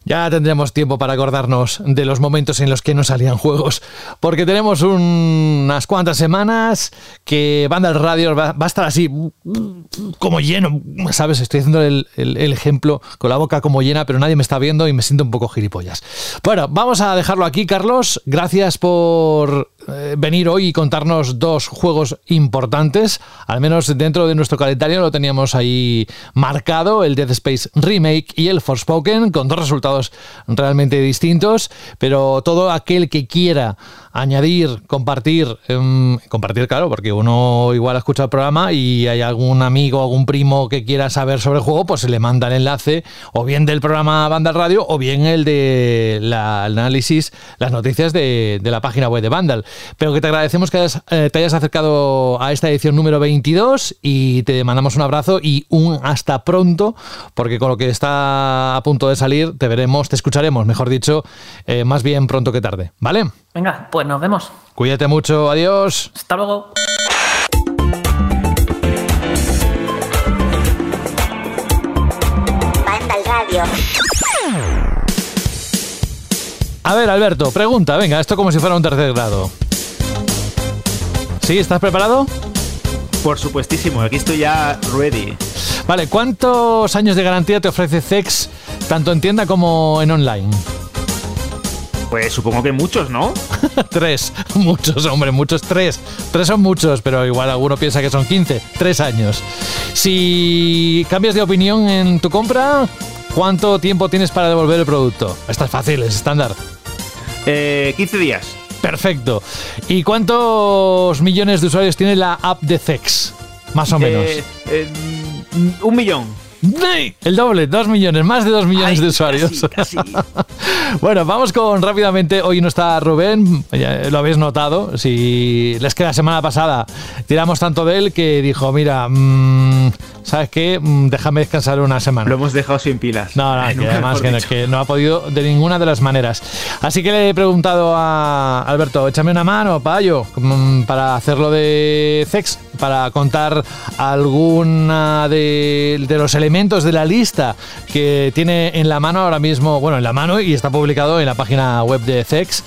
Ya tendremos tiempo para acordarnos de los momentos en los que no salían juegos, porque tenemos unas cuantas semanas que Banda Radio va, a estar así, como lleno, ¿sabes? Estoy haciendo el, el, ejemplo con la boca como llena, pero nadie me está viendo y me siento un poco gilipollas. Bueno, vamos a dejarlo aquí, Carlos. Gracias por venir hoy y contarnos dos juegos importantes, al menos dentro de nuestro calendario lo teníamos ahí marcado, el Dead Space Remake y el Forspoken, con dos resultados realmente distintos, pero todo aquel que quiera añadir, compartir, em, compartir claro, porque uno igual escucha el programa y hay algún amigo, algún primo que quiera saber sobre el juego, pues se le manda el enlace o bien del programa Banda Radio o bien el de la análisis, las noticias de, de la página web de Vandal. Pero que te agradecemos que eh, te hayas acercado a esta edición número 22 y te mandamos un abrazo y un hasta pronto, porque con lo que está a punto de salir te veremos, te escucharemos, mejor dicho, eh, más bien pronto que tarde, ¿vale? Venga, pues nos vemos. Cuídate mucho, adiós. Hasta luego. Vandal Radio. A ver, Alberto, pregunta, venga, esto como si fuera un tercer grado. ¿Sí? ¿Estás preparado? Por supuestísimo, aquí estoy ya ready. Vale, ¿cuántos años de garantía te ofrece CEX tanto en tienda como en online? Pues supongo que muchos, ¿no? [LAUGHS] tres, muchos, hombre, muchos, tres. Tres son muchos, pero igual alguno piensa que son 15. Tres años. Si cambias de opinión en tu compra, ¿cuánto tiempo tienes para devolver el producto? Esta es fácil, es estándar. Eh, 15 días. Perfecto. ¿Y cuántos millones de usuarios tiene la app de CEX? Más o menos. Eh, eh, un millón. El doble, dos millones, más de dos millones Ay, de usuarios. casi, casi. [LAUGHS] bueno, vamos con rápidamente. Hoy no está Rubén, ya lo habéis notado. Si les que la semana pasada tiramos tanto de él que dijo: Mira, mm, ¿sabes qué? Mm, déjame descansar una semana. Lo hemos dejado sin pilas. No, no, [LAUGHS] que además que, dicho. que no ha podido de ninguna de las maneras. Así que le he preguntado a Alberto, échame una mano, payo, mm, para hacerlo de Cex, para contar alguna de, de los elementos de la lista que tiene en la mano ahora mismo, bueno, en la mano y está publicado en la página web de Cex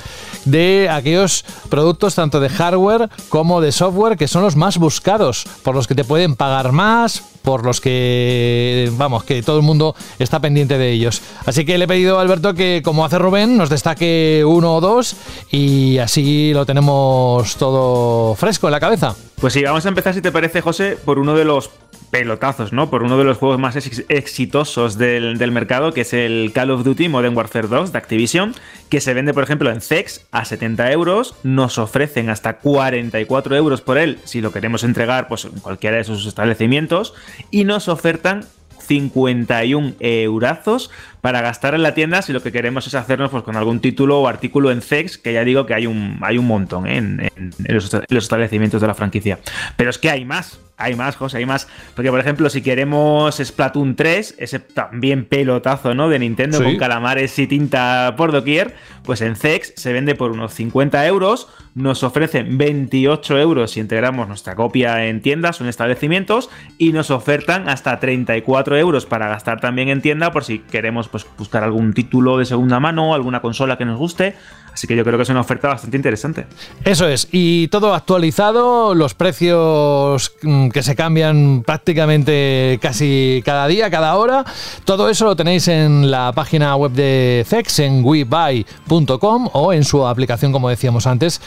de aquellos productos tanto de hardware como de software que son los más buscados, por los que te pueden pagar más, por los que, vamos, que todo el mundo está pendiente de ellos. Así que le he pedido a Alberto que, como hace Rubén, nos destaque uno o dos y así lo tenemos todo fresco en la cabeza. Pues sí, vamos a empezar, si te parece, José, por uno de los pelotazos, ¿no? Por uno de los juegos más ex- exitosos del, del mercado, que es el Call of Duty Modern Warfare 2 de Activision, que se vende, por ejemplo, en CEX a 70 euros. Nos ofrecen hasta 44 euros por él si lo queremos entregar pues, en cualquiera de sus establecimientos. Y nos ofertan 51 eurazos para gastar en la tienda si lo que queremos es hacernos pues, con algún título o artículo en CEX, que ya digo que hay un, hay un montón ¿eh? en, en- en los, en los establecimientos de la franquicia. Pero es que hay más. Hay más, José, hay más. Porque, por ejemplo, si queremos Splatoon 3, ese también pelotazo, ¿no? De Nintendo Sí. con calamares y tinta por doquier, pues en CEX se vende por unos 50 euros. Nos ofrecen 28 euros si integramos nuestra copia en tiendas o en establecimientos. Y nos ofertan hasta 34 euros para gastar también en tienda por si queremos pues, buscar algún título de segunda mano, alguna consola que nos guste. Así que yo creo que es una oferta bastante interesante. Eso es, y todo actualizado, los precios mm, que se cambian prácticamente casi cada día, cada hora, todo eso lo tenéis en la página web de CEX, en webuy.com o en su aplicación, como decíamos antes,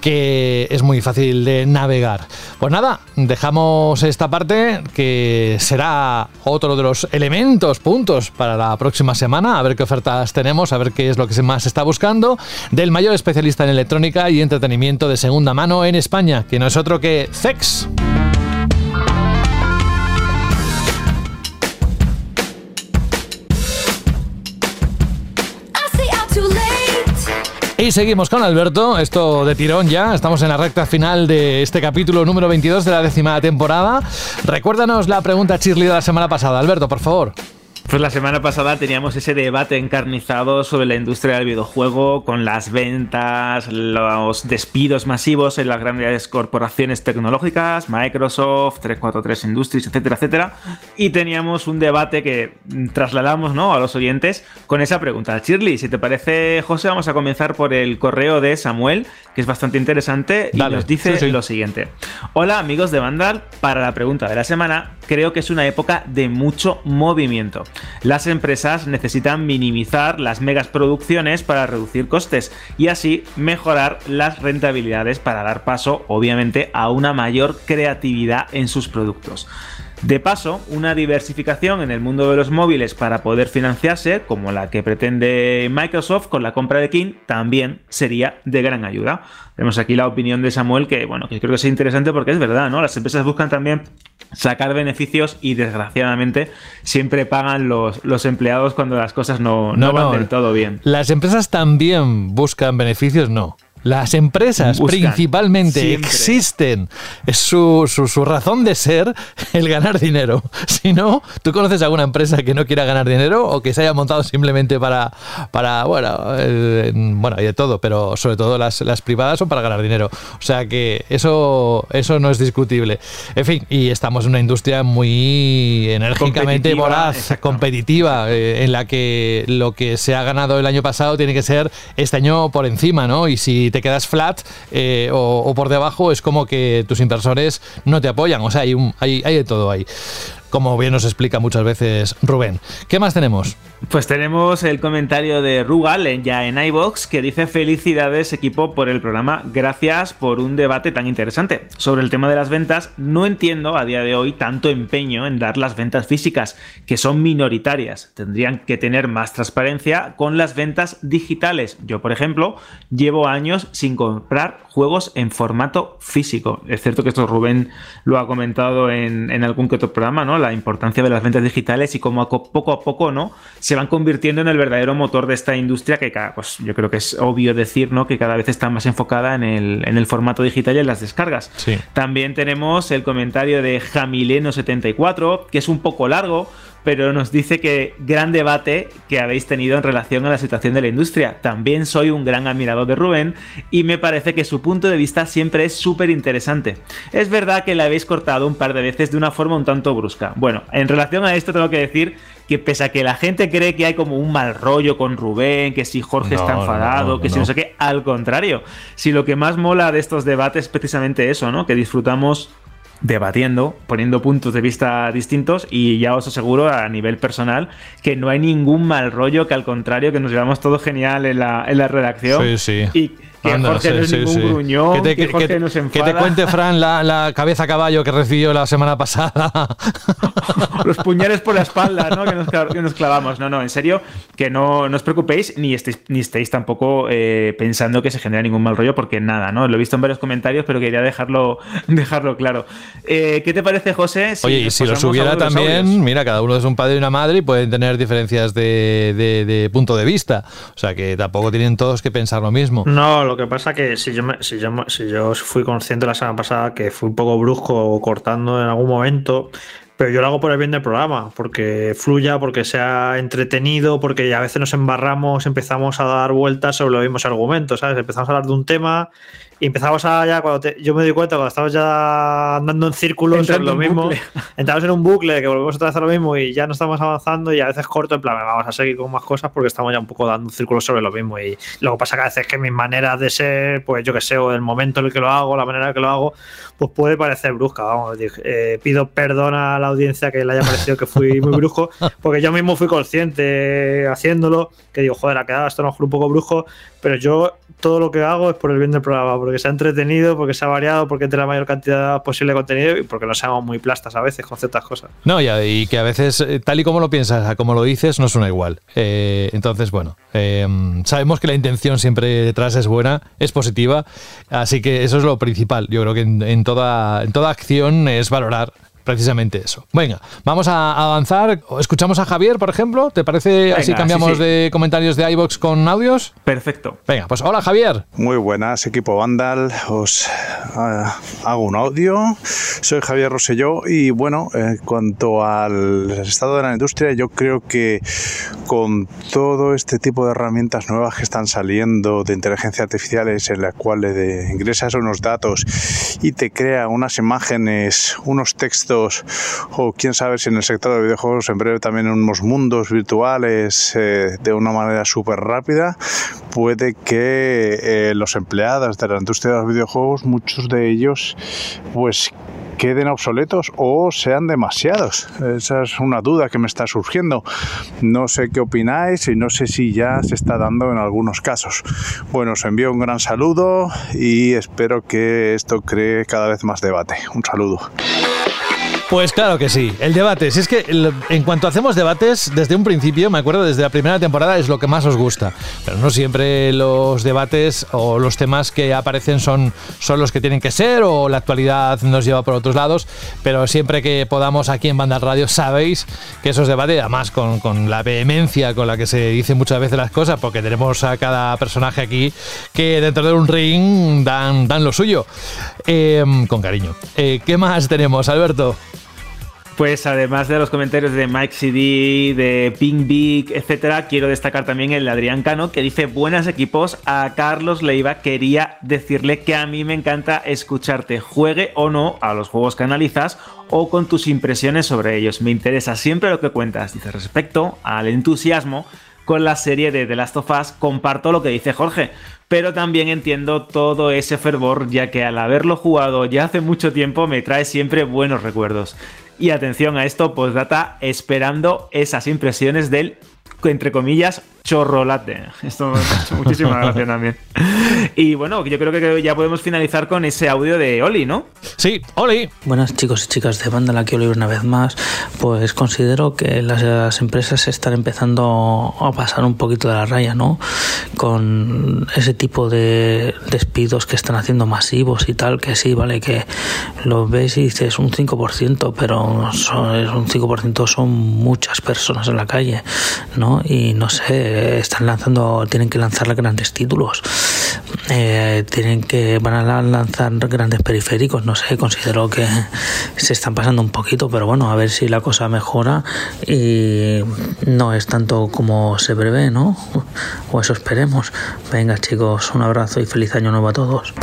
que es muy fácil de navegar. Pues nada, dejamos esta parte que será otro de los elementos, puntos para la próxima semana, a ver qué ofertas tenemos, a ver qué es lo que se más está buscando, del mayor especialista en electrónica y entretenimiento de segunda mano en España, que no es otro que CEX. Y seguimos con Alberto, esto de tirón ya, estamos en la recta final de este capítulo número 22 de la décima temporada. Recuérdanos la pregunta cheerleader de la semana pasada, Alberto, por favor. Pues la semana pasada teníamos ese debate encarnizado sobre la industria del videojuego, con las ventas, los despidos masivos en las grandes corporaciones tecnológicas, Microsoft, 343 Industries, etcétera, etcétera. Y teníamos un debate que trasladamos ¿no? a los oyentes con esa pregunta. Shirley, si te parece, José, vamos a comenzar por el correo de Samuel, que es bastante interesante y Dale. nos dice Sí, sí. lo siguiente. Hola amigos de Vandal, para la pregunta de la semana, creo que es una época de mucho movimiento. Las empresas necesitan minimizar las megas producciones para reducir costes y así mejorar las rentabilidades para dar paso, obviamente, a una mayor creatividad en sus productos. De paso, una diversificación en el mundo de los móviles para poder financiarse, como la que pretende Microsoft con la compra de King, también sería de gran ayuda. Tenemos aquí la opinión de Samuel que, bueno, que creo que es interesante porque es verdad, ¿no? Las empresas buscan también sacar beneficios y desgraciadamente siempre pagan los, los empleados cuando las cosas no, no, van del todo bien. Las empresas también buscan beneficios, no. Las empresas Buscan, principalmente siempre. existen. Es su, su- su razón de ser el ganar dinero. [LAUGHS] Si no, ¿tú conoces alguna empresa que no quiera ganar dinero o que se haya montado simplemente para, para bueno, eh, bueno, hay de todo, pero sobre todo las, las privadas son para ganar dinero. O sea que eso, eso no es discutible. En fin, y estamos en una industria muy enérgicamente Competitiva, voraz, exacto. competitiva, eh, en la que lo que se ha ganado el año pasado tiene que ser este año por encima, ¿no? Y si te quedas flat eh, o, por debajo, es como que tus inversores no te apoyan. O sea, hay, un, hay, hay de todo ahí. Como bien nos explica muchas veces Rubén. ¿Qué más tenemos? Pues tenemos el comentario de Rugal ya en iBox que dice felicidades equipo por el programa, gracias por un debate tan interesante. Sobre el tema de las ventas, no entiendo a día de hoy tanto empeño en dar las ventas físicas, que son minoritarias. Tendrían que tener más transparencia con las ventas digitales. Yo, por ejemplo, llevo años sin comprar juegos en formato físico. Es cierto que esto Rubén lo ha comentado en, algún que otro programa, ¿no? La importancia de las ventas digitales y cómo poco a poco, ¿no? Se van convirtiendo en el verdadero motor de esta industria que cada, pues yo creo que es obvio decir, ¿no? Que cada vez está más enfocada en el, en el formato digital y en las descargas. Sí. También tenemos el comentario de Jamileno74, que es un poco largo, pero nos dice que gran debate que habéis tenido en relación a la situación de la industria. También soy un gran admirador de Rubén y me parece que su punto de vista siempre es súper interesante. Es verdad que le habéis cortado un par de veces de una forma un tanto brusca. Bueno, en relación a esto tengo que decir que pese a que la gente cree que hay como un mal rollo con Rubén, que si Jorge No, está enfadado, no, que si no. no sé qué, al contrario. Si lo que más mola de estos debates es precisamente eso, ¿no? Que disfrutamos debatiendo, poniendo puntos de vista distintos y ya os aseguro a nivel personal que no hay ningún mal rollo, que al contrario que nos llevamos todo genial en la, en la redacción Sí, sí. y que Anda, Jorge sí, no es sí, ningún sí. gruñón, Que te, que, que- Jorge que- no se que te enfada. cuente, Fran, la, la cabeza a caballo que recibió la semana pasada. [LAUGHS] los puñales por la espalda, ¿no? Que nos, que nos clavamos. No, no, en serio, que no, no os preocupéis ni estéis, ni estéis tampoco eh, pensando que se genera ningún mal rollo, porque nada, ¿no? Lo he visto en varios comentarios, pero quería dejarlo, [LAUGHS] dejarlo claro. Eh, ¿Qué te parece, José? Oye, y si lo subiera también, mira, cada uno es un padre y una madre y pueden tener diferencias de, de- de punto de vista. O sea que tampoco tienen todos que pensar lo mismo. No, lo que pasa que si yo, me- si, yo, si yo fui consciente la semana pasada que fui un poco brusco cortando en algún momento, pero yo lo hago por el bien del programa, porque fluya, porque sea entretenido, porque a veces nos embarramos, empezamos a dar vueltas sobre los mismos argumentos, ¿sabes? Empezamos a hablar de un tema y empezamos a ya, cuando te- yo me doy cuenta, cuando estamos ya andando en círculos sobre Entrando lo mismo, bucle. [LAUGHS] entramos en un bucle que volvemos otra vez a lo mismo y ya no estamos avanzando y a veces corto, en plan, "Venga, vamos a seguir con más cosas porque estamos ya un poco dando círculos sobre lo mismo. Y luego pasa que a veces que mis maneras de ser, pues yo que sé, o el momento en el que lo hago, la manera en que lo hago, pues puede parecer brusca. Vamos, eh, pido perdón a la audiencia que le haya parecido que fui muy brusco, [LAUGHS] porque yo mismo fui consciente haciéndolo, que digo, joder, ha quedado esto a lo mejor un poco brusco, pero yo todo lo que hago es por el bien del programa, porque sea entretenido, porque sea variado, porque tenga la mayor cantidad posible de contenido y porque no seamos muy plastas a veces con ciertas cosas. No, ya, y que a veces, eh, tal y como lo piensas, a como lo dices, no suena igual. Eh, entonces, bueno, eh, sabemos que la intención siempre detrás es buena, es positiva, así que eso es lo principal. Yo creo que en, en toda, en toda acción es valorar precisamente eso. Venga, vamos a avanzar. Escuchamos a Javier, por ejemplo. ¿Te parece así cambiamos sí, sí. de comentarios de iBox con audios? Perfecto. Venga, pues hola Javier. Muy buenas, equipo Vandal. Os ah, hago un audio. Soy Javier Rosselló y bueno, en cuanto al estado de la industria, yo creo que con todo este tipo de herramientas nuevas que están saliendo de inteligencia artificiales en las cuales ingresas unos datos y te crea unas imágenes, unos textos o quién sabe si en el sector de videojuegos en breve también unos mundos virtuales eh, de una manera súper rápida, puede que eh, los empleados de la industria de los videojuegos, muchos de ellos, pues queden obsoletos o sean demasiados. Esa es una duda que me está surgiendo. No sé qué opináis y no sé si ya se está dando en algunos casos. Bueno, os envío un gran saludo y espero que esto cree cada vez más debate. Un saludo. Pues claro que sí, el debate. Si es que en cuanto hacemos debates, desde un principio, me acuerdo, desde la primera temporada es lo que más os gusta. Pero no siempre los debates o los temas que aparecen son, son los que tienen que ser o la actualidad nos lleva por otros lados. Pero siempre que podamos aquí en Banda Radio sabéis que esos debates, además con, con la vehemencia con la que se dicen muchas veces las cosas, porque tenemos a cada personaje aquí que dentro de un ring dan, dan lo suyo. Eh, con cariño. Eh, ¿Qué más tenemos, Alberto? Pues además de los comentarios de Mike CD, de Pink Big, etcétera, quiero destacar también el de Adrián Cano que dice buenas equipos. A Carlos Leiva quería decirle que a mí me encanta escucharte, juegue o no a los juegos que analizas o con tus impresiones sobre ellos. Me interesa siempre lo que cuentas. Dice respecto al entusiasmo con la serie de The Last of Us, comparto lo que dice Jorge, pero también entiendo todo ese fervor, ya que al haberlo jugado ya hace mucho tiempo me trae siempre buenos recuerdos. Y atención a esto, postdata, esperando esas impresiones del, entre comillas, chorrolate. Esto me ha hecho muchísima [LAUGHS] gracia también. Y bueno, yo creo que ya podemos finalizar con ese audio de Oli, ¿no? Sí, Oli. Buenas chicos y chicas de banda, la quiero oír una vez más. Pues considero que las, las empresas están empezando a pasar un poquito de la raya, ¿no? Con ese tipo de despidos que están haciendo masivos y tal, que sí, vale, que lo ves y dices un 5%, pero son, es un 5% son muchas personas en la calle, ¿no? Y no sé, están lanzando, tienen que lanzar grandes títulos. Eh, tienen que van a lanzar grandes periféricos no sé considero que se están pasando un poquito pero bueno a ver si la cosa mejora y no es tanto como se prevé no o eso esperemos. Venga chicos un abrazo y feliz año nuevo a todos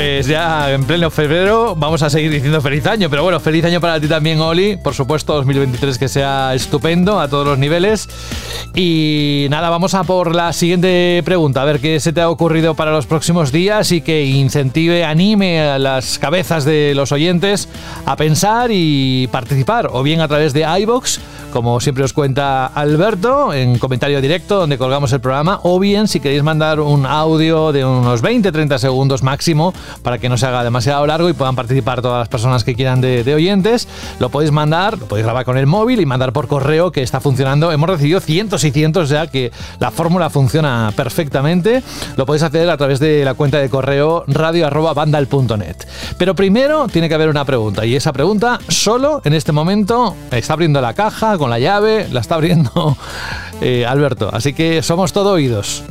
Pues ya en pleno febrero vamos a seguir diciendo feliz año, pero bueno, feliz año para ti también, Oli. Por supuesto, 2023 que sea estupendo a todos los niveles. Y nada, vamos a por la siguiente pregunta, a ver qué se te ha ocurrido para los próximos días y que incentive, anime a las cabezas de los oyentes a pensar y participar, o bien a través de iBox, como siempre os cuenta Alberto, en comentario directo donde colgamos el programa, o bien si queréis mandar un audio de unos 20-30 segundos máximo para que no se haga demasiado largo y puedan participar todas las personas que quieran de, oyentes, lo podéis mandar, lo podéis grabar con el móvil y mandar por correo que está funcionando. Hemos recibido cientos y cientos ya que la fórmula funciona perfectamente. Lo podéis hacer a través de la cuenta de correo radio@vandal.net. Pero primero tiene que haber una pregunta y esa pregunta solo en este momento está abriendo la caja con la llave, la está abriendo [LAUGHS] eh, Alberto. Así que somos todo oídos.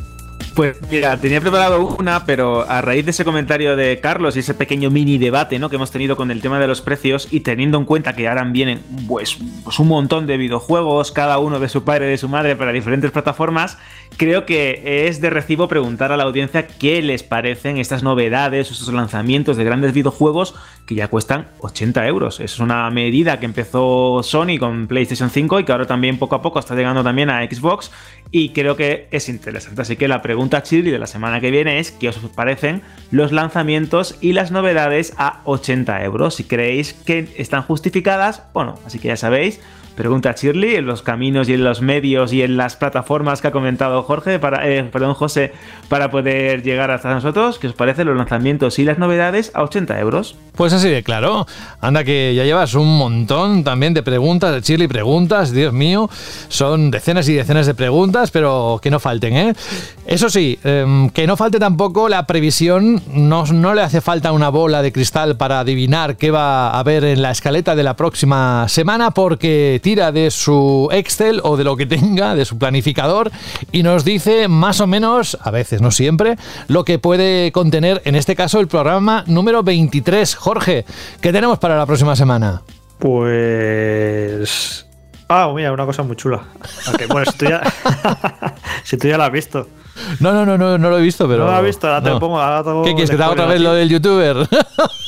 Pues mira, tenía preparado una, pero a raíz de ese comentario de Carlos y ese pequeño mini debate ¿no? que hemos tenido con el tema de los precios y teniendo en cuenta que ahora vienen pues, pues un montón de videojuegos, cada uno de su padre y de su madre para diferentes plataformas, creo que es de recibo preguntar a la audiencia qué les parecen estas novedades, estos lanzamientos de grandes videojuegos que ya cuestan 80 euros. Es una medida que empezó Sony con PlayStation 5 y que ahora también poco a poco está llegando también a Xbox y creo que es interesante. Así que la pregunta chili de la semana que viene es qué os parecen los lanzamientos y las novedades a 80 euros. Si creéis que están justificadas, bueno, así que ya sabéis. Pregunta Shirley en los caminos y en los medios y en las plataformas que ha comentado Jorge, para, eh, perdón, José, para poder llegar hasta nosotros. ¿Qué os parecen los lanzamientos y las novedades a 80 euros? Pues así de claro. Anda que ya llevas un montón también de preguntas, de Chile preguntas, Dios mío. Son decenas y decenas de preguntas, pero que no falten, ¿eh? Eso sí, eh, que no falte tampoco la previsión. No, no le hace falta una bola de cristal para adivinar qué va a haber en la escaleta de la próxima semana, porque tira de su Excel o de lo que tenga, de su planificador, y nos dice más o menos, a veces no siempre, lo que puede contener, en este caso, el programa número 23. Jorge, ¿qué tenemos para la próxima semana? Pues. Ah, mira, una cosa muy chula. Ok, bueno, esto ya. [LAUGHS] Si tú ya lo has visto. No, no, no, no, no lo he visto, pero. No lo has visto, ahora te no. pongo. Ahora te ¿Qué quieres que te haga otra vez lo del youtuber? [LAUGHS]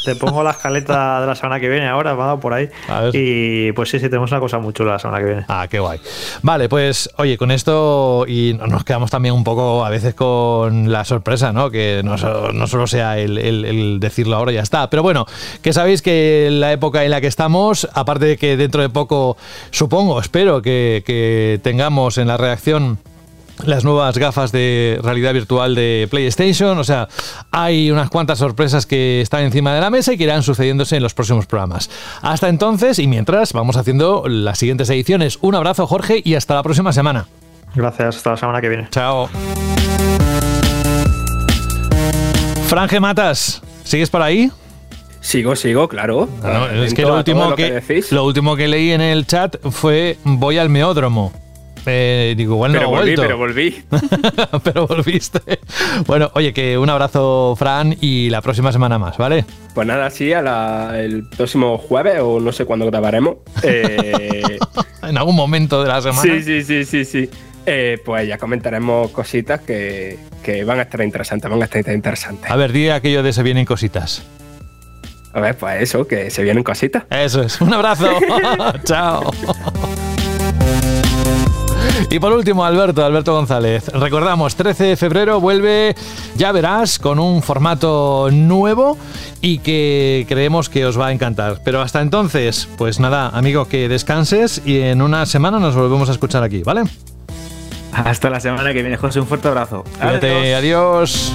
Te pongo la escaleta de la semana que viene ahora, va por ahí. Y pues sí, sí, tenemos una cosa muy chula la semana que viene. Ah, qué guay. Vale, pues oye, con esto y nos quedamos también un poco a veces con la sorpresa, ¿no? Que no, no solo sea el, el- el decirlo ahora y ya está. Pero bueno, que sabéis que la época en la que estamos, aparte de que dentro de poco, supongo, espero que, que tengamos en la reacción las nuevas gafas de realidad virtual de PlayStation. O sea, hay unas cuantas sorpresas que están encima de la mesa y que irán sucediéndose en los próximos programas. Hasta entonces y mientras, vamos haciendo las siguientes ediciones. Un abrazo, Jorge, y hasta la próxima semana. Gracias, hasta la semana que viene. Chao. Franje Matas, ¿sigues por ahí? Sigo, sigo, claro. No, es que lo último lo que, decís. lo último que leí en el chat fue voy al meódromo. Eh, digo, igual no pero he volví, vuelto. pero volví. [LAUGHS] pero volviste. Bueno, oye, que un abrazo, Fran, y la próxima semana más, ¿vale? Pues nada, sí, a la- el próximo jueves o no sé cuándo grabaremos. eh, [LAUGHS] En algún momento de la semana. sí, sí, sí, sí, sí. Eh, pues ya comentaremos cositas que, que van a estar interesantes, van a estar interesantes. A ver, di aquello de se vienen cositas. A ver, pues eso, que se vienen cositas. Eso es. Un abrazo. [LAUGHS] Chao. Y por último, Alberto, Alberto González. Recordamos, 13 de febrero vuelve, ya verás, con un formato nuevo y que creemos que os va a encantar. Pero hasta entonces, pues nada, amigo, que descanses y en una semana nos volvemos a escuchar aquí, ¿vale? Hasta la semana que viene, José. Un fuerte abrazo. Cuídate, adiós.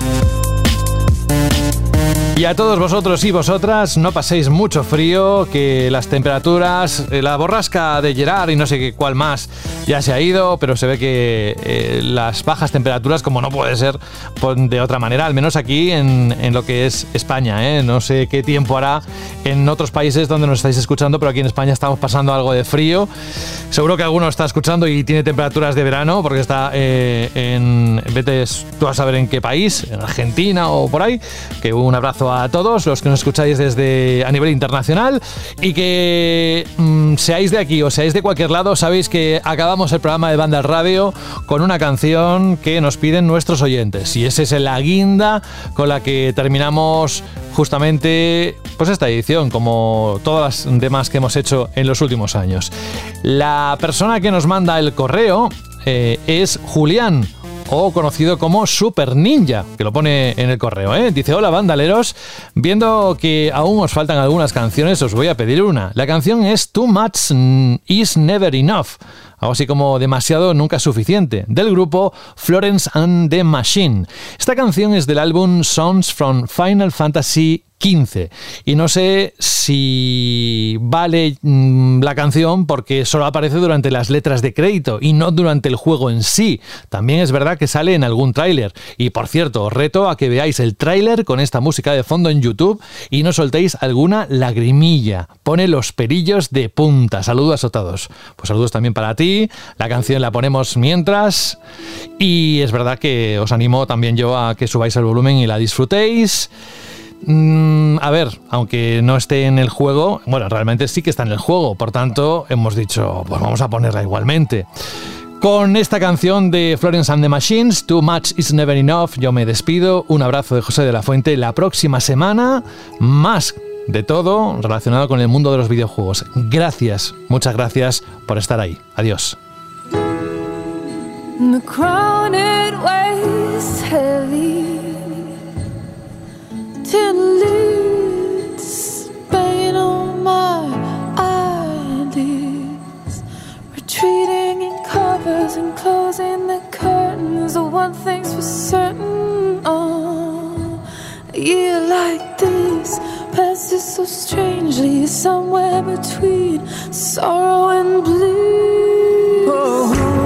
Y a todos vosotros y vosotras, no paséis mucho frío, que las temperaturas, eh, la borrasca de Gerard y no sé cuál más ya se ha ido, pero se ve que eh, las bajas temperaturas, como no puede ser de otra manera, al menos aquí en, en lo que es España, ¿eh? no sé qué tiempo hará en otros países donde nos estáis escuchando, pero aquí en España estamos pasando algo de frío. Seguro que alguno está escuchando y tiene temperaturas de verano, porque está en. Vete tú a saber en qué país, en Argentina o por ahí. Que un abrazo a todos los que nos escucháis desde a nivel internacional y que mm, seáis de aquí o seáis de cualquier lado, sabéis que acabamos el programa de Banda Radio con una canción que nos piden nuestros oyentes. Y ese es la guinda con la que terminamos justamente pues esta edición, como todas las demás que hemos hecho en los últimos años. La persona que nos manda el correo eh, es Julián. O conocido como Super Ninja, que lo pone en el correo. ¿eh? Dice: Hola, bandaleros. Viendo que aún os faltan algunas canciones, os voy a pedir una. La canción es Too Much Is Never Enough. Así como demasiado nunca es suficiente, del grupo Florence and the Machine. Esta canción es del álbum Songs from Final Fantasy XV. Y no sé si vale mm, la canción porque solo aparece durante las letras de crédito y no durante el juego en sí. También es verdad que sale en algún tráiler. Y por cierto, os reto a que veáis el tráiler con esta música de fondo en YouTube y no soltéis alguna lagrimilla. Pone los perillos de punta. Saludos a todos. Pues saludos también para ti. La canción la ponemos mientras. Y es verdad que os animo también yo a que subáis el volumen y la disfrutéis. Mm, a ver, aunque no esté en el juego, bueno, realmente sí que está en el juego, por tanto hemos dicho, pues vamos a ponerla igualmente. Con esta canción de Florence and the Machines, Too Much is Never Enough, yo me despido. Un abrazo de José de la Fuente. La próxima semana, más de todo relacionado con el mundo de los videojuegos. Gracias, muchas gracias por estar ahí. Adiós. The it weighs heavy. Lids banging on my eyelids. Retreating in covers and closing the curtains. The one thing's for certain. Oh, year like this passes so strangely somewhere between sorrow and blue. Oh,